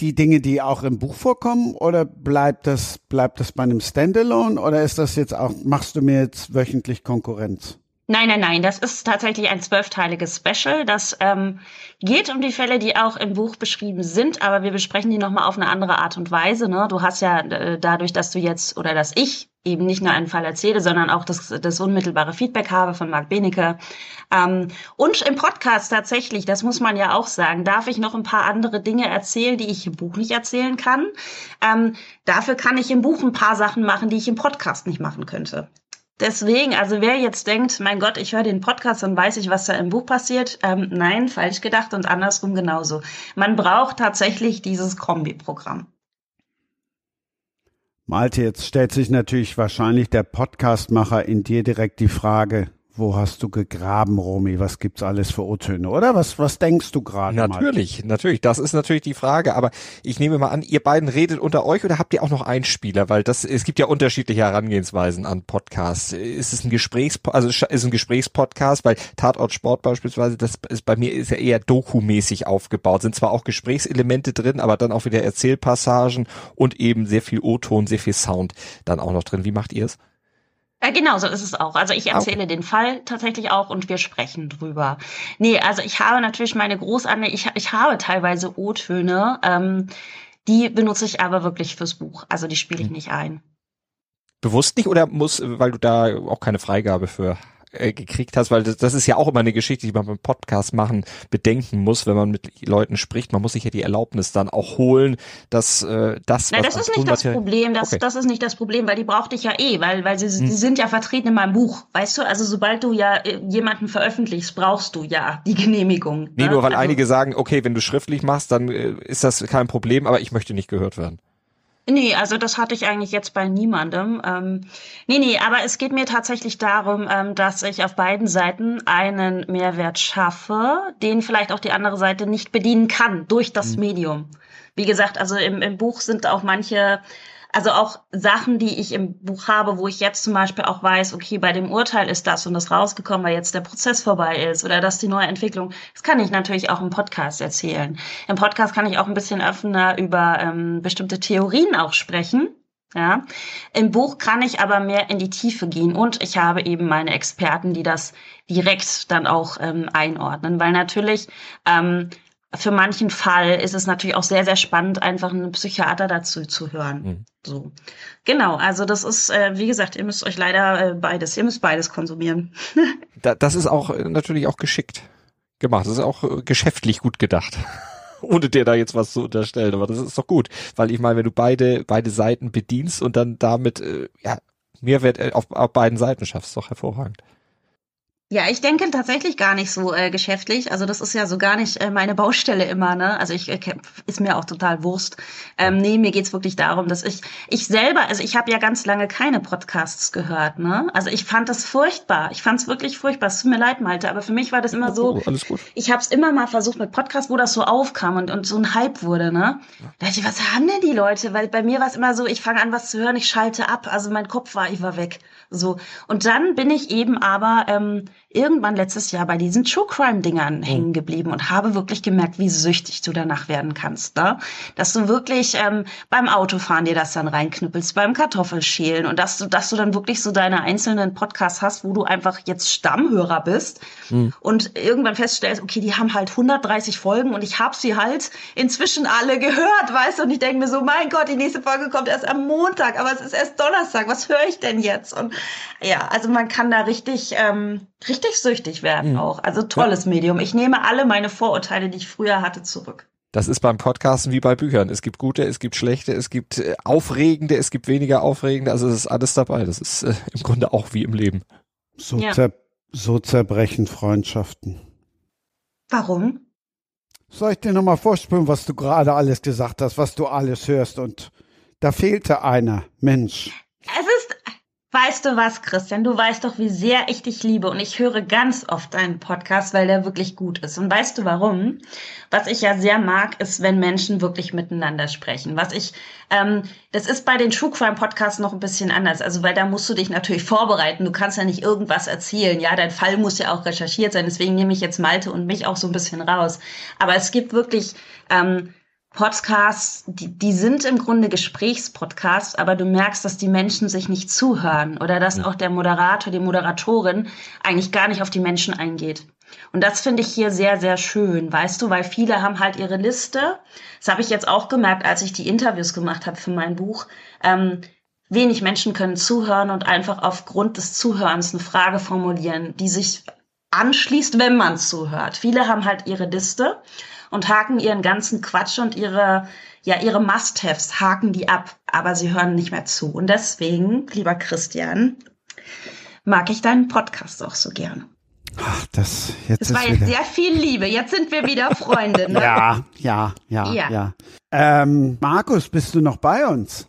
die Dinge, die auch im Buch vorkommen oder bleibt das, bleibt das bei einem Standalone oder ist das jetzt auch, machst du mir jetzt wöchentlich Konkurrenz? Nein, nein, nein, das ist tatsächlich ein zwölfteiliges Special. Das ähm, geht um die Fälle, die auch im Buch beschrieben sind, aber wir besprechen die nochmal auf eine andere Art und Weise. Ne? Du hast ja äh, dadurch, dass du jetzt oder dass ich eben nicht nur einen Fall erzähle, sondern auch das, das unmittelbare Feedback habe von Marc Benecke. Ähm, und im Podcast tatsächlich, das muss man ja auch sagen, darf ich noch ein paar andere Dinge erzählen, die ich im Buch nicht erzählen kann. Ähm, dafür kann ich im Buch ein paar Sachen machen, die ich im Podcast nicht machen könnte. Deswegen, also wer jetzt denkt, mein Gott, ich höre den Podcast und weiß ich, was da im Buch passiert, ähm, nein, falsch gedacht und andersrum genauso. Man braucht tatsächlich dieses Kombi-Programm. Malte, jetzt stellt sich natürlich wahrscheinlich der Podcastmacher in dir direkt die Frage, wo hast du gegraben, Romy? Was gibt's alles für O-Töne, oder? Was, was denkst du gerade? Natürlich, mal? natürlich. Das ist natürlich die Frage. Aber ich nehme mal an, ihr beiden redet unter euch oder habt ihr auch noch Einspieler? Weil das, es gibt ja unterschiedliche Herangehensweisen an Podcasts. Ist es ein Gesprächs, also ist ein Gesprächspodcast? Weil Tatort Sport beispielsweise, das ist bei mir ist ja eher dokumäßig aufgebaut. Sind zwar auch Gesprächselemente drin, aber dann auch wieder Erzählpassagen und eben sehr viel O-Ton, sehr viel Sound dann auch noch drin. Wie macht ihr es? Äh, genau, so ist es auch. Also ich erzähle okay. den Fall tatsächlich auch und wir sprechen drüber. Nee, also ich habe natürlich meine Großanne, ich, ich habe teilweise O-Töne, ähm, die benutze ich aber wirklich fürs Buch. Also die spiele ich hm. nicht ein. Bewusst nicht oder muss, weil du da auch keine Freigabe für äh, gekriegt hast, weil das, das ist ja auch immer eine Geschichte, die man beim Podcast machen bedenken muss, wenn man mit Leuten spricht. Man muss sich ja die Erlaubnis dann auch holen, dass äh, das. Nein, das ist nicht das Problem. Das, okay. das ist nicht das Problem, weil die brauchte ich ja eh, weil weil sie, hm. sind ja vertreten in meinem Buch, weißt du? Also sobald du ja äh, jemanden veröffentlichst, brauchst du ja die Genehmigung. Nee, ne? nur weil also, einige sagen, okay, wenn du schriftlich machst, dann äh, ist das kein Problem, aber ich möchte nicht gehört werden. Nee, also das hatte ich eigentlich jetzt bei niemandem. Ähm, nee, nee, aber es geht mir tatsächlich darum, ähm, dass ich auf beiden Seiten einen Mehrwert schaffe, den vielleicht auch die andere Seite nicht bedienen kann durch das mhm. Medium. Wie gesagt, also im, im Buch sind auch manche also auch Sachen, die ich im Buch habe, wo ich jetzt zum Beispiel auch weiß, okay, bei dem Urteil ist das und das rausgekommen, weil jetzt der Prozess vorbei ist oder dass die neue Entwicklung, das kann ich natürlich auch im Podcast erzählen. Im Podcast kann ich auch ein bisschen offener über ähm, bestimmte Theorien auch sprechen. Ja, im Buch kann ich aber mehr in die Tiefe gehen und ich habe eben meine Experten, die das direkt dann auch ähm, einordnen, weil natürlich ähm, für manchen Fall ist es natürlich auch sehr, sehr spannend, einfach einen Psychiater dazu zu hören. Mhm. So. Genau, also das ist, äh, wie gesagt, ihr müsst euch leider äh, beides, ihr müsst beides konsumieren. da, das ist auch äh, natürlich auch geschickt gemacht. Das ist auch äh, geschäftlich gut gedacht. Ohne dir da jetzt was zu unterstellen, aber das ist doch gut. Weil ich meine, wenn du beide, beide Seiten bedienst und dann damit äh, ja, Mehrwert auf, auf beiden Seiten schaffst, ist doch hervorragend. Ja, ich denke tatsächlich gar nicht so äh, geschäftlich. Also das ist ja so gar nicht äh, meine Baustelle immer, ne? Also ich äh, ist mir auch total Wurst. Ähm, nee, mir geht's wirklich darum, dass ich ich selber, also ich habe ja ganz lange keine Podcasts gehört, ne? Also ich fand das furchtbar. Ich fand's wirklich furchtbar. Es tut mir leid, Malte, aber für mich war das immer so. Oh, alles gut. Ich habe es immer mal versucht mit Podcasts, wo das so aufkam und und so ein Hype wurde, ne? Da dachte ich, was haben denn die Leute? Weil bei mir war es immer so, ich fange an, was zu hören, ich schalte ab. Also mein Kopf war, ich war weg. So und dann bin ich eben aber ähm, irgendwann letztes Jahr bei diesen True Crime Dingern mhm. hängen geblieben und habe wirklich gemerkt, wie süchtig du danach werden kannst, ne? Dass du wirklich ähm, beim Autofahren dir das dann reinknüppelst, beim Kartoffelschälen und dass du, dass du dann wirklich so deine einzelnen Podcasts hast, wo du einfach jetzt Stammhörer bist mhm. und irgendwann feststellst, okay, die haben halt 130 Folgen und ich habe sie halt inzwischen alle gehört, weißt du? Und ich denke mir so, mein Gott, die nächste Folge kommt erst am Montag, aber es ist erst Donnerstag. Was höre ich denn jetzt? Und ja, also man kann da richtig, ähm, richtig süchtig werden mhm. auch. Also tolles ja. Medium. Ich nehme alle meine Vorurteile, die ich früher hatte, zurück. Das ist beim Podcasten wie bei Büchern. Es gibt gute, es gibt schlechte, es gibt äh, aufregende, es gibt weniger aufregende. Also es ist alles dabei. Das ist äh, im Grunde auch wie im Leben. So, ja. zer so zerbrechen Freundschaften. Warum? Soll ich dir nochmal vorspüren, was du gerade alles gesagt hast, was du alles hörst und da fehlte einer. Mensch. Weißt du was, Christian? Du weißt doch, wie sehr ich dich liebe und ich höre ganz oft deinen Podcast, weil der wirklich gut ist. Und weißt du warum? Was ich ja sehr mag, ist, wenn Menschen wirklich miteinander sprechen. Was ich, ähm, das ist bei den True Crime Podcasts noch ein bisschen anders. Also, weil da musst du dich natürlich vorbereiten. Du kannst ja nicht irgendwas erzählen. Ja, dein Fall muss ja auch recherchiert sein. Deswegen nehme ich jetzt Malte und mich auch so ein bisschen raus. Aber es gibt wirklich, ähm, Podcasts, die, die sind im Grunde Gesprächspodcasts, aber du merkst, dass die Menschen sich nicht zuhören oder dass ja. auch der Moderator, die Moderatorin eigentlich gar nicht auf die Menschen eingeht. Und das finde ich hier sehr, sehr schön, weißt du, weil viele haben halt ihre Liste. Das habe ich jetzt auch gemerkt, als ich die Interviews gemacht habe für mein Buch. Ähm, wenig Menschen können zuhören und einfach aufgrund des Zuhörens eine Frage formulieren, die sich anschließt, wenn man zuhört. Viele haben halt ihre Liste und haken ihren ganzen Quatsch und ihre, ja, ihre Must-Haves, haken die ab, aber sie hören nicht mehr zu. Und deswegen, lieber Christian, mag ich deinen Podcast auch so gerne. Ach, das jetzt Es ist war jetzt wieder. sehr viel Liebe. Jetzt sind wir wieder Freunde. Ne? Ja, ja, ja, ja. Ja. Ähm, Markus, bist du noch bei uns?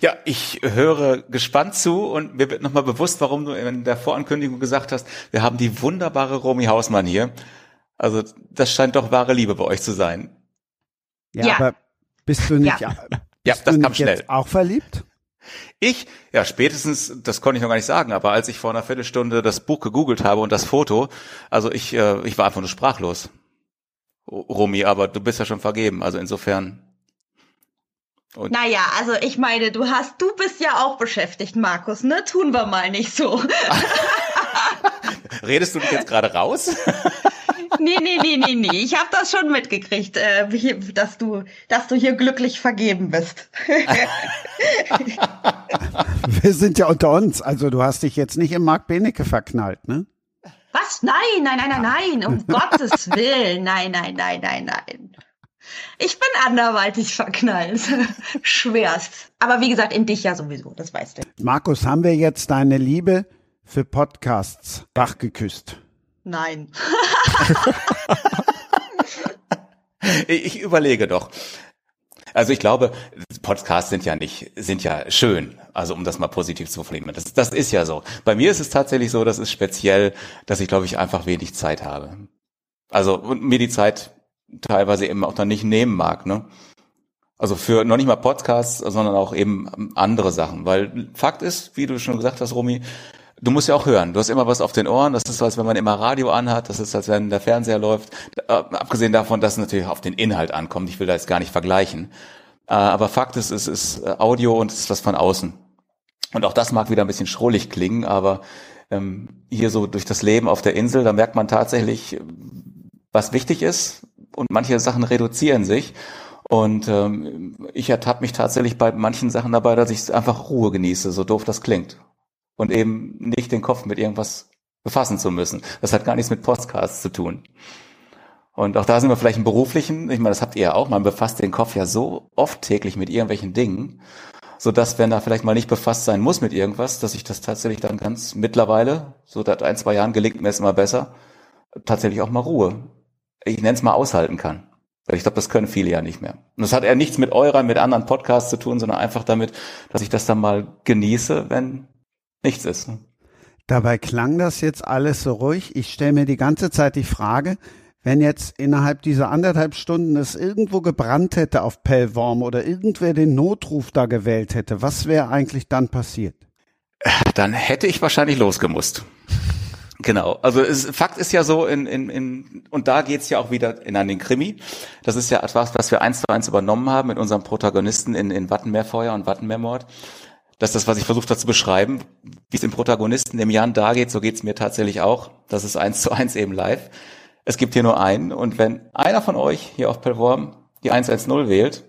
Ja, ich höre gespannt zu und mir wird nochmal bewusst, warum du in der Vorankündigung gesagt hast, wir haben die wunderbare Romy Hausmann hier. Also das scheint doch wahre Liebe bei euch zu sein. Ja, Ja. aber bist du nicht, Ja. bist Ja, das du kam nicht jetzt schnell. auch verliebt? Ich, ja, spätestens, das konnte ich noch gar nicht sagen, aber als ich vor einer Viertelstunde das Buch gegoogelt habe und das Foto, also ich, äh, ich war einfach nur sprachlos. Romy, aber du bist ja schon vergeben, also insofern. Und Naja, also ich meine, du hast, du bist ja auch beschäftigt, Markus, ne? Tun wir mal nicht so. redest du dich jetzt gerade raus? nee, nee, nee, nee, nee. Ich habe das schon mitgekriegt, äh, dass du, dass du hier glücklich vergeben bist. Wir sind ja unter uns. Also du hast dich jetzt nicht in Marc Benecke verknallt, ne? Was? Nein, nein, nein, nein, nein. Um Gottes Willen. Nein, nein, nein, nein, nein. Ich bin anderweitig verknallt. Schwerst. Aber wie gesagt, in dich ja sowieso, das weißt du. Markus, haben wir jetzt deine Liebe für Podcasts wachgeküsst? Nein. Ich überlege doch. Also ich glaube, Podcasts sind ja nicht, sind ja schön. Also um das mal positiv zu formulieren. Das, das ist ja so. Bei mir ist es tatsächlich so, das ist speziell, dass ich glaube ich einfach wenig Zeit habe. Also und mir die Zeit teilweise eben auch dann nicht nehmen mag, ne? Also für noch nicht mal Podcasts, sondern auch eben andere Sachen. Weil Fakt ist, wie du schon gesagt hast, Romy, du musst ja auch hören. Du hast immer was auf den Ohren. Das ist als wenn man immer Radio anhat. Das ist, als wenn der Fernseher läuft. Äh, abgesehen davon, dass es natürlich auf den Inhalt ankommt. Ich will da jetzt gar nicht vergleichen. Äh, aber Fakt ist, es ist äh, Audio und es ist was von außen. Und auch das mag wieder ein bisschen schrullig klingen, aber ähm, hier so durch das Leben auf der Insel, da merkt man tatsächlich, was wichtig ist und manche Sachen reduzieren sich. Und ähm, ich ertappe mich tatsächlich bei manchen Sachen dabei, dass ich einfach Ruhe genieße, so doof das klingt. Und eben nicht den Kopf mit irgendwas befassen zu müssen. Das hat gar nichts mit Podcasts zu tun. Und auch da sind wir vielleicht im beruflichen, ich meine, das habt ihr ja auch, man befasst den Kopf ja so oft täglich mit irgendwelchen Dingen, so dass wenn er vielleicht mal nicht befasst sein muss mit irgendwas, dass ich das tatsächlich dann ganz mittlerweile, so seit ein, zwei Jahren gelingt mir es immer besser, tatsächlich auch mal Ruhe. Ich nenne es mal aushalten kann. Weil ich glaube, das können viele ja nicht mehr. Und das hat eher nichts mit eurer, mit anderen Podcasts zu tun, sondern einfach damit, dass ich das dann mal genieße, wenn nichts ist. Dabei klang das jetzt alles so ruhig. Ich stelle mir die ganze Zeit die Frage, wenn jetzt innerhalb dieser anderthalb Stunden es irgendwo gebrannt hätte auf Pellworm oder irgendwer den Notruf da gewählt hätte, was wäre eigentlich dann passiert? Dann hätte ich wahrscheinlich losgemusst. Genau. Also es, Fakt ist ja so, in, in, in, und da geht's ja auch wieder in an den Krimi. Das ist ja etwas, was wir eins zu eins übernommen haben mit unserem Protagonisten in, in Wattenmeerfeuer und Wattenmeermord. Das ist das, was ich versucht habe zu beschreiben. Wie es dem Protagonisten, dem Jan, da geht, so geht's mir tatsächlich auch. Das ist eins zu eins eben live. Es gibt hier nur einen. Und wenn einer von euch hier auf Pellworm die 110 wählt,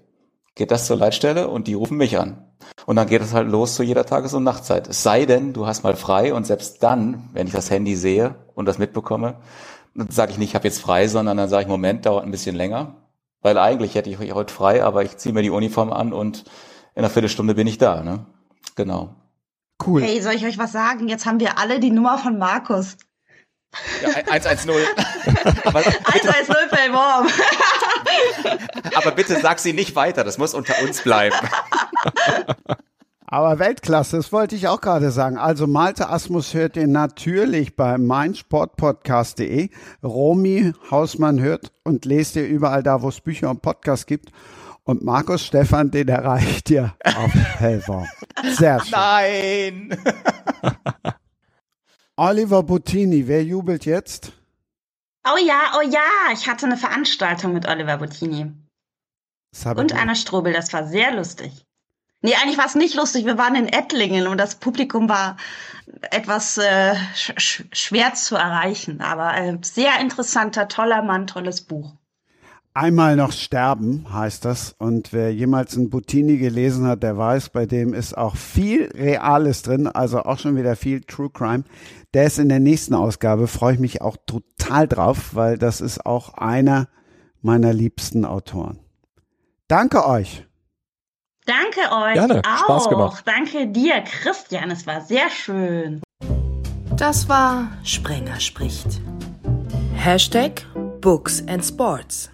geht das zur Leitstelle und die rufen mich an. Und dann geht es halt los zu jeder Tages- und Nachtzeit. Es sei denn, du hast mal frei und selbst dann, wenn ich das Handy sehe und das mitbekomme, dann sage ich nicht, ich habe jetzt frei, sondern dann sage ich, Moment, dauert ein bisschen länger. Weil eigentlich hätte ich heute frei, aber ich ziehe mir die Uniform an und in einer Viertelstunde bin ich da. Ne? Genau. Cool. Hey, soll ich euch was sagen? Jetzt haben wir alle die Nummer von Markus. Ja, 110. aber, 110 Pellworm. aber bitte sag sie nicht weiter, das muss unter uns bleiben. Aber Weltklasse, das wollte ich auch gerade sagen. Also Malte Asmus hört ihr natürlich bei meinsportpodcast.de. Romy Hausmann hört und lest ihr überall da, wo es Bücher und Podcasts gibt. Und Markus Stefan, den erreicht ihr auf Hellworm. Sehr schön. Nein! Oliver Bottini, wer jubelt jetzt? Oh ja, oh ja, ich hatte eine Veranstaltung mit Oliver Bottini. Und Anna Strobel, das war sehr lustig. Nee, eigentlich war es nicht lustig. Wir waren in Ettlingen und das Publikum war etwas äh, sch schwer zu erreichen. Aber äh, sehr interessanter, toller Mann, tolles Buch. Einmal noch sterben heißt das. Und wer jemals einen Bottini gelesen hat, der weiß, bei dem ist auch viel Reales drin, also auch schon wieder viel True Crime. Der ist in der nächsten Ausgabe, freue ich mich auch total drauf, weil das ist auch einer meiner liebsten Autoren. Danke euch. Danke euch Gerne, auch. Spaß gemacht. Danke dir, Christian. Es war sehr schön. Das war Sprenger spricht. Hashtag Books and Sports.